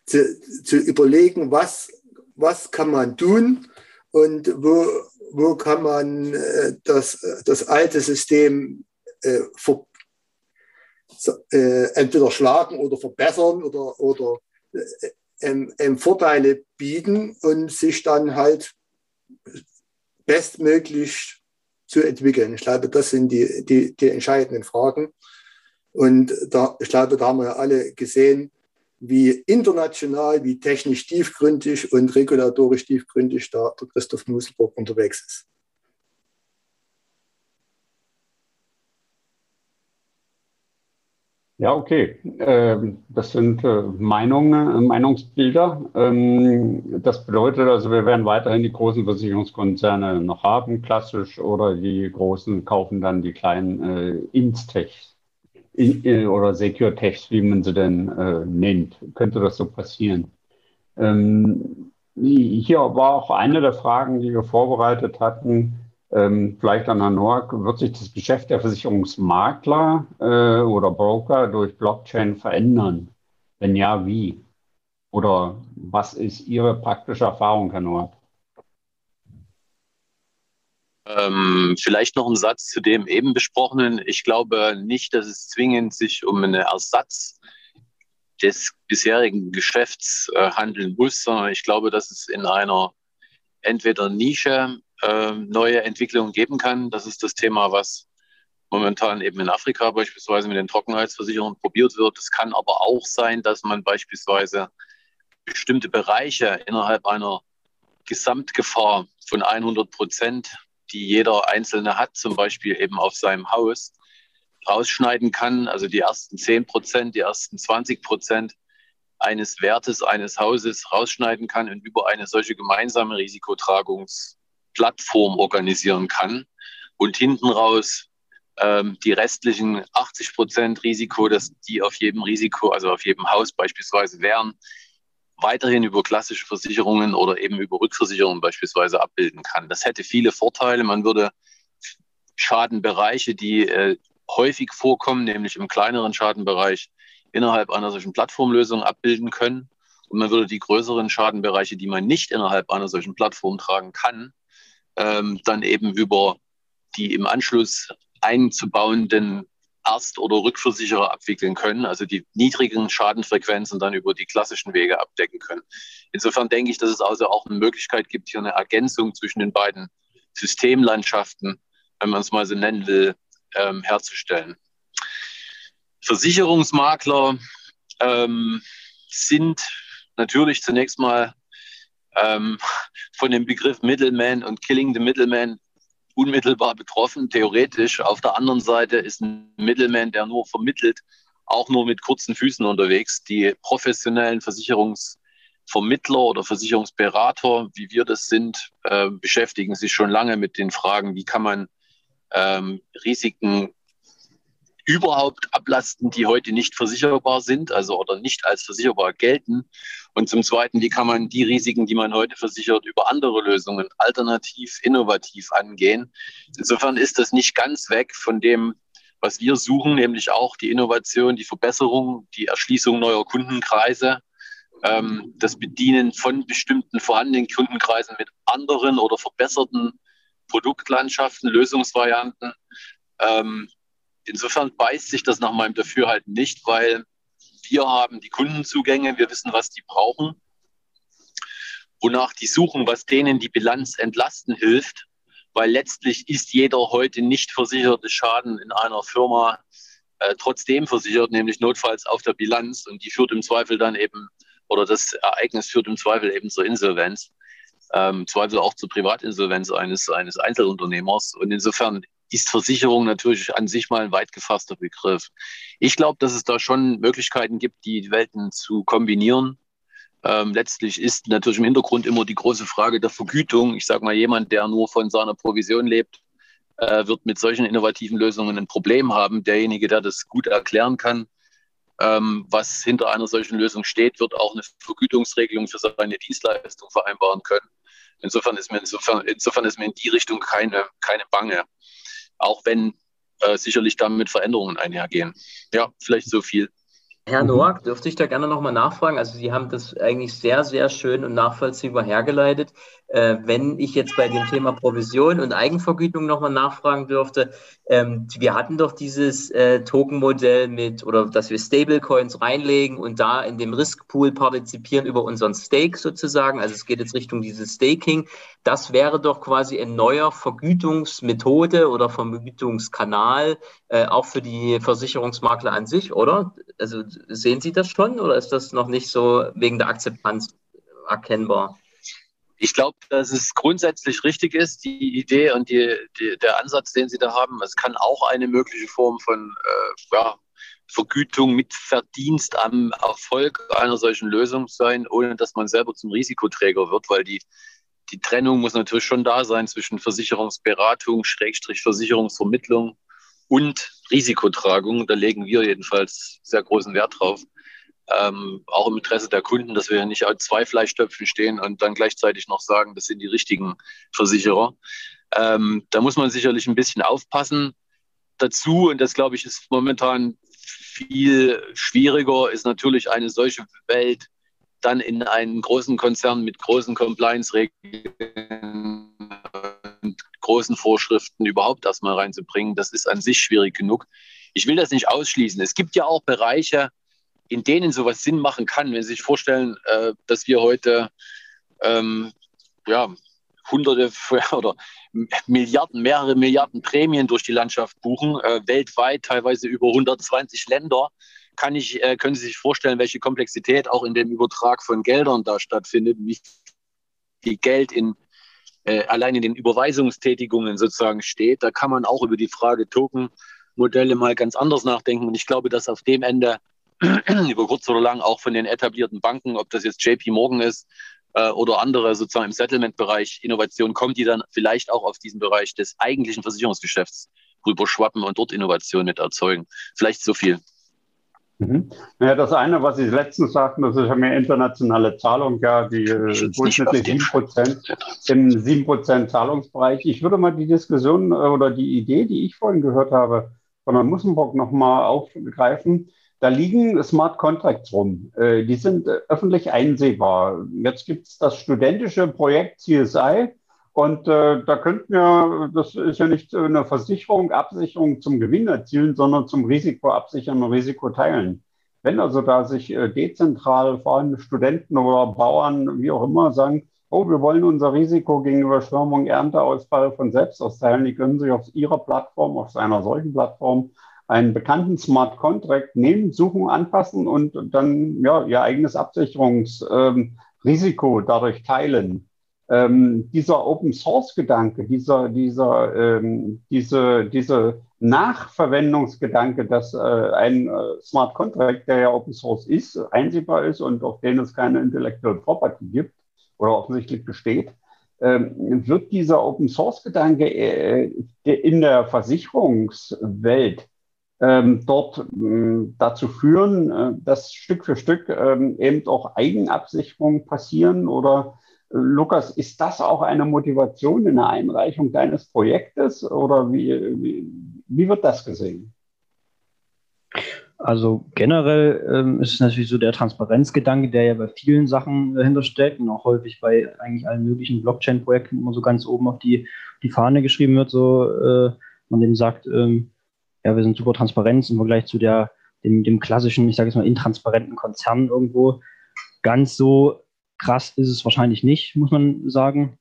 zu, zu überlegen, was, was kann man tun und wo, wo kann man äh, das, das alte System äh, ver, äh, entweder schlagen oder verbessern oder, oder äh, ähm, ähm, Vorteile bieten und sich dann halt bestmöglich zu entwickeln. Ich glaube, das sind die, die, die entscheidenden Fragen. Und da, ich glaube, da haben wir alle gesehen, wie international, wie technisch tiefgründig und regulatorisch tiefgründig da Christoph Nuselburg unterwegs ist. Ja, okay. Ähm, das sind äh, Meinungen, äh, Meinungsbilder. Ähm, das bedeutet also, wir werden weiterhin die großen Versicherungskonzerne noch haben, klassisch, oder die großen kaufen dann die kleinen äh, Instechs oder Secure-Techs, wie man sie denn nennt. Könnte das so passieren? Ähm, hier war auch eine der Fragen, die wir vorbereitet hatten ähm, vielleicht an Herrn Noack, wird sich das Geschäft der Versicherungsmakler äh, oder Broker durch Blockchain verändern? Wenn ja, wie? Oder was ist Ihre praktische Erfahrung, Herr Noack? Ähm, vielleicht noch ein Satz zu dem eben besprochenen. Ich glaube nicht, dass es zwingend sich um einen Ersatz des bisherigen Geschäfts äh, handeln muss, sondern ich glaube, dass es in einer entweder Nische äh, neue Entwicklungen geben kann. Das ist das Thema, was momentan eben in Afrika beispielsweise mit den Trockenheitsversicherungen probiert wird. Es kann aber auch sein, dass man beispielsweise bestimmte Bereiche innerhalb einer Gesamtgefahr von 100 Prozent, die jeder Einzelne hat, zum Beispiel eben auf seinem Haus, rausschneiden kann. Also die ersten 10 Prozent, die ersten 20 Prozent eines Wertes eines Hauses rausschneiden kann und über eine solche gemeinsame Risikotragungs- Plattform organisieren kann und hinten raus ähm, die restlichen 80 Prozent Risiko, dass die auf jedem Risiko, also auf jedem Haus beispielsweise wären, weiterhin über klassische Versicherungen oder eben über Rückversicherungen beispielsweise abbilden kann. Das hätte viele Vorteile. Man würde Schadenbereiche, die äh, häufig vorkommen, nämlich im kleineren Schadenbereich, innerhalb einer solchen Plattformlösung abbilden können. Und man würde die größeren Schadenbereiche, die man nicht innerhalb einer solchen Plattform tragen kann, ähm, dann eben über die im Anschluss einzubauenden Erst- oder Rückversicherer abwickeln können, also die niedrigen Schadenfrequenzen dann über die klassischen Wege abdecken können. Insofern denke ich, dass es also auch eine Möglichkeit gibt, hier eine Ergänzung zwischen den beiden Systemlandschaften, wenn man es mal so nennen will, ähm, herzustellen. Versicherungsmakler ähm, sind natürlich zunächst mal ähm, von dem Begriff Middleman und Killing the Middleman unmittelbar betroffen, theoretisch. Auf der anderen Seite ist ein Middleman, der nur vermittelt, auch nur mit kurzen Füßen unterwegs. Die professionellen Versicherungsmakler Vermittler oder Versicherungsberater, wie wir das sind, äh, beschäftigen sich schon lange mit den Fragen, wie kann man ähm, Risiken überhaupt ablasten, die heute nicht versicherbar sind, also oder nicht als versicherbar gelten. Und zum Zweiten, wie kann man die Risiken, die man heute versichert, über andere Lösungen alternativ, innovativ angehen. Insofern ist das nicht ganz weg von dem, was wir suchen, nämlich auch die Innovation, die Verbesserung, die Erschließung neuer Kundenkreise, ähm, das Bedienen von bestimmten vorhandenen Kundenkreisen mit anderen oder verbesserten Produktlandschaften, Lösungsvarianten. Ähm, insofern beißt sich das nach meinem Dafürhalten nicht, weil wir haben die Kundenzugänge, wir wissen, was die brauchen, wonach die suchen, was denen die Bilanz entlasten hilft, weil letztlich ist jeder heute nicht versicherte Schaden in einer Firma äh, trotzdem versichert, nämlich notfalls auf der Bilanz und die führt im Zweifel dann eben, oder das Ereignis führt im Zweifel eben zur Insolvenz, ähm, Zweifel auch zur Privatinsolvenz eines, eines Einzelunternehmers. Und insofern ist Versicherung natürlich an sich mal ein weit gefasster Begriff. Ich glaube, dass es da schon Möglichkeiten gibt, die Welten zu kombinieren. Ähm, letztlich ist natürlich im Hintergrund immer die große Frage der Vergütung. Ich sage mal, jemand, der nur von seiner Provision lebt, äh, wird mit solchen innovativen Lösungen ein Problem haben. Derjenige, der das gut erklären kann, ähm, was hinter einer solchen Lösung steht, wird auch eine Vergütungsregelung für seine Dienstleistung vereinbaren können. Insofern ist mir, insofern, insofern ist mir in die Richtung keine, keine Bange auch wenn äh, sicherlich damit Veränderungen einhergehen. Ja, vielleicht so viel. Herr. Noack, dürfte ich da gerne nochmal nachfragen? Also Sie haben das eigentlich sehr, sehr schön und nachvollziehbar hergeleitet. Äh, wenn ich jetzt bei dem Thema Provision und Eigenvergütung nochmal nachfragen dürfte, ähm, wir hatten doch dieses äh, Token-Modell mit, oder dass wir Stablecoins reinlegen und da in dem Riskpool partizipieren über unseren Stake sozusagen. Also es geht jetzt Richtung dieses Staking. Das wäre doch quasi ein neuer Vergütungsmethode oder Vergütungskanal, äh, auch für die Versicherungsmakler an sich, oder? Also sehen Sie das schon oder ist das noch nicht so wegen der Akzeptanz erkennbar? Ich glaube, dass es grundsätzlich richtig ist, die Idee und die, die, der Ansatz, den Sie da haben. Es kann auch eine mögliche Form von äh, ja, Vergütung mit Verdienst am Erfolg einer solchen Lösung sein, ohne dass man selber zum Risikoträger wird, weil die, die Trennung muss natürlich schon da sein zwischen Versicherungsberatung, Schrägstrich Versicherungsvermittlung und Risikotragung. Da legen wir jedenfalls sehr großen Wert drauf ähm, auch im Interesse der Kunden, dass wir nicht als zwei Fleischtöpfen stehen und dann gleichzeitig noch sagen, das sind die richtigen Versicherer. Ähm, da muss man sicherlich ein bisschen aufpassen. Dazu, und das glaube ich ist momentan viel schwieriger, ist natürlich eine solche Welt dann in einen großen Konzern mit großen Compliance-Regeln und großen Vorschriften überhaupt erstmal reinzubringen. Das ist an sich schwierig genug. Ich will das nicht ausschließen. Es gibt ja auch Bereiche, in denen sowas Sinn machen kann. Wenn Sie sich vorstellen, äh, dass wir heute ähm, ja, Hunderte oder Milliarden, mehrere Milliarden Prämien durch die Landschaft buchen, äh, weltweit, teilweise über 120 Länder, kann ich, äh, können Sie sich vorstellen, welche Komplexität auch in dem Übertrag von Geldern da stattfindet, wie viel Geld in äh, allein in den Überweisungstätigungen sozusagen steht. Da kann man auch über die Frage Token-Modelle mal ganz anders nachdenken. Und ich glaube, dass auf dem Ende über kurz oder lang auch von den etablierten Banken, ob das jetzt JP Morgan ist äh, oder andere sozusagen im Settlement-Bereich Innovation kommt, die dann vielleicht auch auf diesen Bereich des eigentlichen Versicherungsgeschäfts rüberschwappen und dort Innovation mit erzeugen. Vielleicht so viel. Mhm. Naja, das eine, was Sie letztens sagten, das ist ja mehr internationale Zahlung, ja, die äh, durchschnittlich 7% im 7% Zahlungsbereich. Ich würde mal die Diskussion äh, oder die Idee, die ich vorhin gehört habe, von Herrn Mussenburg nochmal aufgreifen. Da liegen Smart Contracts rum. Äh, die sind äh, öffentlich einsehbar. Jetzt gibt es das studentische Projekt CSI. Und äh, da könnten wir, das ist ja nicht eine Versicherung, Absicherung zum Gewinn erzielen, sondern zum Risiko absichern und Risiko teilen. Wenn also da sich dezentral vorhandene Studenten oder Bauern, wie auch immer, sagen, oh, wir wollen unser Risiko gegenüber Stürmung, Ernteausfall von selbst austeilen, die können sich auf ihrer Plattform, auf einer solchen Plattform einen bekannten Smart Contract nehmen, suchen, anpassen und dann ja, ihr eigenes Absicherungsrisiko ähm, dadurch teilen. Ähm, dieser Open Source Gedanke, dieser, dieser, ähm, diese, diese Nachverwendungsgedanke, dass äh, ein äh, Smart Contract, der ja Open Source ist, einsehbar ist und auf den es keine Intellectual Property gibt oder offensichtlich besteht, ähm, wird dieser Open Source Gedanke äh, in der Versicherungswelt ähm, dort äh, dazu führen, äh, dass Stück für Stück ähm, eben auch Eigenabsicherungen passieren? Oder äh, Lukas, ist das auch eine Motivation in der Einreichung deines Projektes oder wie, wie, wie wird das gesehen? Also generell ähm, ist es natürlich so der Transparenzgedanke, der ja bei vielen Sachen dahinter steckt und auch häufig bei eigentlich allen möglichen Blockchain-Projekten immer so ganz oben auf die, die Fahne geschrieben wird, so äh, man dem sagt, ähm, ja, wir sind super transparent im Vergleich zu der, dem, dem klassischen, ich sage jetzt mal, intransparenten Konzern irgendwo. Ganz so krass ist es wahrscheinlich nicht, muss man sagen.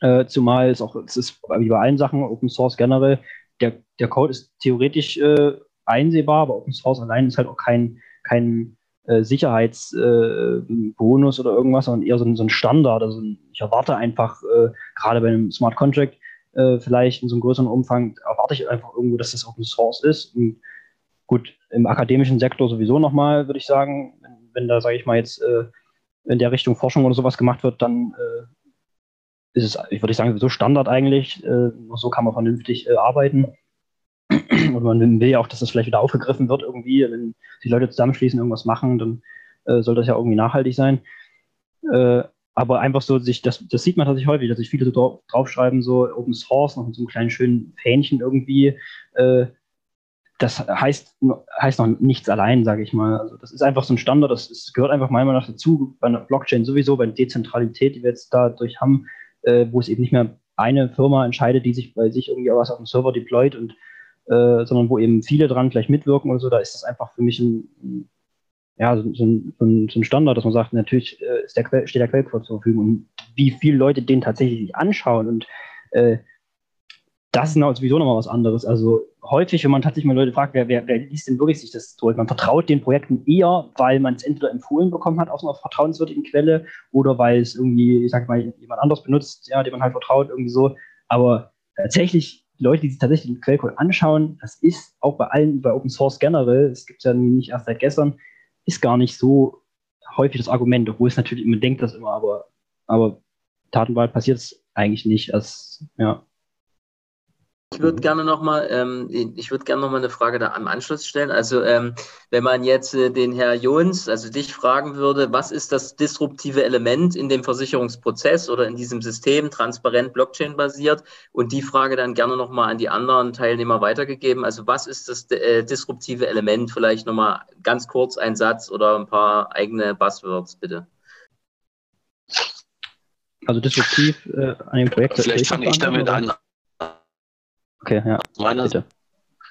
Äh, zumal es auch, es ist wie bei allen Sachen, Open Source generell, der, der Code ist theoretisch äh, einsehbar, aber Open Source allein ist halt auch kein, kein äh, Sicherheitsbonus äh, oder irgendwas, sondern eher so ein, so ein Standard. Also ich erwarte einfach, äh, gerade bei einem Smart Contract, äh, vielleicht in so einem größeren Umfang, erwarte ich einfach irgendwo, dass das Open Source ist. Und gut, im akademischen Sektor sowieso nochmal, würde ich sagen, wenn, wenn da, sage ich mal, jetzt äh, in der Richtung Forschung oder sowas gemacht wird, dann äh, ist es, ich würde sagen, so Standard eigentlich. Äh, so kann man vernünftig äh, arbeiten. Und man will ja auch, dass das vielleicht wieder aufgegriffen wird irgendwie. Wenn sich Leute zusammenschließen, irgendwas machen, dann äh, soll das ja irgendwie nachhaltig sein. Aber einfach so sich, das, das sieht man tatsächlich häufig, dass sich viele so drauf, draufschreiben, so Open Source, noch mit so einem kleinen schönen Fähnchen irgendwie. Äh, das heißt, heißt noch nichts allein, sage ich mal. Also das ist einfach so ein Standard, das, das gehört einfach meiner Meinung nach dazu, bei einer Blockchain sowieso, bei der Dezentralität, die wir jetzt dadurch haben, äh, wo es eben nicht mehr eine Firma entscheidet, die sich bei sich irgendwie was auf dem Server deployt und äh, sondern wo eben viele dran gleich mitwirken oder so, da ist das einfach für mich ein, ja, so, so, ein, so, ein, Standard, dass man sagt, natürlich äh, der Quell, steht der Quellcode zur Verfügung und wie viele Leute den tatsächlich anschauen und äh, das ist sowieso nochmal was anderes. Also häufig, wenn man tatsächlich mal Leute fragt, wer, wer, wer liest denn wirklich sich das durch? Man vertraut den Projekten eher, weil man es entweder empfohlen bekommen hat aus einer vertrauenswürdigen Quelle oder weil es irgendwie, ich sag mal, jemand anders benutzt, ja, dem man halt vertraut, irgendwie so. Aber tatsächlich, Leute, die sich tatsächlich den Quellcode anschauen, das ist auch bei allen, bei Open Source generell, es gibt ja nicht erst seit gestern, ist gar nicht so häufig das Argument, obwohl es natürlich, man denkt das immer, aber, aber Tatenwahl passiert es eigentlich nicht. Als, ja. Ich würde gerne nochmal, ähm, ich würde gerne noch mal eine Frage da am Anschluss stellen. Also ähm, wenn man jetzt äh, den Herr Jons, also dich fragen würde, was ist das disruptive Element in dem Versicherungsprozess oder in diesem System, transparent Blockchain basiert, und die Frage dann gerne nochmal an die anderen Teilnehmer weitergegeben. Also was ist das äh, disruptive Element? Vielleicht nochmal ganz kurz ein Satz oder ein paar eigene Buzzwords, bitte. Also disruptiv äh, an dem Projekt. Vielleicht fange ich damit an. Okay, ja. Meine, bitte.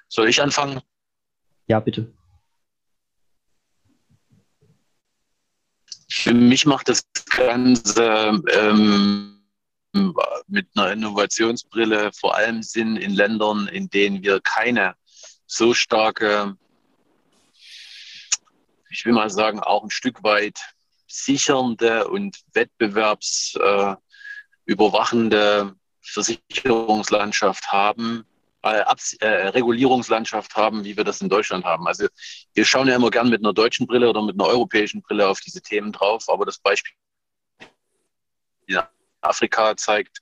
Soll ich anfangen? Ja, bitte. Für mich macht das Ganze ähm, mit einer Innovationsbrille vor allem Sinn in Ländern, in denen wir keine so starke, ich will mal sagen, auch ein Stück weit sichernde und wettbewerbsüberwachende äh, Versicherungslandschaft haben, äh, äh, Regulierungslandschaft haben, wie wir das in Deutschland haben. Also wir schauen ja immer gern mit einer deutschen Brille oder mit einer europäischen Brille auf diese Themen drauf, aber das Beispiel in Afrika zeigt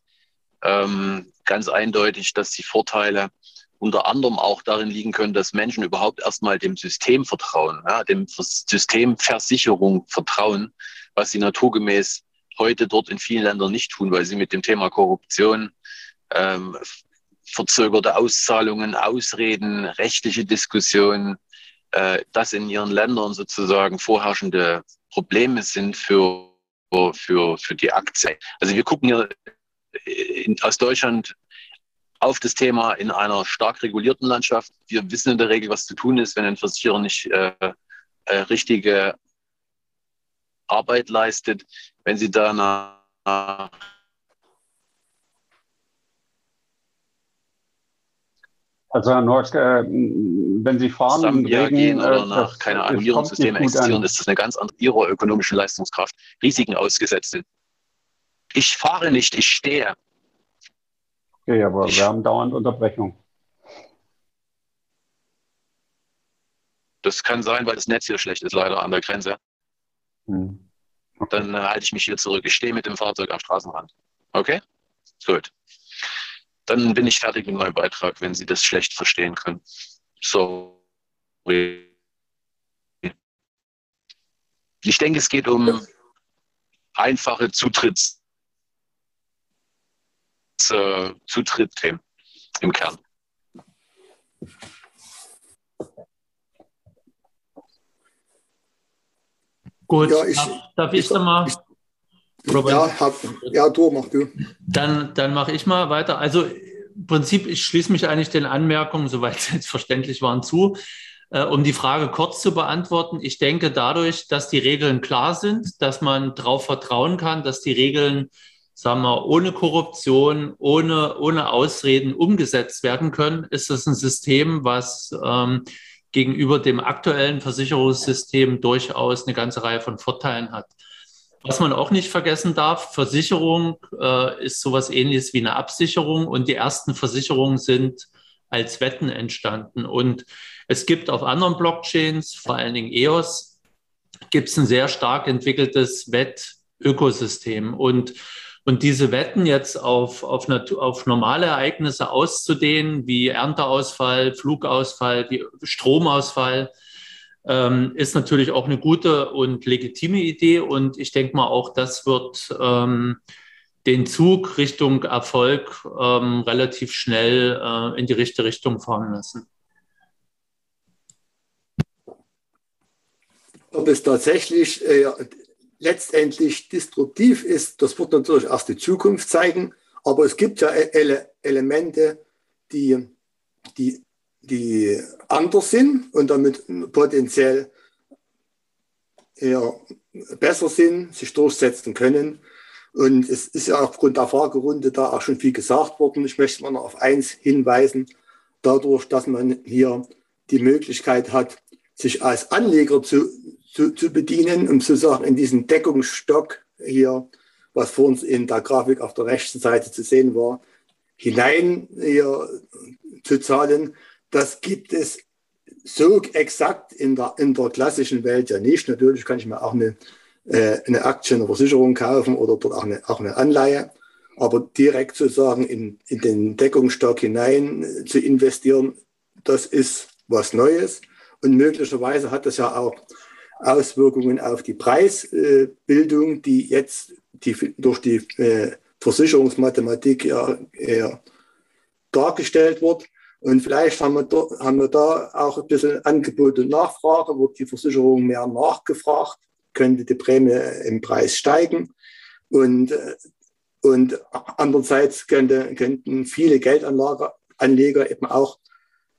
ähm, ganz eindeutig, dass die Vorteile unter anderem auch darin liegen können, dass Menschen überhaupt erstmal dem System vertrauen, ja, dem Systemversicherung vertrauen, was sie naturgemäß heute dort in vielen Ländern nicht tun, weil sie mit dem Thema Korruption, ähm, verzögerte Auszahlungen, Ausreden, rechtliche Diskussionen, äh, das in ihren Ländern sozusagen vorherrschende Probleme sind für, für, für die Aktie. Also wir gucken hier in, aus Deutschland auf das Thema in einer stark regulierten Landschaft. Wir wissen in der Regel, was zu tun ist, wenn ein Versicherer nicht äh, äh, richtige Arbeit leistet, wenn sie danach Also Herr Norsk, äh, wenn Sie fahren im Regen, gehen oder äh, nach keine Annullierungssysteme existieren, ist das eine ganz andere ihrer ökonomischen Leistungskraft Risiken ausgesetzt sind. Ich fahre nicht, ich stehe. Okay, aber ich, wir haben dauernd Unterbrechung. Das kann sein, weil das Netz hier schlecht ist, leider an der Grenze. Hm. Dann äh, halte ich mich hier zurück. Ich stehe mit dem Fahrzeug am Straßenrand. Okay? Gut. Dann bin ich fertig mit meinem Beitrag, wenn Sie das schlecht verstehen können. So. Ich denke, es geht um einfache Zutritts, äh, Zutrittsthemen im Kern. Gut, ja, ich, darf, darf ich, ich da mal? Ich, ja, hab, ja, du, mach du. Dann, dann mache ich mal weiter. Also im Prinzip, ich schließe mich eigentlich den Anmerkungen, soweit sie jetzt verständlich waren, zu. Äh, um die Frage kurz zu beantworten, ich denke dadurch, dass die Regeln klar sind, dass man darauf vertrauen kann, dass die Regeln, sagen wir, ohne Korruption, ohne, ohne Ausreden umgesetzt werden können, ist es ein System, was ähm, gegenüber dem aktuellen Versicherungssystem durchaus eine ganze Reihe von Vorteilen hat. Was man auch nicht vergessen darf, Versicherung äh, ist sowas ähnliches wie eine Absicherung und die ersten Versicherungen sind als Wetten entstanden. Und es gibt auf anderen Blockchains, vor allen Dingen EOS, gibt es ein sehr stark entwickeltes Wettökosystem. Und und diese Wetten jetzt auf, auf, auf normale Ereignisse auszudehnen, wie Ernteausfall, Flugausfall, wie Stromausfall, ähm, ist natürlich auch eine gute und legitime Idee. Und ich denke mal auch, das wird ähm, den Zug Richtung Erfolg ähm, relativ schnell äh, in die richtige Richtung fahren lassen. Ob es tatsächlich äh, letztendlich destruktiv ist, das wird natürlich erst die Zukunft zeigen. Aber es gibt ja Ele Elemente, die, die, die anders sind und damit potenziell eher besser sind, sich durchsetzen können. Und es ist ja aufgrund der Fragerunde da auch schon viel gesagt worden. Ich möchte mal noch auf eins hinweisen. Dadurch, dass man hier die Möglichkeit hat, sich als Anleger zu, zu, zu bedienen, um sozusagen in diesen Deckungsstock hier, was vor uns in der Grafik auf der rechten Seite zu sehen war, hinein hier zu zahlen. Das gibt es so exakt in der, in der klassischen Welt ja nicht. Natürlich kann ich mir auch eine, äh, eine Aktie, eine Versicherung kaufen oder dort auch eine, auch eine Anleihe. Aber direkt sozusagen in, in den Deckungsstock hinein zu investieren, das ist was Neues. Und möglicherweise hat das ja auch Auswirkungen auf die Preisbildung, die jetzt die, durch die äh, Versicherungsmathematik ja, dargestellt wird. Und vielleicht haben wir, da, haben wir da auch ein bisschen Angebot und Nachfrage, wird die Versicherung mehr nachgefragt, könnte die Prämie im Preis steigen. Und, äh, und andererseits könnte, könnten viele Geldanleger eben auch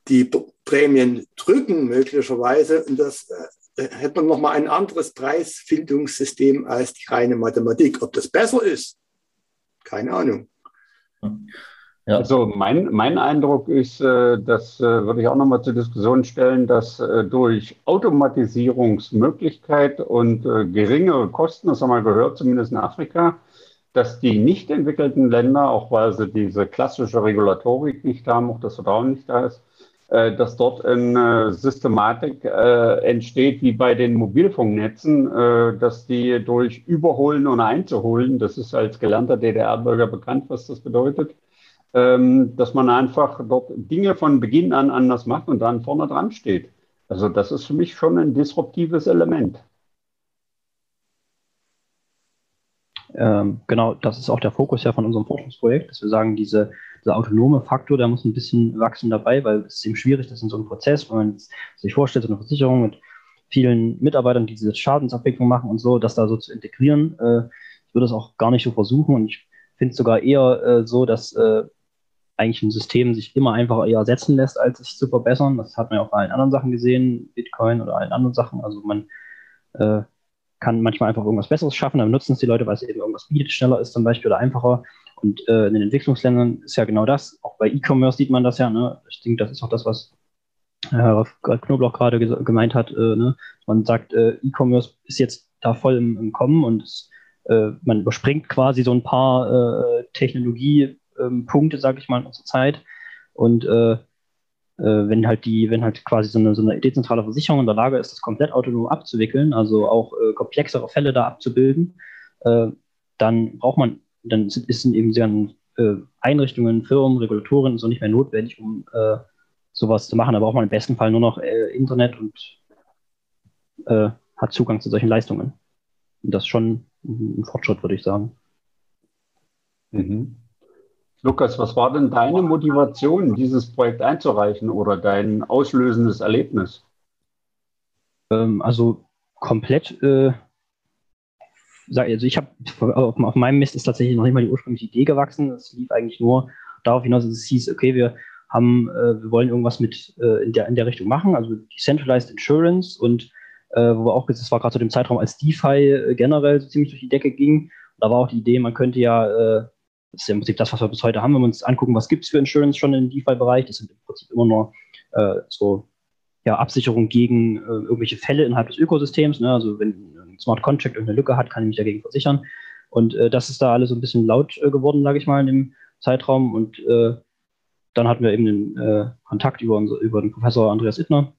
die Prämien drücken möglicherweise. Und das äh, hätte man nochmal ein anderes Preisfindungssystem als die reine Mathematik. Ob das besser ist, keine Ahnung. Ja. Also mein, mein Eindruck ist, äh, das äh, würde ich auch nochmal zur Diskussion stellen, dass äh, durch Automatisierungsmöglichkeit und geringere Kosten, das haben wir gehört, zumindest in Afrika, dass die nicht entwickelten Länder, auch weil sie diese klassische Regulatorik nicht haben, auch das Vertrauen nicht da ist, dass dort eine Systematik entsteht, wie bei den Mobilfunknetzen, dass die durch Überholen und Einzuholen, das ist als gelernter DDR-Bürger bekannt, was das bedeutet, ähm, dass man einfach dort Dinge von Beginn an anders macht und dann vorne dran steht. Also das ist für mich schon ein disruptives Element. Ähm, genau, das ist auch der Fokus ja von unserem Forschungsprojekt, dass wir sagen, diese dieser autonome Faktor, der muss ein bisschen wachsen dabei, weil es ist eben schwierig, das in so einem Prozess, wenn man sich vorstellt, so eine Versicherung mit vielen Mitarbeitern, die diese Schadensabwicklung machen und so, das da so zu integrieren. Äh, ich würde es auch gar nicht so versuchen und ich finde es sogar eher äh, so, dass äh, eigentlich ein System sich immer einfacher eher ersetzen lässt, als sich zu verbessern. Das hat man ja auch bei allen anderen Sachen gesehen, Bitcoin oder allen anderen Sachen. Also man äh, kann manchmal einfach irgendwas Besseres schaffen, dann nutzen es die Leute, weil es eben irgendwas bietet, schneller ist zum Beispiel oder einfacher. Und äh, in den Entwicklungsländern ist ja genau das. Auch bei E-Commerce sieht man das ja. Ne? Ich denke, das ist auch das, was Herr Knoblauch gerade gemeint hat. Äh, ne? Man sagt, äh, E-Commerce ist jetzt da voll im, im Kommen und es, äh, man überspringt quasi so ein paar äh, Technologiepunkte, sage ich mal, in unserer Zeit. Und äh, äh, wenn halt die, wenn halt quasi so eine, so eine dezentrale Versicherung in der Lage ist, das komplett autonom abzuwickeln, also auch äh, komplexere Fälle da abzubilden, äh, dann braucht man, dann sind, sind eben sehr äh, Einrichtungen, Firmen, Regulatoren so nicht mehr notwendig, um äh, sowas zu machen. Da braucht man im besten Fall nur noch Internet und hat Zugang zu solchen Leistungen. Und das ist schon ein Fortschritt, würde ich sagen. Mhm. Lukas, was war denn deine Motivation, dieses Projekt einzureichen oder dein auslösendes Erlebnis? Ähm, also komplett, äh, also ich habe auf, auf, meinem Mist ist tatsächlich noch nicht mal die ursprüngliche Idee gewachsen. Es lief eigentlich nur darauf hinaus, dass es hieß, okay, wir haben, äh, wir wollen irgendwas mit äh, in, der, in der Richtung machen, also Decentralized Insurance und äh, wo wir auch, das war gerade zu dem Zeitraum, als DeFi äh, generell so ziemlich durch die Decke ging. Da war auch die Idee, man könnte ja äh, das ist ja im Prinzip das, was wir bis heute haben, wenn wir uns angucken, was gibt es für Insurance schon im DeFi-Bereich. Das sind im Prinzip immer nur äh, so ja, Absicherung gegen äh, irgendwelche Fälle innerhalb des Ökosystems. Ne? Also wenn ein Smart Contract irgendeine Lücke hat, kann ich mich dagegen versichern. Und äh, das ist da alles so ein bisschen laut äh, geworden, sage ich mal, in dem Zeitraum. Und äh, dann hatten wir eben den äh, Kontakt über, unser, über den Professor Andreas Ittner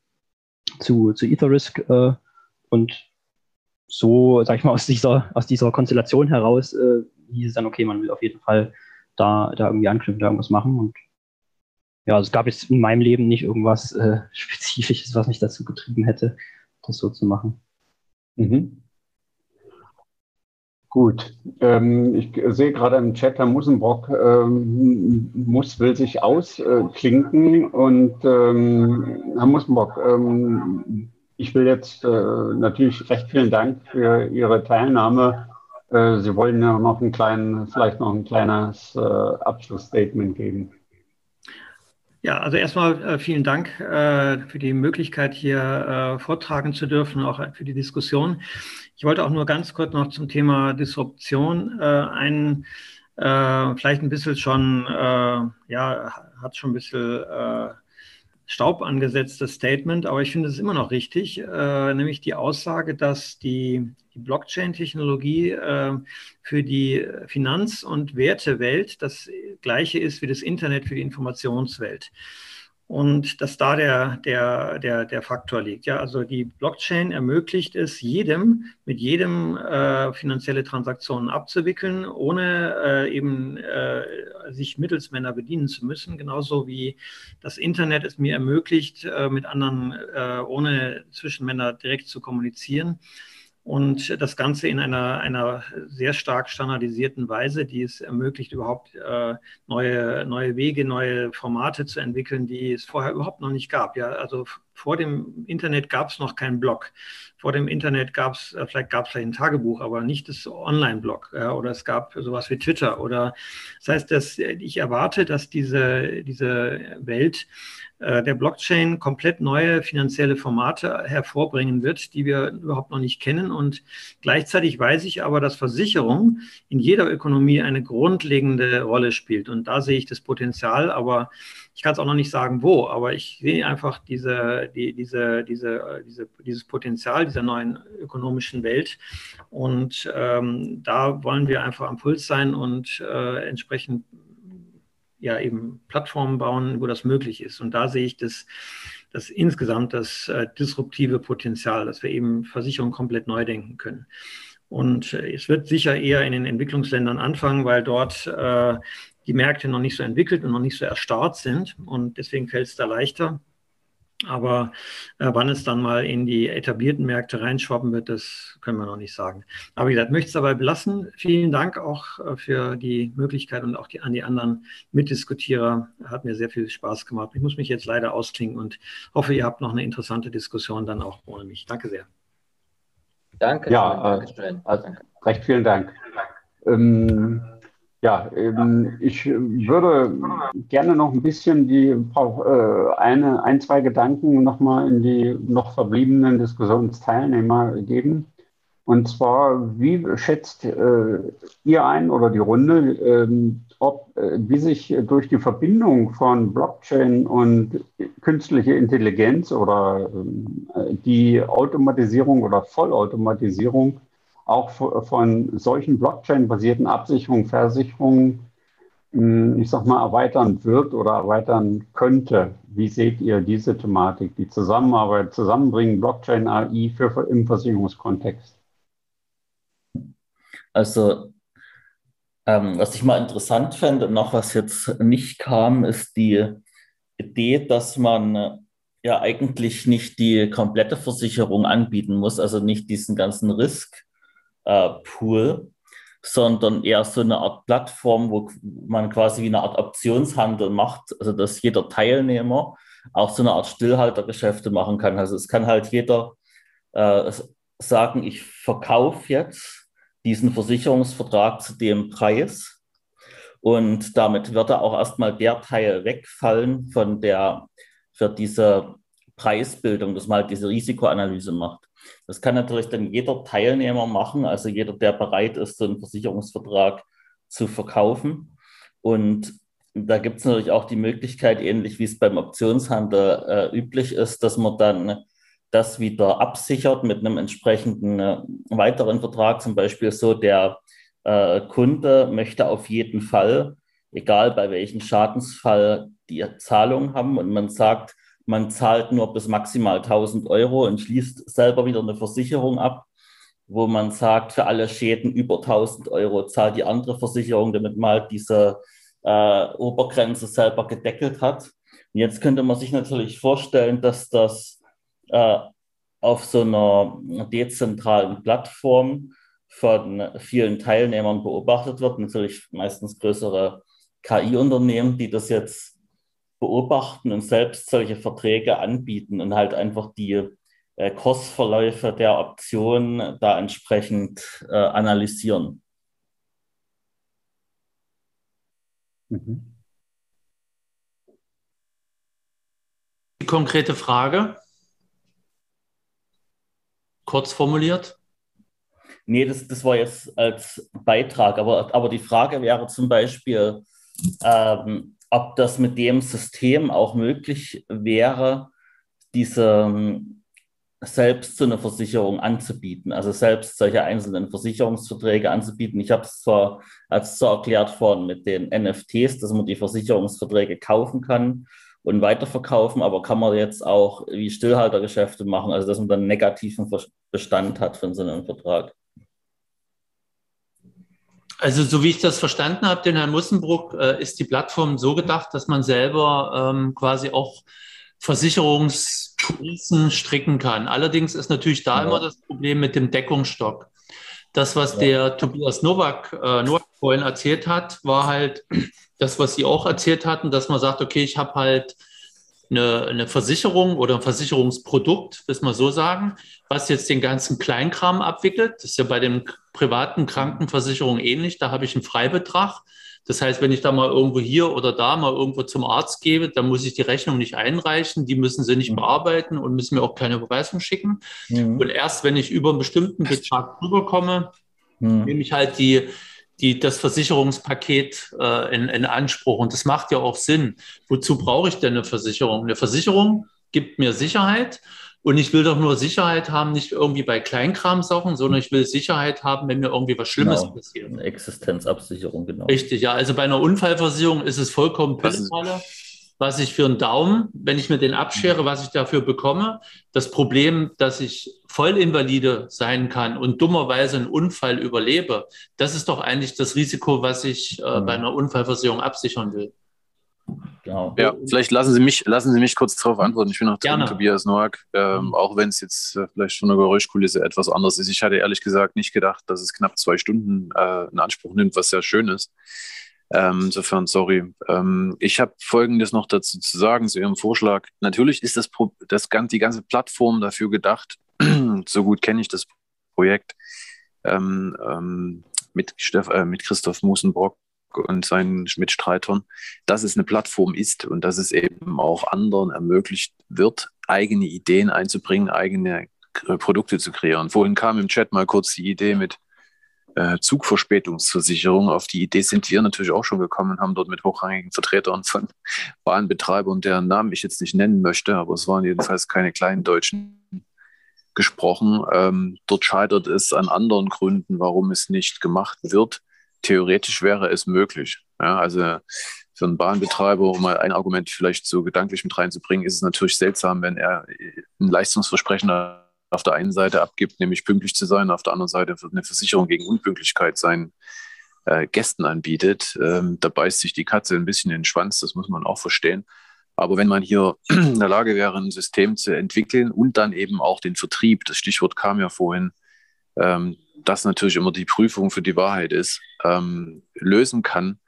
zu, zu Etherisk. und so, sag ich mal, aus dieser, aus dieser Konstellation heraus hieß es dann, okay, man will auf jeden Fall da, da irgendwie anknüpfen, da irgendwas machen. Und ja, also es gab jetzt in meinem Leben nicht irgendwas äh, Spezifisches, was mich dazu getrieben hätte, das so zu machen. Mhm. Gut, ähm, ich sehe gerade im Chat, Herr Musenbrock ähm, muss, will sich ausklinken. und ähm, Herr Musenbrock, ähm, ich will jetzt äh, natürlich recht vielen Dank für Ihre Teilnahme äh, Sie wollen ja noch einen kleinen, vielleicht noch ein kleines äh, Abschlussstatement geben. Ja, also erstmal äh, vielen Dank äh, für die Möglichkeit, hier äh, vortragen zu dürfen, auch für die Diskussion. Ich wollte auch nur ganz kurz noch zum Thema Disruption äh, ein, vielleicht ein bisschen schon, ja, hat schon ein bisschen Staub angesetztes Statement, aber ich finde es immer noch richtig, äh, nämlich die Aussage, dass die, die Blockchain-Technologie äh, für die Finanz- und Wertewelt das gleiche ist wie das Internet für die Informationswelt und dass da der, der, der, der Faktor liegt. Ja, also die Blockchain ermöglicht es jedem, mit jedem äh, finanzielle Transaktionen abzuwickeln, ohne äh, eben äh, sich Mittelsmänner bedienen zu müssen, genauso wie das Internet es mir ermöglicht, äh, mit anderen äh, ohne Zwischenmänner direkt zu kommunizieren und das Ganze in einer, einer sehr stark standardisierten Weise, die es ermöglicht, überhaupt äh, neue, neue Wege, neue Formate zu entwickeln, die es vorher überhaupt noch nicht gab. Ja, also vor dem Internet gab es noch keinen Blog. Vor dem Internet gab es, äh, vielleicht gab es ein Tagebuch, aber nicht das Online-Blog. Ja, oder es gab sowas wie Twitter. Oder das heißt, dass ich erwarte, dass diese, diese Welt äh, der Blockchain komplett neue finanzielle Formate hervorbringen wird, die wir überhaupt noch nicht kennen. Und gleichzeitig weiß ich aber, dass Versicherung in jeder Ökonomie eine grundlegende Rolle spielt. Und da sehe ich das Potenzial, aber ich kann es auch noch nicht sagen, wo, aber ich sehe einfach diese, die, diese, diese, diese, dieses Potenzial dieser neuen ökonomischen Welt. Und ähm, da wollen wir einfach am Puls sein und äh, entsprechend ja eben Plattformen bauen, wo das möglich ist. Und da sehe ich das, das insgesamt das äh, disruptive Potenzial, dass wir eben Versicherungen komplett neu denken können. Und äh, es wird sicher eher in den Entwicklungsländern anfangen, weil dort äh, die Märkte noch nicht so entwickelt und noch nicht so erstarrt sind. Und deswegen fällt es da leichter. Aber äh, wann es dann mal in die etablierten Märkte reinschwappen wird, das können wir noch nicht sagen. Aber wie gesagt, möchte es dabei belassen. Vielen Dank auch äh, für die Möglichkeit und auch die, an die anderen Mitdiskutierer. Hat mir sehr viel Spaß gemacht. Ich muss mich jetzt leider ausklingen und hoffe, ihr habt noch eine interessante Diskussion dann auch ohne mich. Danke sehr. Danke. Ja, äh, also, recht vielen Dank. Ähm, ja, ähm, ich würde gerne noch ein bisschen die äh, eine, ein, zwei Gedanken nochmal in die noch verbliebenen Diskussionsteilnehmer geben. Und zwar, wie schätzt äh, ihr ein oder die Runde, ähm, ob, äh, wie sich durch die Verbindung von Blockchain und künstliche Intelligenz oder äh, die Automatisierung oder Vollautomatisierung auch von solchen Blockchain-basierten Absicherungen, Versicherungen hm, ich sag mal, erweitern wird oder erweitern könnte. Wie seht ihr diese Thematik, die Zusammenarbeit, Zusammenbringen Blockchain AI für, im Versicherungskontext? Also, ähm, was ich mal interessant fände, noch was jetzt nicht kam, ist die Idee, dass man ja eigentlich nicht die komplette Versicherung anbieten muss, also nicht diesen ganzen Risk-Pool, äh, sondern eher so eine Art Plattform, wo man quasi wie eine Art Optionshandel macht, also dass jeder Teilnehmer auch so eine Art Stillhaltergeschäfte machen kann. Also es kann halt jeder äh, sagen, ich verkaufe jetzt diesen Versicherungsvertrag zu dem Preis und damit wird auch erstmal der Teil wegfallen von der für diese Preisbildung, dass man halt diese Risikoanalyse macht. Das kann natürlich dann jeder Teilnehmer machen, also jeder, der bereit ist, so einen Versicherungsvertrag zu verkaufen. Und da gibt es natürlich auch die Möglichkeit, ähnlich wie es beim Optionshandel äh, üblich ist, dass man dann das wieder absichert mit einem entsprechenden äh, weiteren Vertrag. Zum Beispiel so, der äh, Kunde möchte auf jeden Fall, egal bei welchem Schadensfall, die Zahlung haben und man sagt, man zahlt nur bis maximal 1000 Euro und schließt selber wieder eine Versicherung ab, wo man sagt, für alle Schäden über 1000 Euro zahlt die andere Versicherung, damit man halt diese äh, Obergrenze selber gedeckelt hat. Und jetzt könnte man sich natürlich vorstellen, dass das äh, auf so einer dezentralen Plattform von vielen Teilnehmern beobachtet wird, natürlich meistens größere KI-Unternehmen, die das jetzt beobachten und selbst solche Verträge anbieten und halt einfach die äh, Kursverläufe der Optionen da entsprechend äh, analysieren. Mhm. Die konkrete Frage, kurz formuliert. Nee, das, das war jetzt als Beitrag, aber, aber die Frage wäre zum Beispiel, ähm, ob das mit dem System auch möglich wäre, diese ähm, selbst so eine Versicherung anzubieten, also selbst solche einzelnen Versicherungsverträge anzubieten. Ich habe es zwar als so erklärt worden mit den NFTs, dass man die Versicherungsverträge kaufen kann und weiterverkaufen, aber kann man jetzt auch wie Stillhaltergeschäfte machen, also dass man dann einen negativen Bestand hat von so einem Vertrag. Also so wie ich das verstanden habe, den Herrn Mussenbruck, äh, ist die Plattform so gedacht, dass man selber ähm, quasi auch Versicherungspolicen stricken kann. Allerdings ist natürlich da ja. immer das Problem mit dem Deckungsstock. Das, was ja. der Tobias Nowak, äh, Nowak vorhin erzählt hat, war halt das, was Sie auch erzählt hatten, dass man sagt, okay, ich habe halt eine, eine Versicherung oder ein Versicherungsprodukt, müssen wir so sagen, was jetzt den ganzen Kleinkram abwickelt. Das ist ja bei den privaten Krankenversicherungen ähnlich. Da habe ich einen Freibetrag. Das heißt, wenn ich da mal irgendwo hier oder da mal irgendwo zum Arzt gebe, dann muss ich die Rechnung nicht einreichen. Die müssen sie nicht mhm. bearbeiten und müssen mir auch keine Überweisung schicken. Mhm. Und erst wenn ich über einen bestimmten Betrag rüberkomme, mhm. nehme ich halt die, die, das Versicherungspaket äh, in, in Anspruch. Und das macht ja auch Sinn. Wozu brauche ich denn eine Versicherung? Eine Versicherung gibt mir Sicherheit. Und ich will doch nur Sicherheit haben, nicht irgendwie bei Kleinkram-Sachen, sondern ich will Sicherheit haben, wenn mir irgendwie was Schlimmes genau. passiert. Eine Existenzabsicherung, genau. Richtig, ja. Also bei einer Unfallversicherung ist es vollkommen Pillepalle was ich für einen Daumen, wenn ich mir den abschere, was ich dafür bekomme. Das Problem, dass ich Vollinvalide sein kann und dummerweise einen Unfall überlebe, das ist doch eigentlich das Risiko, was ich äh, mhm. bei einer Unfallversicherung absichern will. Genau. Ja, vielleicht lassen Sie mich, lassen Sie mich kurz darauf antworten. Ich bin auch drin, Tobias Noack, ähm, mhm. auch wenn es jetzt äh, vielleicht von der Geräuschkulisse etwas anders ist. Ich hatte ehrlich gesagt nicht gedacht, dass es knapp zwei Stunden äh, in Anspruch nimmt, was sehr schön ist. Ähm, insofern, sorry. Ähm, ich habe Folgendes noch dazu zu sagen, zu Ihrem Vorschlag. Natürlich ist das, das die ganze Plattform dafür gedacht, so gut kenne ich das Projekt, ähm, ähm, mit, Steff, äh, mit Christoph Musenbrock und seinen Mitstreitern, dass es eine Plattform ist und dass es eben auch anderen ermöglicht wird, eigene Ideen einzubringen, eigene Produkte zu kreieren. Vorhin kam im Chat mal kurz die Idee mit äh, Zugverspätungsversicherung. Auf die Idee sind wir natürlich auch schon gekommen haben dort mit hochrangigen Vertretern von Bahnbetreibern, deren Namen ich jetzt nicht nennen möchte, aber es waren jedenfalls keine kleinen Deutschen gesprochen. Ähm, dort scheitert es an anderen Gründen, warum es nicht gemacht wird. Theoretisch wäre es möglich. Ja, also für einen Bahnbetreiber, um mal ein Argument vielleicht so gedanklich mit reinzubringen, ist es natürlich seltsam, wenn er ein Leistungsversprechen auf der einen Seite abgibt, nämlich pünktlich zu sein, auf der anderen Seite eine Versicherung gegen Unpünktlichkeit seinen äh, Gästen anbietet. Ähm, da beißt sich die Katze ein bisschen in den Schwanz, das muss man auch verstehen. Aber wenn man hier in der Lage wäre, ein System zu entwickeln und dann eben auch den Vertrieb, das Stichwort kam ja vorhin, ähm, das natürlich immer die Prüfung für die Wahrheit ist, ähm, lösen kann,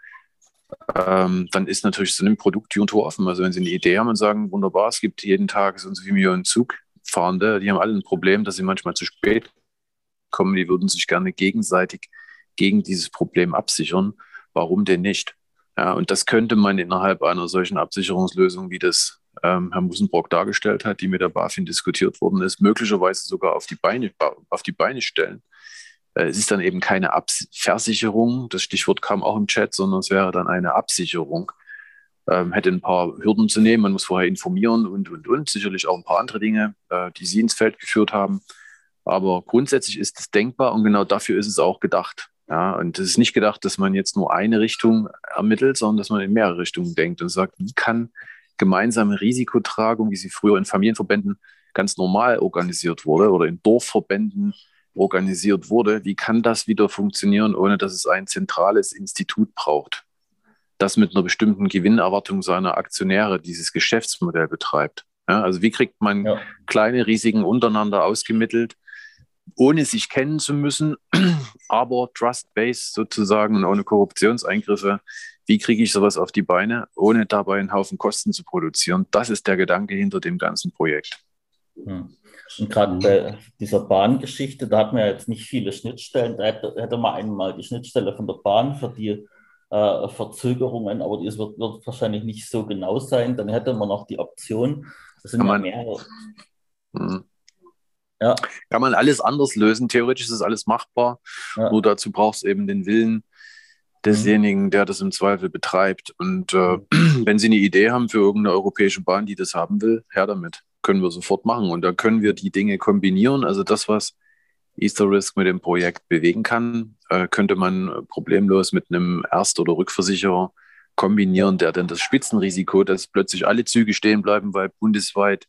ähm, dann ist natürlich so ein Produkt die Tour offen. Also wenn Sie eine Idee haben und sagen, wunderbar, es gibt jeden Tag so und so viele Millionen Zugfahrende, die haben alle ein Problem, dass sie manchmal zu spät kommen, die würden sich gerne gegenseitig gegen dieses Problem absichern. Warum denn nicht? Ja, und das könnte man innerhalb einer solchen Absicherungslösung, wie das ähm, Herr Musenbrock dargestellt hat, die mit der BaFin diskutiert worden ist, möglicherweise sogar auf die Beine, auf die Beine stellen. Äh, es ist dann eben keine Abs Versicherung, das Stichwort kam auch im Chat, sondern es wäre dann eine Absicherung. Ähm, hätte ein paar Hürden zu nehmen, man muss vorher informieren und, und, und. Sicherlich auch ein paar andere Dinge, äh, die Sie ins Feld geführt haben. Aber grundsätzlich ist es denkbar und genau dafür ist es auch gedacht. Ja, und es ist nicht gedacht, dass man jetzt nur eine Richtung ermittelt, sondern dass man in mehrere Richtungen denkt und sagt, wie kann gemeinsame Risikotragung, wie sie früher in Familienverbänden ganz normal organisiert wurde oder in Dorfverbänden organisiert wurde, wie kann das wieder funktionieren, ohne dass es ein zentrales Institut braucht, das mit einer bestimmten Gewinnerwartung seiner Aktionäre dieses Geschäftsmodell betreibt. Ja, also wie kriegt man ja. kleine Risiken untereinander ausgemittelt, ohne sich kennen zu müssen, aber trust-based sozusagen und ohne Korruptionseingriffe. Wie kriege ich sowas auf die Beine, ohne dabei einen Haufen Kosten zu produzieren? Das ist der Gedanke hinter dem ganzen Projekt. Hm. Und gerade bei dieser Bahngeschichte, da hat man ja jetzt nicht viele Schnittstellen. Da hätte, hätte man einmal die Schnittstelle von der Bahn für die äh, Verzögerungen, aber das wird, wird, wahrscheinlich nicht so genau sein. Dann hätte man noch die Option, das sind ja mehrere. Hm. Ja. Kann man alles anders lösen. Theoretisch ist es alles machbar. Ja. Nur dazu braucht es eben den Willen desjenigen, der das im Zweifel betreibt. Und äh, wenn Sie eine Idee haben für irgendeine europäische Bahn, die das haben will, her damit. Können wir sofort machen. Und da können wir die Dinge kombinieren. Also das, was Easter Risk mit dem Projekt bewegen kann, äh, könnte man problemlos mit einem Erst- oder Rückversicherer kombinieren, der dann das Spitzenrisiko, dass plötzlich alle Züge stehen bleiben, weil bundesweit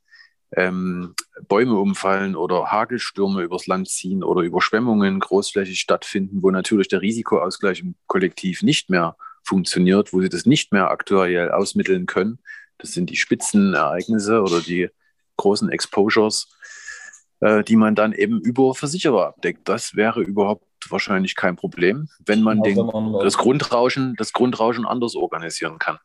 ähm, Bäume umfallen oder Hagelstürme übers Land ziehen oder Überschwemmungen großflächig stattfinden, wo natürlich der Risikoausgleich im Kollektiv nicht mehr funktioniert, wo sie das nicht mehr aktuell ausmitteln können. Das sind die Spitzenereignisse oder die großen Exposures, äh, die man dann eben über Versicherer abdeckt. Das wäre überhaupt wahrscheinlich kein Problem, wenn man, den, das, Grundrauschen, das Grundrauschen anders organisieren kann.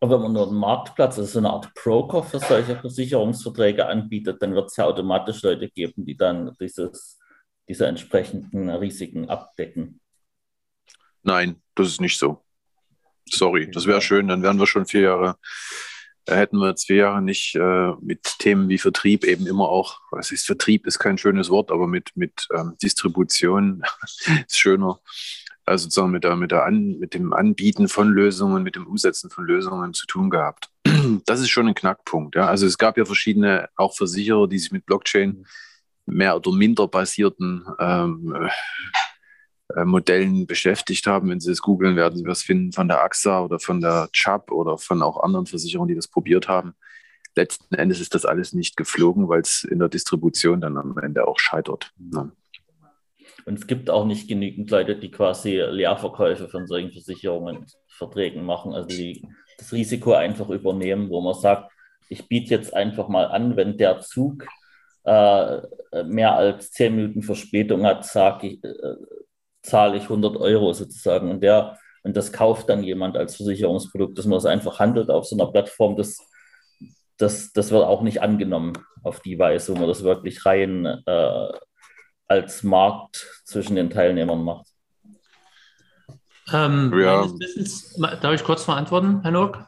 Aber wenn man nur einen Marktplatz, also so eine Art Broker für solche Versicherungsverträge anbietet, dann wird es ja automatisch Leute geben, die dann dieses, diese entsprechenden Risiken abdecken. Nein, das ist nicht so. Sorry, das wäre schön, dann wären wir schon vier Jahre, hätten wir jetzt vier Jahre nicht äh, mit Themen wie Vertrieb eben immer auch, was ist Vertrieb, ist kein schönes Wort, aber mit, mit ähm, Distribution ist schöner also sozusagen mit, der, mit, der An, mit dem Anbieten von Lösungen, mit dem Umsetzen von Lösungen zu tun gehabt. Das ist schon ein Knackpunkt. Ja. Also es gab ja verschiedene auch Versicherer, die sich mit Blockchain mehr oder minder basierten ähm, äh, Modellen beschäftigt haben. Wenn Sie es googeln, werden Sie was finden von der AXA oder von der CHAP oder von auch anderen Versicherungen, die das probiert haben. Letzten Endes ist das alles nicht geflogen, weil es in der Distribution dann am Ende auch scheitert. Ne. Und es gibt auch nicht genügend Leute, die quasi Leerverkäufe von solchen Versicherungen, Verträgen machen, also die das Risiko einfach übernehmen, wo man sagt, ich biete jetzt einfach mal an, wenn der Zug äh, mehr als zehn Minuten Verspätung hat, sage ich, äh, zahle ich 100 Euro sozusagen. Und, der, und das kauft dann jemand als Versicherungsprodukt, dass man das einfach handelt auf so einer Plattform, das, das, das wird auch nicht angenommen auf die Weise, wo man das wirklich rein äh, als Markt zwischen den Teilnehmern macht. Ähm, ja. Wissens, darf ich kurz mal antworten, Herr Nock?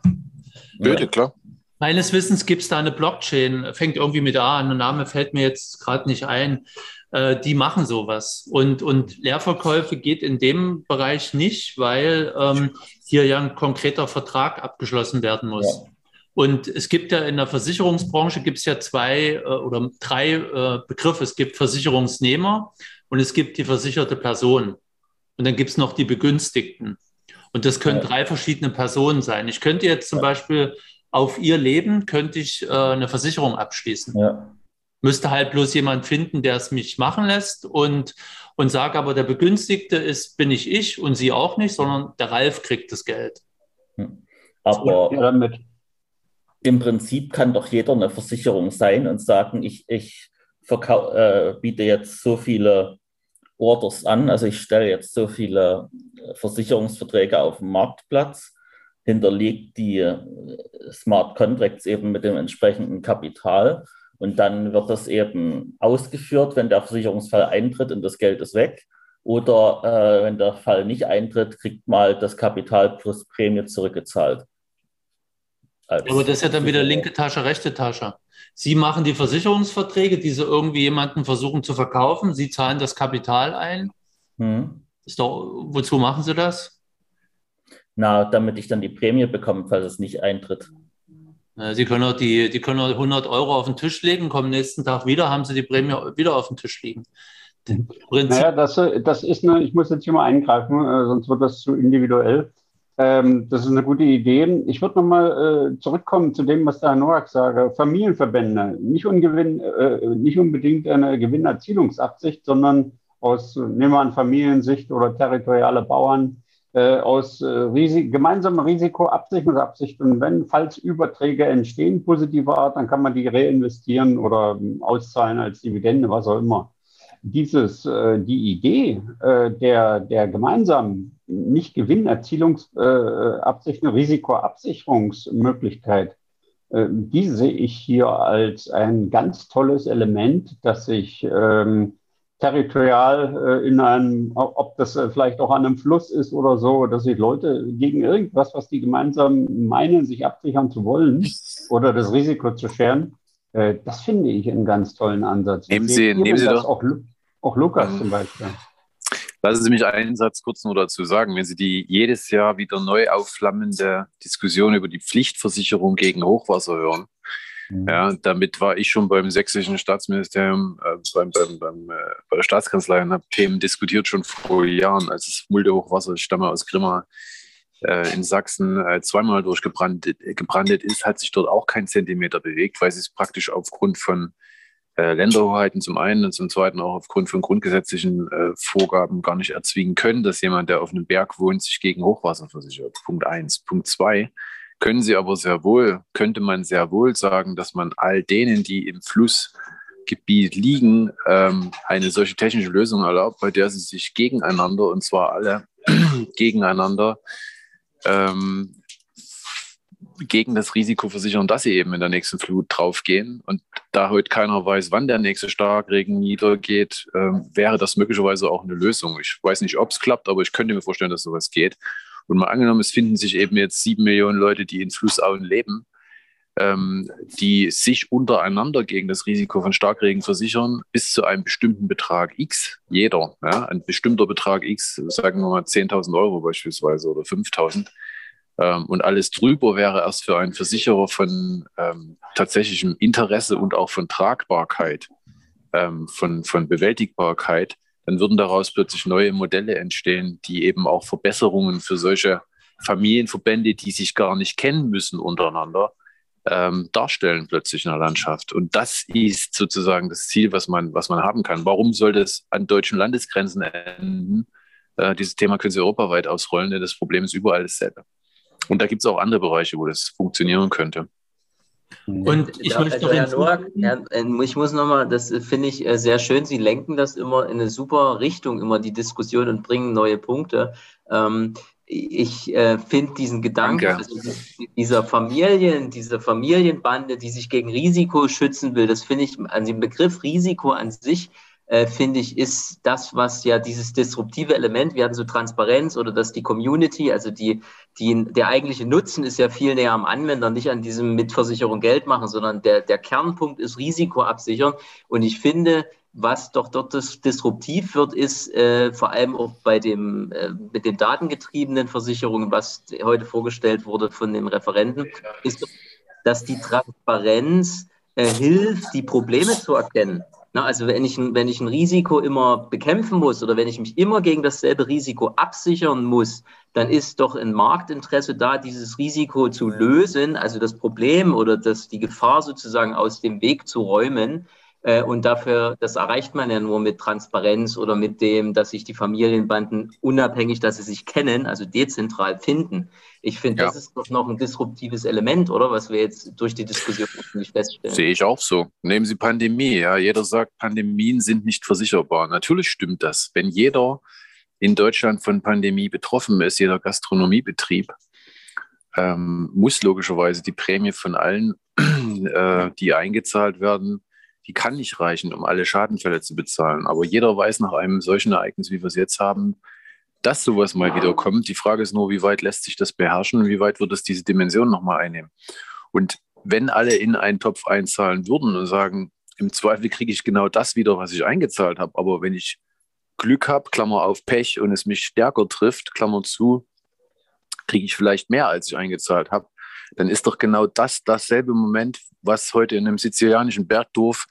Bitte, klar. Meines Wissens gibt es da eine Blockchain, fängt irgendwie mit A an, der Name fällt mir jetzt gerade nicht ein. Äh, die machen sowas. Und, und Leerverkäufe geht in dem Bereich nicht, weil ähm, hier ja ein konkreter Vertrag abgeschlossen werden muss. Ja. Und es gibt ja in der Versicherungsbranche gibt es ja zwei äh, oder drei äh, Begriffe. Es gibt Versicherungsnehmer und es gibt die versicherte Person. Und dann gibt es noch die Begünstigten. Und das können ja. drei verschiedene Personen sein. Ich könnte jetzt zum ja. Beispiel auf ihr Leben könnte ich äh, eine Versicherung abschließen. Ja. Müsste halt bloß jemand finden, der es mich machen lässt und, und sage aber, der Begünstigte ist, bin nicht ich und sie auch nicht, sondern der Ralf kriegt das Geld. Hm. Aber ja, im Prinzip kann doch jeder eine Versicherung sein und sagen, ich, ich äh, biete jetzt so viele Orders an, also ich stelle jetzt so viele äh, Versicherungsverträge auf den Marktplatz, hinterlegt die äh, Smart Contracts eben mit dem entsprechenden Kapital und dann wird das eben ausgeführt, wenn der Versicherungsfall eintritt und das Geld ist weg. Oder äh, wenn der Fall nicht eintritt, kriegt mal das Kapital plus Prämie zurückgezahlt. Aber das ist ja dann wieder linke Tasche, rechte Tasche. Sie machen die Versicherungsverträge, die Sie irgendwie jemanden versuchen zu verkaufen. Sie zahlen das Kapital ein. Hm. Ist doch, wozu machen Sie das? Na, damit ich dann die Prämie bekomme, falls es nicht eintritt. Sie können auch die, die können auch 100 Euro auf den Tisch legen, kommen nächsten Tag wieder, haben Sie die Prämie wieder auf den Tisch liegen. Naja, das, das ist eine, ich muss jetzt hier mal eingreifen, äh, sonst wird das zu individuell. Ähm, das ist eine gute Idee. Ich würde nochmal äh, zurückkommen zu dem, was der Herr Noack sage. Familienverbände, nicht, ungewinn, äh, nicht unbedingt eine Gewinnerzielungsabsicht, sondern aus, nehmen wir an Familiensicht oder territoriale Bauern, äh, aus äh, Risi gemeinsamer Risikoabsicherungsabsicht. Und wenn Fallsüberträge entstehen, positiver Art, dann kann man die reinvestieren oder ähm, auszahlen als Dividende, was auch immer dieses, äh, die Idee äh, der, der gemeinsamen nicht Gewinnerzielungsabsicht, äh, Risikoabsicherungsmöglichkeit, äh, die sehe ich hier als ein ganz tolles Element, das sich ähm, territorial äh, in einem, ob das äh, vielleicht auch an einem Fluss ist oder so, dass sich Leute gegen irgendwas, was die gemeinsam meinen, sich absichern zu wollen oder das Risiko zu scheren, äh, das finde ich einen ganz tollen Ansatz. Nehmen Sie, nehmen Sie doch. Auch, auch Lukas ähm, zum Beispiel. Lassen Sie mich einen Satz kurz nur dazu sagen. Wenn Sie die jedes Jahr wieder neu aufflammende Diskussion über die Pflichtversicherung gegen Hochwasser hören, mhm. ja, damit war ich schon beim sächsischen Staatsministerium, äh, beim, beim, beim, äh, bei der Staatskanzlei und habe Themen diskutiert schon vor Jahren, als das Mulde-Hochwasser, ich stamme aus Grimma, äh, in Sachsen äh, zweimal durchgebrandet gebrandet ist, hat sich dort auch kein Zentimeter bewegt, weil sie es praktisch aufgrund von äh, Länderhoheiten zum einen und zum zweiten auch aufgrund von grundgesetzlichen äh, Vorgaben gar nicht erzwingen können, dass jemand, der auf einem Berg wohnt, sich gegen Hochwasser versichert. Punkt eins. Punkt zwei. Können Sie aber sehr wohl, könnte man sehr wohl sagen, dass man all denen, die im Flussgebiet liegen, ähm, eine solche technische Lösung erlaubt, bei der sie sich gegeneinander, und zwar alle gegeneinander, ähm, gegen das Risiko versichern, dass sie eben in der nächsten Flut draufgehen. Und da heute keiner weiß, wann der nächste Starkregen niedergeht, äh, wäre das möglicherweise auch eine Lösung. Ich weiß nicht, ob es klappt, aber ich könnte mir vorstellen, dass sowas geht. Und mal angenommen, es finden sich eben jetzt sieben Millionen Leute, die in Flussauen leben, ähm, die sich untereinander gegen das Risiko von Starkregen versichern, bis zu einem bestimmten Betrag X, jeder, ja, ein bestimmter Betrag X, sagen wir mal 10.000 Euro beispielsweise oder 5.000 ähm, und alles drüber wäre erst für einen Versicherer von ähm, tatsächlichem Interesse und auch von Tragbarkeit, ähm, von, von Bewältigbarkeit, dann würden daraus plötzlich neue Modelle entstehen, die eben auch Verbesserungen für solche Familienverbände, die sich gar nicht kennen müssen untereinander, ähm, darstellen plötzlich in der Landschaft. Und das ist sozusagen das Ziel, was man, was man haben kann. Warum sollte es an deutschen Landesgrenzen enden? Äh, dieses Thema können Sie europaweit ausrollen, denn das Problem ist überall dasselbe. Und da gibt es auch andere Bereiche, wo das funktionieren könnte. Und ich, ja, also Herr Noack, Herr, äh, ich muss nochmal, das finde ich äh, sehr schön, Sie lenken das immer in eine super Richtung, immer die Diskussion und bringen neue Punkte. Ähm, ich äh, finde diesen Gedanken also dieser Familien, dieser Familienbande, die sich gegen Risiko schützen will, das finde ich, an dem Begriff Risiko an sich äh, finde ich, ist das, was ja dieses disruptive Element, wir hatten so Transparenz oder dass die Community, also die, die, der eigentliche Nutzen ist ja viel näher am Anwender, nicht an diesem Mitversicherung Geld machen, sondern der, der Kernpunkt ist Risiko absichern. Und ich finde, was doch dort das disruptiv wird, ist äh, vor allem auch bei dem äh, mit den datengetriebenen Versicherungen, was heute vorgestellt wurde von dem Referenten, ist, dass die Transparenz äh, hilft, die Probleme zu erkennen. Na, also wenn ich, wenn ich ein Risiko immer bekämpfen muss oder wenn ich mich immer gegen dasselbe Risiko absichern muss, dann ist doch ein Marktinteresse da, dieses Risiko zu lösen, also das Problem oder das, die Gefahr sozusagen aus dem Weg zu räumen. Äh, und dafür, das erreicht man ja nur mit Transparenz oder mit dem, dass sich die Familienbanden unabhängig, dass sie sich kennen, also dezentral finden. Ich finde, ja. das ist doch noch ein disruptives Element, oder? Was wir jetzt durch die Diskussion nicht feststellen. Sehe ich auch so. Nehmen Sie Pandemie. Ja, jeder sagt, Pandemien sind nicht versicherbar. Natürlich stimmt das. Wenn jeder in Deutschland von Pandemie betroffen ist, jeder Gastronomiebetrieb, ähm, muss logischerweise die Prämie von allen, äh, die eingezahlt werden, die kann nicht reichen, um alle Schadenfälle zu bezahlen. Aber jeder weiß nach einem solchen Ereignis, wie wir es jetzt haben, dass sowas mal wieder kommt. Die Frage ist nur, wie weit lässt sich das beherrschen und wie weit wird es diese Dimension nochmal einnehmen. Und wenn alle in einen Topf einzahlen würden und sagen, im Zweifel kriege ich genau das wieder, was ich eingezahlt habe, aber wenn ich Glück habe, Klammer auf Pech und es mich stärker trifft, Klammer zu, kriege ich vielleicht mehr, als ich eingezahlt habe, dann ist doch genau das dasselbe Moment, was heute in einem sizilianischen Bergdorf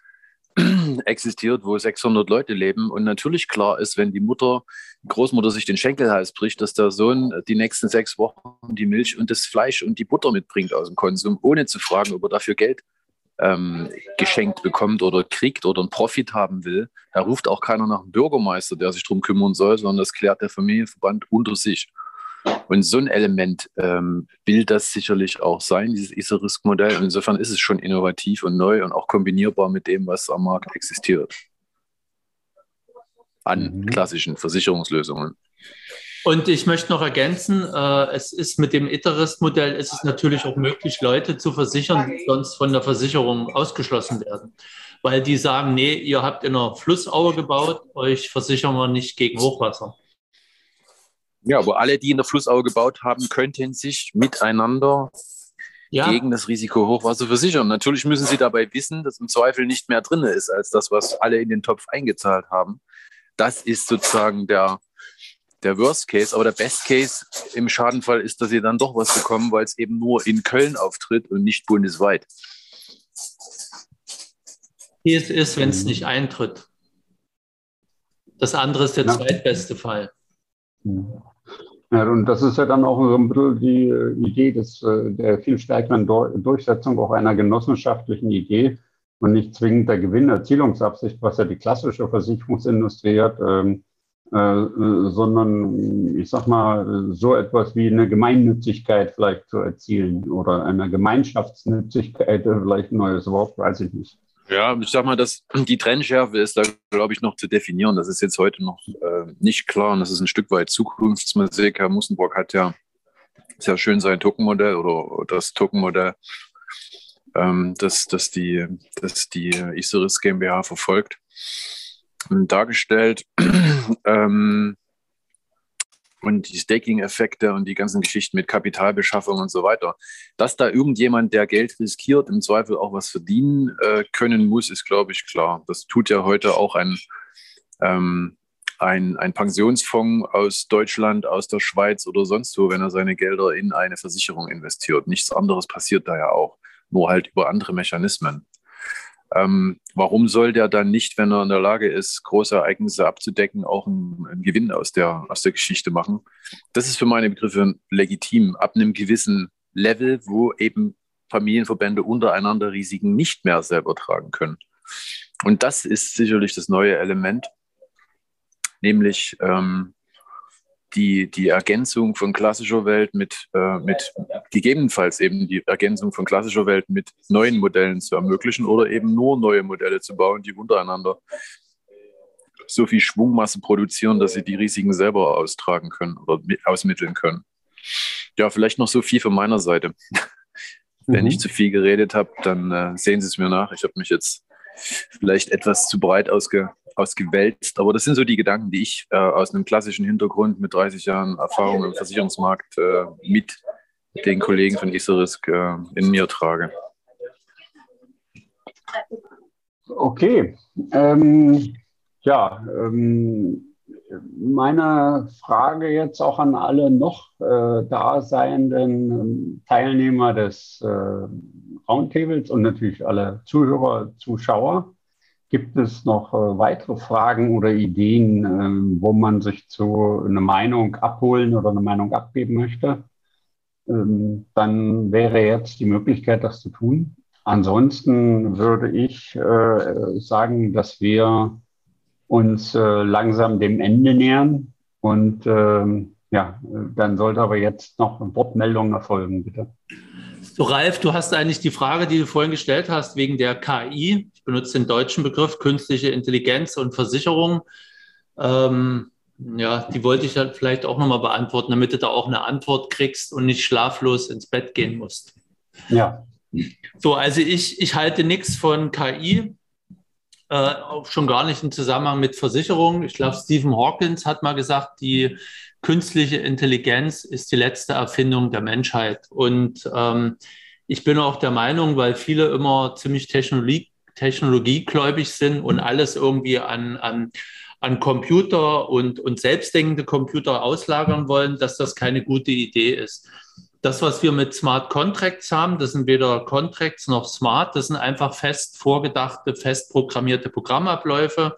existiert, wo 600 Leute leben und natürlich klar ist, wenn die Mutter, Großmutter sich den Schenkelhals bricht, dass der Sohn die nächsten sechs Wochen die Milch und das Fleisch und die Butter mitbringt aus dem Konsum, ohne zu fragen, ob er dafür Geld ähm, geschenkt bekommt oder kriegt oder einen Profit haben will. Da ruft auch keiner nach einem Bürgermeister, der sich darum kümmern soll, sondern das klärt der Familienverband unter sich. Und so ein Element ähm, will das sicherlich auch sein, dieses ISA-Risk-Modell. Insofern ist es schon innovativ und neu und auch kombinierbar mit dem, was am Markt existiert. An mhm. klassischen Versicherungslösungen. Und ich möchte noch ergänzen, äh, es ist mit dem Iterist-Modell ist es natürlich auch möglich, Leute zu versichern, die sonst von der Versicherung ausgeschlossen werden. Weil die sagen, nee, ihr habt in einer Flussaue gebaut, euch versichern wir nicht gegen Hochwasser. Ja, aber alle, die in der Flussaue gebaut haben, könnten sich miteinander ja. gegen das Risiko Hochwasser versichern. Natürlich müssen sie dabei wissen, dass im Zweifel nicht mehr drin ist als das, was alle in den Topf eingezahlt haben. Das ist sozusagen der, der Worst Case. Aber der Best Case im Schadenfall ist, dass sie dann doch was bekommen, weil es eben nur in Köln auftritt und nicht bundesweit. Wie es ist, wenn es nicht eintritt. Das andere ist der ja. zweitbeste Fall. Mhm. Ja, und das ist ja dann auch so ein bisschen die äh, Idee des, äh, der viel stärkeren Durchsetzung auch einer genossenschaftlichen Idee und nicht zwingend der Gewinnerzielungsabsicht, was ja die klassische Versicherungsindustrie hat, ähm, äh, sondern ich sag mal, so etwas wie eine Gemeinnützigkeit vielleicht zu erzielen oder eine Gemeinschaftsnützigkeit, vielleicht ein neues Wort, weiß ich nicht. Ja, ich sag mal, dass die Trennschärfe ist da, glaube ich, noch zu definieren. Das ist jetzt heute noch äh, nicht klar und das ist ein Stück weit Zukunftsmusik. Herr Mussenbrock hat ja sehr schön sein Tokenmodell oder das Tokenmodell, ähm, das, das die, das die Isoris GmbH verfolgt, dargestellt. ähm, und die Staking-Effekte und die ganzen Geschichten mit Kapitalbeschaffung und so weiter. Dass da irgendjemand, der Geld riskiert, im Zweifel auch was verdienen äh, können muss, ist, glaube ich, klar. Das tut ja heute auch ein, ähm, ein, ein Pensionsfonds aus Deutschland, aus der Schweiz oder sonst wo, wenn er seine Gelder in eine Versicherung investiert. Nichts anderes passiert da ja auch, nur halt über andere Mechanismen. Ähm, warum soll der dann nicht, wenn er in der Lage ist, große Ereignisse abzudecken, auch einen, einen, Gewinn aus der, aus der Geschichte machen? Das ist für meine Begriffe legitim, ab einem gewissen Level, wo eben Familienverbände untereinander Risiken nicht mehr selber tragen können. Und das ist sicherlich das neue Element, nämlich ähm, die, die Ergänzung von klassischer Welt mit, äh, mit gegebenenfalls eben die Ergänzung von klassischer Welt mit neuen Modellen zu ermöglichen oder eben nur neue Modelle zu bauen, die untereinander so viel Schwungmasse produzieren, dass sie die Risiken selber austragen können oder ausmitteln können. Ja, vielleicht noch so viel von meiner Seite. Wenn ich mhm. zu viel geredet habe, dann äh, sehen Sie es mir nach. Ich habe mich jetzt vielleicht etwas zu breit ausge, ausgewälzt. Aber das sind so die Gedanken, die ich äh, aus einem klassischen Hintergrund mit 30 Jahren Erfahrung im Versicherungsmarkt äh, mit den Kollegen von Iserisk äh, in mir trage. Okay. Ähm, ja, ähm, meine Frage jetzt auch an alle noch äh, daseienden ähm, Teilnehmer des äh, Roundtables und natürlich alle Zuhörer, Zuschauer. Gibt es noch äh, weitere Fragen oder Ideen, äh, wo man sich zu eine Meinung abholen oder eine Meinung abgeben möchte? Ähm, dann wäre jetzt die Möglichkeit, das zu tun. Ansonsten würde ich äh, sagen, dass wir uns äh, langsam dem Ende nähern. Und ähm, ja, dann sollte aber jetzt noch eine Wortmeldung erfolgen, bitte. So, Ralf, du hast eigentlich die Frage, die du vorhin gestellt hast, wegen der KI. Ich benutze den deutschen Begriff künstliche Intelligenz und Versicherung. Ähm, ja, die wollte ich halt vielleicht auch nochmal beantworten, damit du da auch eine Antwort kriegst und nicht schlaflos ins Bett gehen musst. Ja. So, also ich, ich halte nichts von KI, äh, auch schon gar nicht im Zusammenhang mit Versicherungen. Ich glaube, Stephen Hawkins hat mal gesagt, die künstliche Intelligenz ist die letzte Erfindung der Menschheit. Und ähm, ich bin auch der Meinung, weil viele immer ziemlich Technologie, technologiegläubig sind und alles irgendwie an, an, an Computer und, und selbstdenkende Computer auslagern wollen, dass das keine gute Idee ist. Das, was wir mit Smart Contracts haben, das sind weder Contracts noch Smart, das sind einfach fest vorgedachte, fest programmierte Programmabläufe,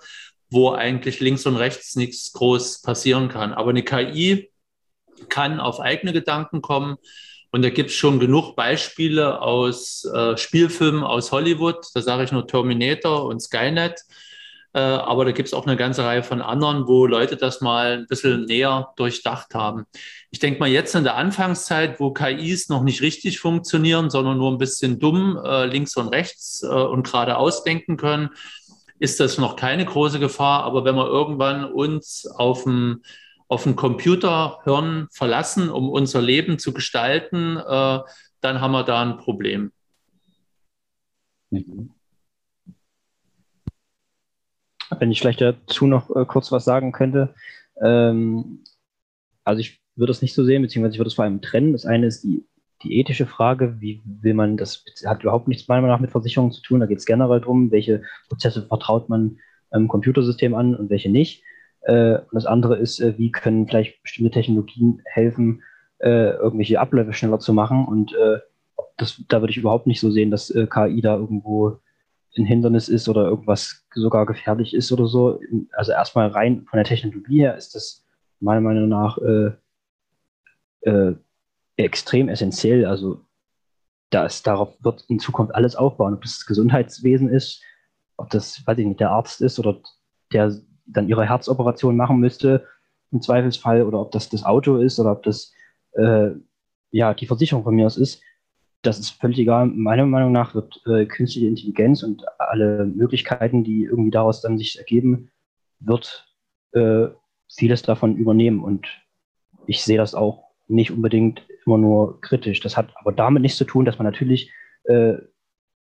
wo eigentlich links und rechts nichts groß passieren kann. Aber eine KI kann auf eigene Gedanken kommen. Und da gibt es schon genug Beispiele aus äh, Spielfilmen aus Hollywood. Da sage ich nur Terminator und Skynet. Äh, aber da gibt es auch eine ganze Reihe von anderen, wo Leute das mal ein bisschen näher durchdacht haben. Ich denke mal jetzt in der Anfangszeit, wo KIs noch nicht richtig funktionieren, sondern nur ein bisschen dumm äh, links und rechts äh, und geradeaus denken können, ist das noch keine große Gefahr. Aber wenn wir irgendwann uns auf dem, auf dem Computerhirn verlassen, um unser Leben zu gestalten, äh, dann haben wir da ein Problem. Wenn ich vielleicht dazu noch äh, kurz was sagen könnte. Ähm, also ich würde es nicht so sehen, beziehungsweise ich würde es vor allem trennen. Das eine ist die die ethische Frage, wie will man das, hat überhaupt nichts meiner Meinung nach mit Versicherungen zu tun. Da geht es generell darum, welche Prozesse vertraut man einem Computersystem an und welche nicht. Äh, und das andere ist, äh, wie können vielleicht bestimmte Technologien helfen, äh, irgendwelche Abläufe schneller zu machen. Und äh, das, da würde ich überhaupt nicht so sehen, dass äh, KI da irgendwo ein Hindernis ist oder irgendwas sogar gefährlich ist oder so. Also erstmal rein von der Technologie her ist das meiner Meinung nach äh, extrem essentiell. Also das, darauf wird in Zukunft alles aufbauen, ob das Gesundheitswesen ist, ob das, weiß ich nicht, der Arzt ist oder der dann ihre Herzoperation machen müsste im Zweifelsfall oder ob das das Auto ist oder ob das äh, ja die Versicherung von mir aus ist. Das ist völlig egal. Meiner Meinung nach wird äh, künstliche Intelligenz und alle Möglichkeiten, die irgendwie daraus dann sich ergeben, wird äh, vieles davon übernehmen. Und ich sehe das auch nicht unbedingt immer nur kritisch. Das hat aber damit nichts zu tun, dass man natürlich äh,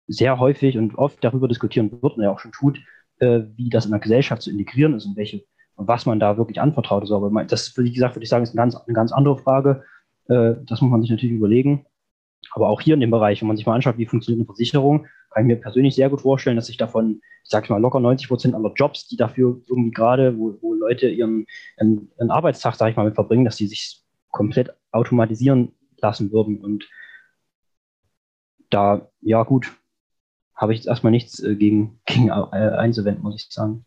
sehr häufig und oft darüber diskutieren wird und ja auch schon tut, äh, wie das in der Gesellschaft zu integrieren ist und welche und was man da wirklich anvertraut ist. Aber das, wie gesagt, würde ich sagen, ist eine ganz, eine ganz andere Frage. Äh, das muss man sich natürlich überlegen. Aber auch hier in dem Bereich, wenn man sich mal anschaut, wie funktioniert eine Versicherung, kann ich mir persönlich sehr gut vorstellen, dass sich davon, ich sage mal, locker 90 Prozent aller Jobs, die dafür irgendwie gerade, wo, wo Leute ihren, ihren, ihren Arbeitstag, sage ich mal, mit verbringen, dass die sich komplett automatisieren lassen würden. Und da, ja gut, habe ich jetzt erstmal nichts äh, gegen, gegen äh, einzuwenden, muss ich sagen.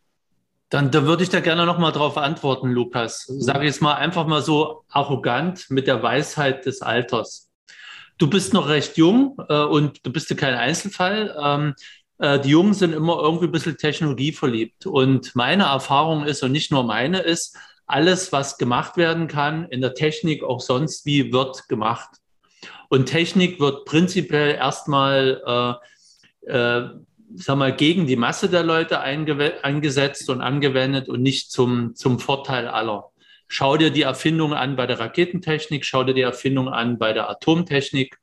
Dann da würde ich da gerne nochmal drauf antworten, Lukas. Sage jetzt mal einfach mal so arrogant mit der Weisheit des Alters. Du bist noch recht jung äh, und du bist ja kein Einzelfall. Ähm, äh, die Jungen sind immer irgendwie ein bisschen technologieverliebt. Und meine Erfahrung ist, und nicht nur meine, ist, alles, was gemacht werden kann, in der Technik auch sonst wie, wird gemacht. Und Technik wird prinzipiell erstmal, äh, äh, sag mal, gegen die Masse der Leute eingesetzt und angewendet und nicht zum, zum Vorteil aller. Schau dir die Erfindung an bei der Raketentechnik, schau dir die Erfindung an bei der Atomtechnik.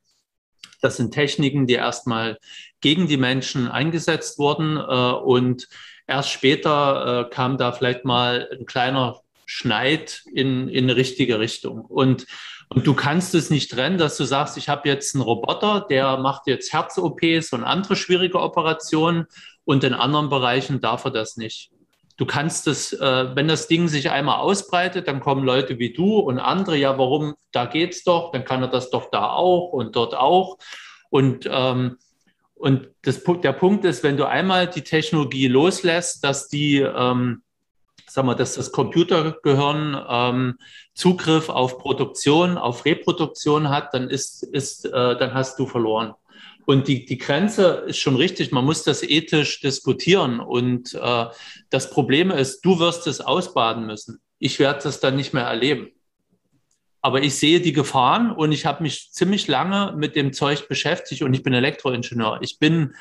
Das sind Techniken, die erstmal gegen die Menschen eingesetzt wurden äh, und erst später äh, kam da vielleicht mal ein kleiner schneit in, in eine richtige Richtung. Und, und du kannst es nicht trennen, dass du sagst, ich habe jetzt einen Roboter, der macht jetzt Herz-OPs und andere schwierige Operationen und in anderen Bereichen darf er das nicht. Du kannst es, äh, wenn das Ding sich einmal ausbreitet, dann kommen Leute wie du und andere, ja, warum, da geht's doch, dann kann er das doch da auch und dort auch. Und, ähm, Und das, der Punkt ist, wenn du einmal die Technologie loslässt, dass die, ähm, sag mal, dass das Computergehirn ähm, Zugriff auf Produktion, auf Reproduktion hat, dann ist, ist, äh, dann hast du verloren. Und die, die Grenze ist schon richtig, man muss das ethisch diskutieren. Und äh, das Problem ist, du wirst es ausbaden müssen. Ich werde das dann nicht mehr erleben. Aber ich sehe die Gefahren und ich habe mich ziemlich lange mit dem Zeug beschäftigt und ich bin Elektroingenieur. Ich bin,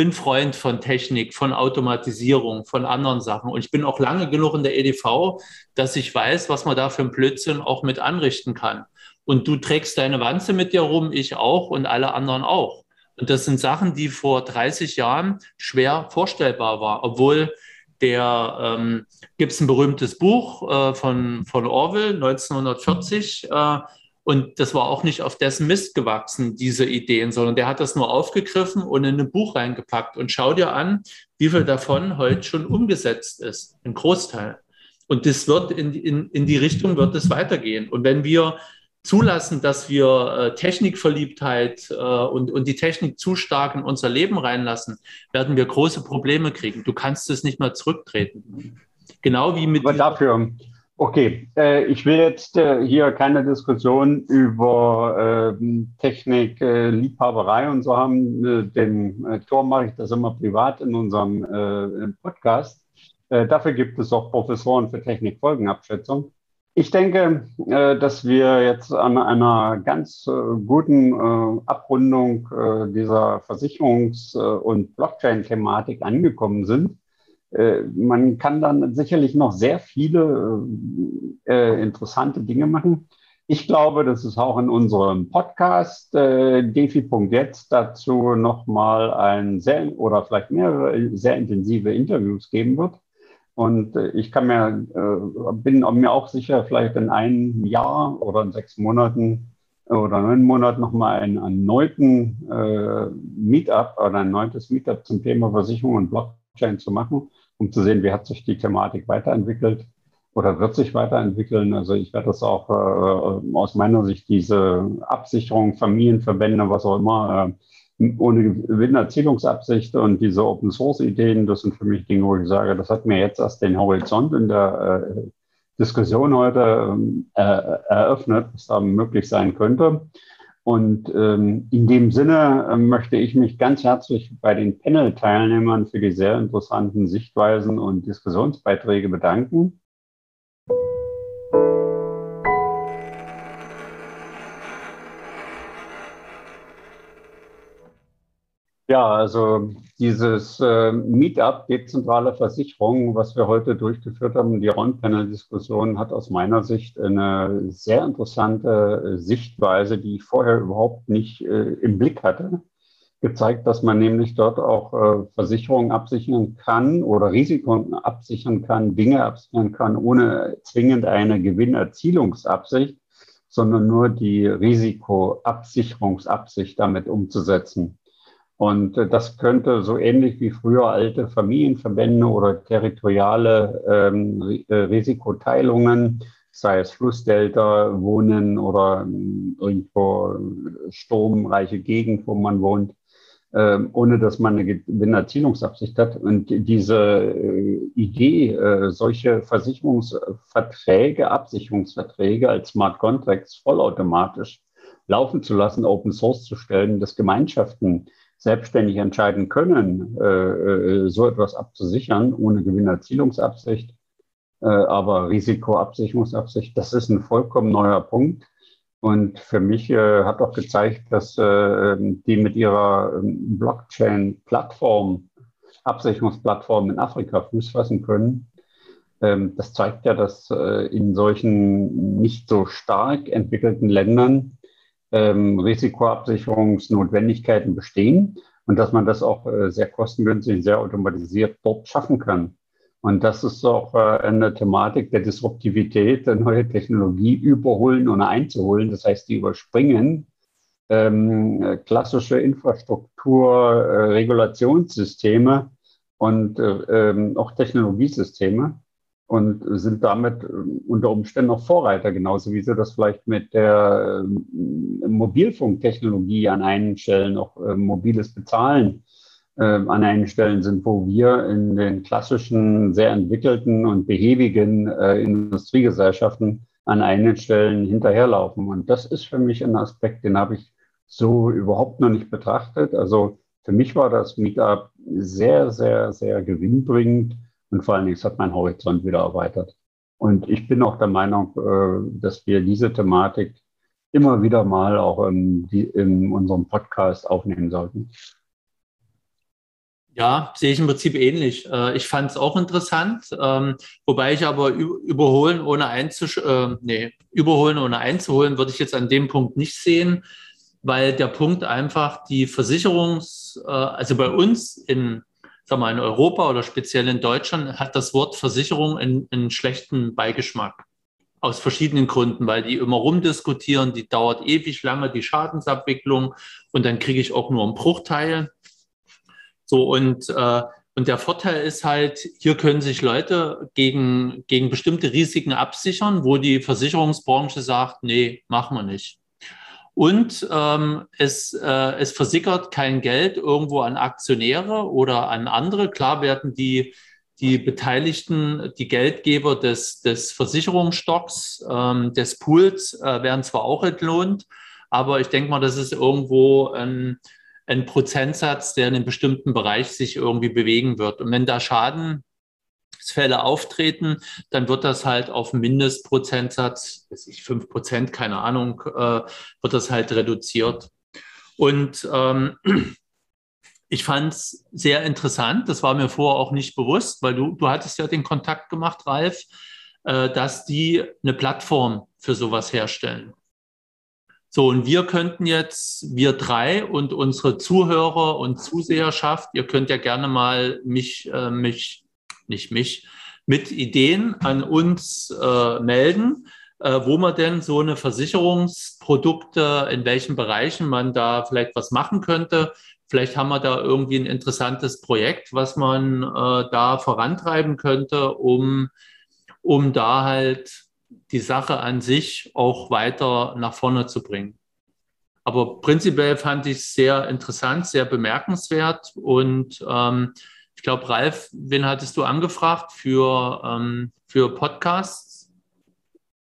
bin Freund von Technik, von Automatisierung, von anderen Sachen. Und ich bin auch lange genug in der EDV, dass ich weiß, was man da für ein Blödsinn auch mit anrichten kann. Und du trägst deine Wanze mit dir rum, ich auch und alle anderen auch. Und das sind Sachen, die vor 30 Jahren schwer vorstellbar waren, obwohl der ähm, gibt es ein berühmtes Buch äh, von, von Orwell 1940 äh, und das war auch nicht auf dessen Mist gewachsen, diese Ideen, sondern der hat das nur aufgegriffen und in ein Buch reingepackt. Und schau dir an, wie viel davon heute schon umgesetzt ist, ein Großteil. Und das wird in, in, in die Richtung wird es weitergehen. Und wenn wir zulassen, dass wir äh, Technikverliebtheit äh, und, und die Technik zu stark in unser Leben reinlassen, werden wir große Probleme kriegen. Du kannst es nicht mehr zurücktreten. Genau wie mit. Aber dafür, okay, äh, ich will jetzt äh, hier keine Diskussion über äh, Technik, äh, Liebhaberei und so haben. Äh, Tor mache ich das immer privat in unserem Podcast. Dafür gibt es auch Professoren für Technikfolgenabschätzung. Ich denke, dass wir jetzt an einer ganz guten Abrundung dieser Versicherungs- und Blockchain-Thematik angekommen sind. Man kann dann sicherlich noch sehr viele interessante Dinge machen. Ich glaube, dass es auch in unserem Podcast defi.jetzt dazu nochmal ein sehr oder vielleicht mehrere sehr intensive Interviews geben wird. Und äh, ich kann mir, äh, bin mir auch sicher, vielleicht in einem Jahr oder in sechs Monaten oder neun Monaten nochmal einen erneuten äh, Meetup oder ein neues Meetup zum Thema Versicherung und Blockchain zu machen, um zu sehen, wie hat sich die Thematik weiterentwickelt oder wird sich weiterentwickeln. Also ich werde das auch äh, aus meiner Sicht diese Absicherung, Familienverbände, was auch immer, äh, ohne Gewinnerzielungsabsicht und diese Open Source Ideen, das sind für mich Dinge, wo ich sage, das hat mir jetzt erst den Horizont in der äh, Diskussion heute äh, eröffnet, was da möglich sein könnte. Und ähm, in dem Sinne äh, möchte ich mich ganz herzlich bei den Panel-Teilnehmern für die sehr interessanten Sichtweisen und Diskussionsbeiträge bedanken. Ja, also dieses äh, Meetup dezentrale Versicherung, was wir heute durchgeführt haben, die Roundpanel-Diskussion, hat aus meiner Sicht eine sehr interessante Sichtweise, die ich vorher überhaupt nicht äh, im Blick hatte, gezeigt, dass man nämlich dort auch äh, Versicherungen absichern kann oder Risiken absichern kann, Dinge absichern kann, ohne zwingend eine Gewinnerzielungsabsicht, sondern nur die Risikoabsicherungsabsicht damit umzusetzen. Und äh, das könnte so ähnlich wie früher alte Familienverbände oder territoriale ähm, äh, Risikoteilungen, sei es Flussdelta, Wohnen oder ähm, irgendwo sturmreiche Gegend, wo man wohnt, äh, ohne dass man eine Gewinnerzielungsabsicht hat. Und diese äh, Idee, äh, solche Versicherungsverträge, Absicherungsverträge als Smart Contracts vollautomatisch laufen zu lassen, Open Source zu stellen, dass Gemeinschaften selbstständig entscheiden können, äh, äh, so etwas abzusichern, ohne Gewinnerzielungsabsicht, äh, aber Risikoabsicherungsabsicht, das ist ein vollkommen neuer Punkt. Und für mich äh, hat auch gezeigt, dass äh, die mit ihrer ähm, Blockchain-Plattform, Absicherungsplattform in Afrika Fuß fassen können. Ähm, das zeigt ja, dass äh, in solchen nicht so stark entwickelten Ländern ähm, Risikoabsicherungsnotwendigkeiten bestehen und dass man das auch äh, sehr kostengünstig, sehr automatisiert dort schaffen kann. Und das ist auch äh, eine Thematik der Disruptivität, der neue Technologie überholen und einzuholen. Das heißt, die überspringen ähm, klassische Infrastruktur, äh, und äh, ähm, auch Technologiesysteme und sind damit unter Umständen noch Vorreiter, genauso wie sie das vielleicht mit der Mobilfunktechnologie an einigen Stellen, auch mobiles Bezahlen äh, an einigen Stellen sind, wo wir in den klassischen, sehr entwickelten und behäbigen äh, Industriegesellschaften an einigen Stellen hinterherlaufen. Und das ist für mich ein Aspekt, den habe ich so überhaupt noch nicht betrachtet. Also für mich war das Meetup sehr, sehr, sehr gewinnbringend und vor allen Dingen, es hat mein Horizont wieder erweitert. Und ich bin auch der Meinung, äh, dass wir diese Thematik immer wieder mal auch in, in unserem Podcast aufnehmen sollten. Ja, sehe ich im Prinzip ähnlich. Äh, ich fand es auch interessant, ähm, wobei ich aber überholen ohne einzusch äh, nee, überholen ohne einzuholen, würde ich jetzt an dem Punkt nicht sehen, weil der Punkt einfach die Versicherungs, äh, also bei uns in, sag mal, in Europa oder speziell in Deutschland hat das Wort Versicherung einen, einen schlechten Beigeschmack. Aus verschiedenen Gründen, weil die immer rumdiskutieren, die dauert ewig lange, die Schadensabwicklung, und dann kriege ich auch nur einen Bruchteil. So und, äh, und der Vorteil ist halt, hier können sich Leute gegen, gegen bestimmte Risiken absichern, wo die Versicherungsbranche sagt, nee, machen wir nicht. Und ähm, es, äh, es versickert kein Geld irgendwo an Aktionäre oder an andere. Klar werden die, die Beteiligten, die Geldgeber des, des Versicherungsstocks, ähm, des Pools, äh, werden zwar auch entlohnt, aber ich denke mal, das ist irgendwo ein, ein Prozentsatz, der in einem bestimmten Bereich sich irgendwie bewegen wird. Und wenn da Schadensfälle auftreten, dann wird das halt auf Mindestprozentsatz, weiß ich, 5 Prozent, keine Ahnung, äh, wird das halt reduziert. Und ähm, ich fand es sehr interessant, das war mir vorher auch nicht bewusst, weil du, du hattest ja den Kontakt gemacht, Ralf, äh, dass die eine Plattform für sowas herstellen. So, und wir könnten jetzt, wir drei und unsere Zuhörer und Zuseherschaft, ihr könnt ja gerne mal mich, äh, mich, nicht mich, mit Ideen an uns äh, melden, äh, wo man denn so eine Versicherungsprodukte, in welchen Bereichen man da vielleicht was machen könnte. Vielleicht haben wir da irgendwie ein interessantes Projekt, was man äh, da vorantreiben könnte, um, um da halt die Sache an sich auch weiter nach vorne zu bringen. Aber prinzipiell fand ich es sehr interessant, sehr bemerkenswert. Und ähm, ich glaube, Ralf, wen hattest du angefragt für, ähm, für Podcasts?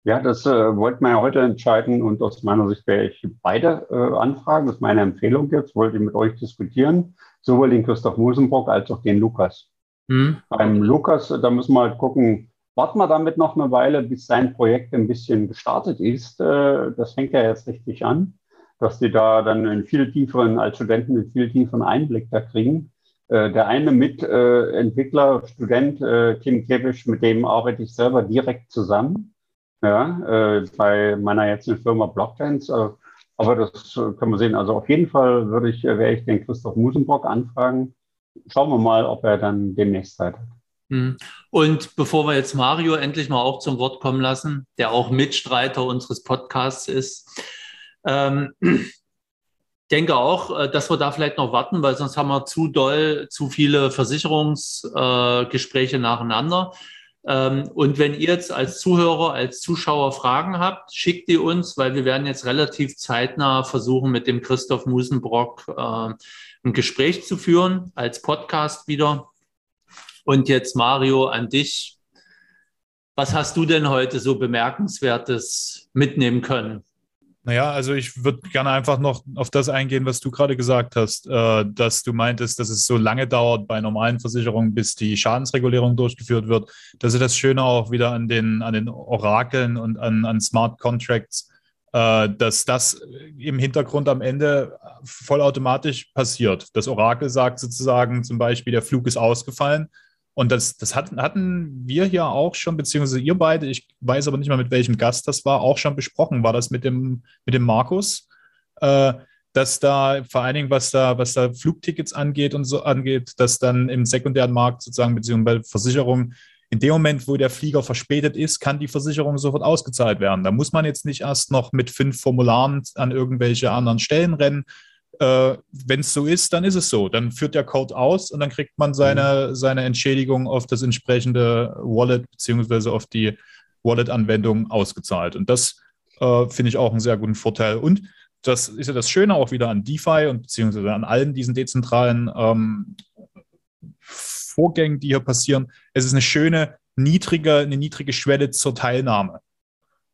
Ja, das äh, wollten wir ja heute entscheiden und aus meiner Sicht werde ich beide äh, anfragen. Das ist meine Empfehlung jetzt, wollte ich mit euch diskutieren. Sowohl den Christoph Musenbrock als auch den Lukas. Hm. Beim Lukas, da müssen wir halt gucken, warten wir damit noch eine Weile, bis sein Projekt ein bisschen gestartet ist. Äh, das fängt ja jetzt richtig an, dass die da dann einen viel tieferen, als Studenten einen viel tieferen Einblick da kriegen. Äh, der eine Mitentwickler, Student, äh, Kim Kevisch, mit dem arbeite ich selber direkt zusammen. Ja, bei meiner jetzigen Firma Blockchains. aber das kann man sehen. Also auf jeden Fall würde ich, werde ich den Christoph Musenbrock anfragen. Schauen wir mal, ob er dann demnächst Zeit hat. Hm. Und bevor wir jetzt Mario endlich mal auch zum Wort kommen lassen, der auch Mitstreiter unseres Podcasts ist, ähm, denke auch, äh, dass wir da vielleicht noch warten, weil sonst haben wir zu doll, zu viele Versicherungsgespräche äh, nacheinander. Ähm, und wenn ihr jetzt als Zuhörer, als Zuschauer Fragen habt, schickt die uns, weil wir werden jetzt relativ zeitnah versuchen, mit dem Christoph Musenbrock äh, ein Gespräch zu führen, als Podcast wieder. Und jetzt Mario an dich. Was hast du denn heute so bemerkenswertes mitnehmen können? Naja, also ich würde gerne einfach noch auf das eingehen, was du gerade gesagt hast, äh, dass du meintest, dass es so lange dauert bei normalen Versicherungen, bis die Schadensregulierung durchgeführt wird. Das ist das Schöne auch wieder an den, an den Orakeln und an, an Smart Contracts, äh, dass das im Hintergrund am Ende vollautomatisch passiert. Das Orakel sagt sozusagen zum Beispiel, der Flug ist ausgefallen und das, das hatten, hatten wir hier auch schon, beziehungsweise ihr beide, ich weiß aber nicht mal, mit welchem Gast das war, auch schon besprochen. War das mit dem, mit dem Markus? Äh, dass da vor allen Dingen, was da, was da Flugtickets angeht und so angeht, dass dann im sekundären Markt sozusagen, beziehungsweise bei Versicherungen, in dem Moment, wo der Flieger verspätet ist, kann die Versicherung sofort ausgezahlt werden. Da muss man jetzt nicht erst noch mit fünf Formularen an irgendwelche anderen Stellen rennen, äh, wenn es so ist, dann ist es so. Dann führt der Code aus und dann kriegt man seine, mhm. seine Entschädigung auf das entsprechende Wallet beziehungsweise auf die Wallet-Anwendung ausgezahlt. Und das äh, finde ich auch einen sehr guten Vorteil. Und das ist ja das Schöne auch wieder an DeFi und beziehungsweise an allen diesen dezentralen ähm, Vorgängen, die hier passieren. Es ist eine schöne, niedrige, eine niedrige Schwelle zur Teilnahme.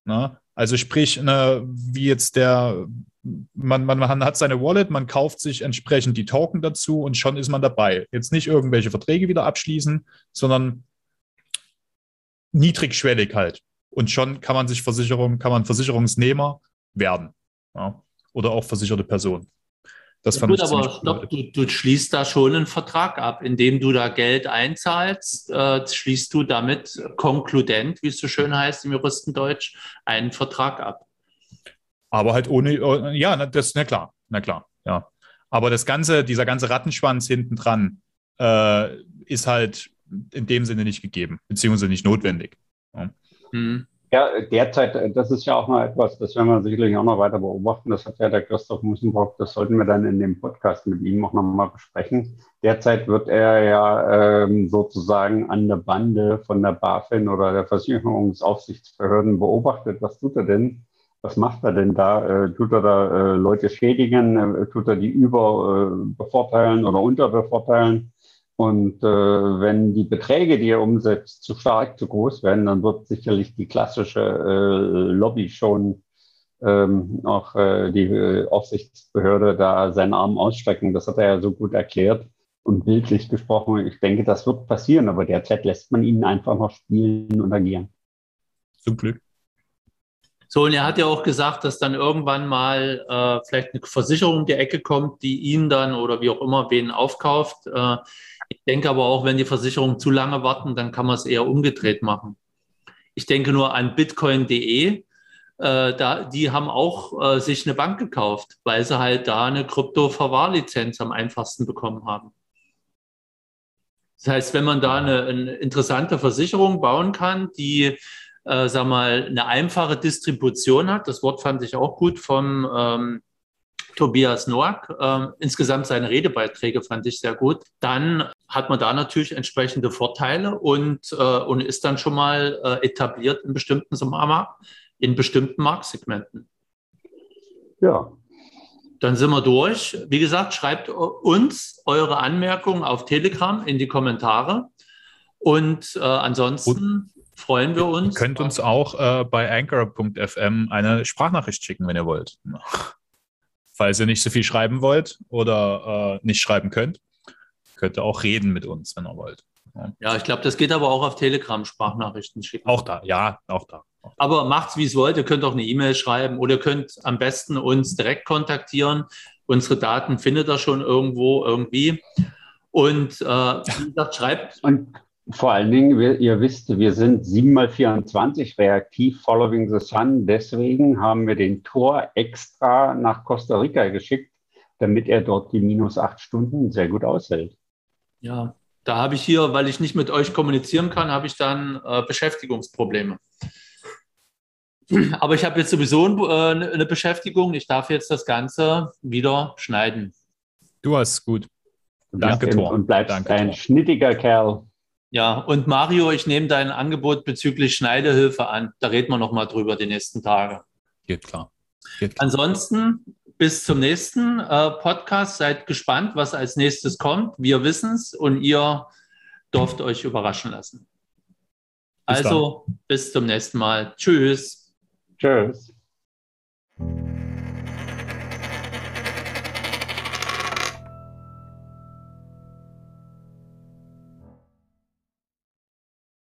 Ne? Also sprich, eine, wie jetzt der, man, man, man hat seine Wallet, man kauft sich entsprechend die Token dazu und schon ist man dabei. Jetzt nicht irgendwelche Verträge wieder abschließen, sondern niedrigschwellig halt. Und schon kann man sich Versicherung, kann man Versicherungsnehmer werden. Ja? Oder auch versicherte Person. Das fand gut, ich aber stopp, du, du, schließt da schon einen Vertrag ab, indem du da Geld einzahlst, äh, schließt du damit konkludent, wie es so schön heißt im Juristendeutsch, einen Vertrag ab. Aber halt ohne, äh, ja, das, na klar, na klar, ja. Aber das ganze, dieser ganze Rattenschwanz hinten dran äh, ist halt in dem Sinne nicht gegeben, beziehungsweise nicht notwendig. Ja. Mhm. Ja, derzeit, äh, das ist ja auch mal etwas, das werden wir sicherlich auch noch weiter beobachten. Das hat ja der Christoph Musenbrock, das sollten wir dann in dem Podcast mit ihm auch nochmal besprechen. Derzeit wird er ja ähm, sozusagen an der Bande von der BaFin oder der Versicherungsaufsichtsbehörden beobachtet. Was tut er denn? Was macht er denn da? Äh, tut er da äh, Leute schädigen? Äh, tut er die überbevorteilen äh, oder unterbevorteilen? Und äh, wenn die Beträge, die er umsetzt, zu stark, zu groß werden, dann wird sicherlich die klassische äh, Lobby schon ähm, auch äh, die äh, Aufsichtsbehörde da seinen Arm ausstrecken. Das hat er ja so gut erklärt und bildlich gesprochen. Ich denke, das wird passieren, aber derzeit lässt man ihn einfach noch spielen und agieren. Zum Glück. So, und er hat ja auch gesagt, dass dann irgendwann mal äh, vielleicht eine Versicherung um die Ecke kommt, die ihn dann oder wie auch immer wen aufkauft. Ich denke aber auch, wenn die Versicherungen zu lange warten, dann kann man es eher umgedreht machen. Ich denke nur an bitcoin.de. Äh, die haben auch äh, sich eine Bank gekauft, weil sie halt da eine Krypto-Verwahrlizenz am einfachsten bekommen haben. Das heißt, wenn man da eine, eine interessante Versicherung bauen kann, die, äh, sag mal, eine einfache Distribution hat, das Wort fand ich auch gut vom ähm, Tobias Noack. Ähm, insgesamt seine Redebeiträge fand ich sehr gut. Dann hat man da natürlich entsprechende Vorteile und, äh, und ist dann schon mal äh, etabliert in bestimmten, in bestimmten Marktsegmenten. Ja. Dann sind wir durch. Wie gesagt, schreibt uns eure Anmerkungen auf Telegram in die Kommentare. Und äh, ansonsten und freuen wir uns. Ihr könnt uns auch äh, bei anchor.fm eine Sprachnachricht schicken, wenn ihr wollt falls ihr nicht so viel schreiben wollt oder äh, nicht schreiben könnt, könnt ihr auch reden mit uns, wenn ihr wollt. Ja, ja ich glaube, das geht aber auch auf Telegram Sprachnachrichten schicken. Auch da, ja, auch da. Auch da. Aber macht's, wie es wollt. Ihr könnt auch eine E-Mail schreiben oder ihr könnt am besten uns direkt kontaktieren. Unsere Daten findet ihr schon irgendwo, irgendwie. Und äh, wie gesagt, schreibt. Und vor allen Dingen, wir, ihr wisst, wir sind 7 mal 24 reaktiv following the sun. Deswegen haben wir den Tor extra nach Costa Rica geschickt, damit er dort die minus acht Stunden sehr gut aushält. Ja, da habe ich hier, weil ich nicht mit euch kommunizieren kann, habe ich dann äh, Beschäftigungsprobleme. Aber ich habe jetzt sowieso äh, eine Beschäftigung. Ich darf jetzt das Ganze wieder schneiden. Du hast es gut. Danke, Tor. Und bleibst Danke, ein Tor. schnittiger Kerl. Ja, und Mario, ich nehme dein Angebot bezüglich Schneidehilfe an. Da reden wir nochmal drüber die nächsten Tage. Geht klar. Geht klar. Ansonsten bis zum nächsten äh, Podcast. Seid gespannt, was als nächstes kommt. Wir wissen es und ihr dürft euch überraschen lassen. Bis also dann. bis zum nächsten Mal. Tschüss. Tschüss.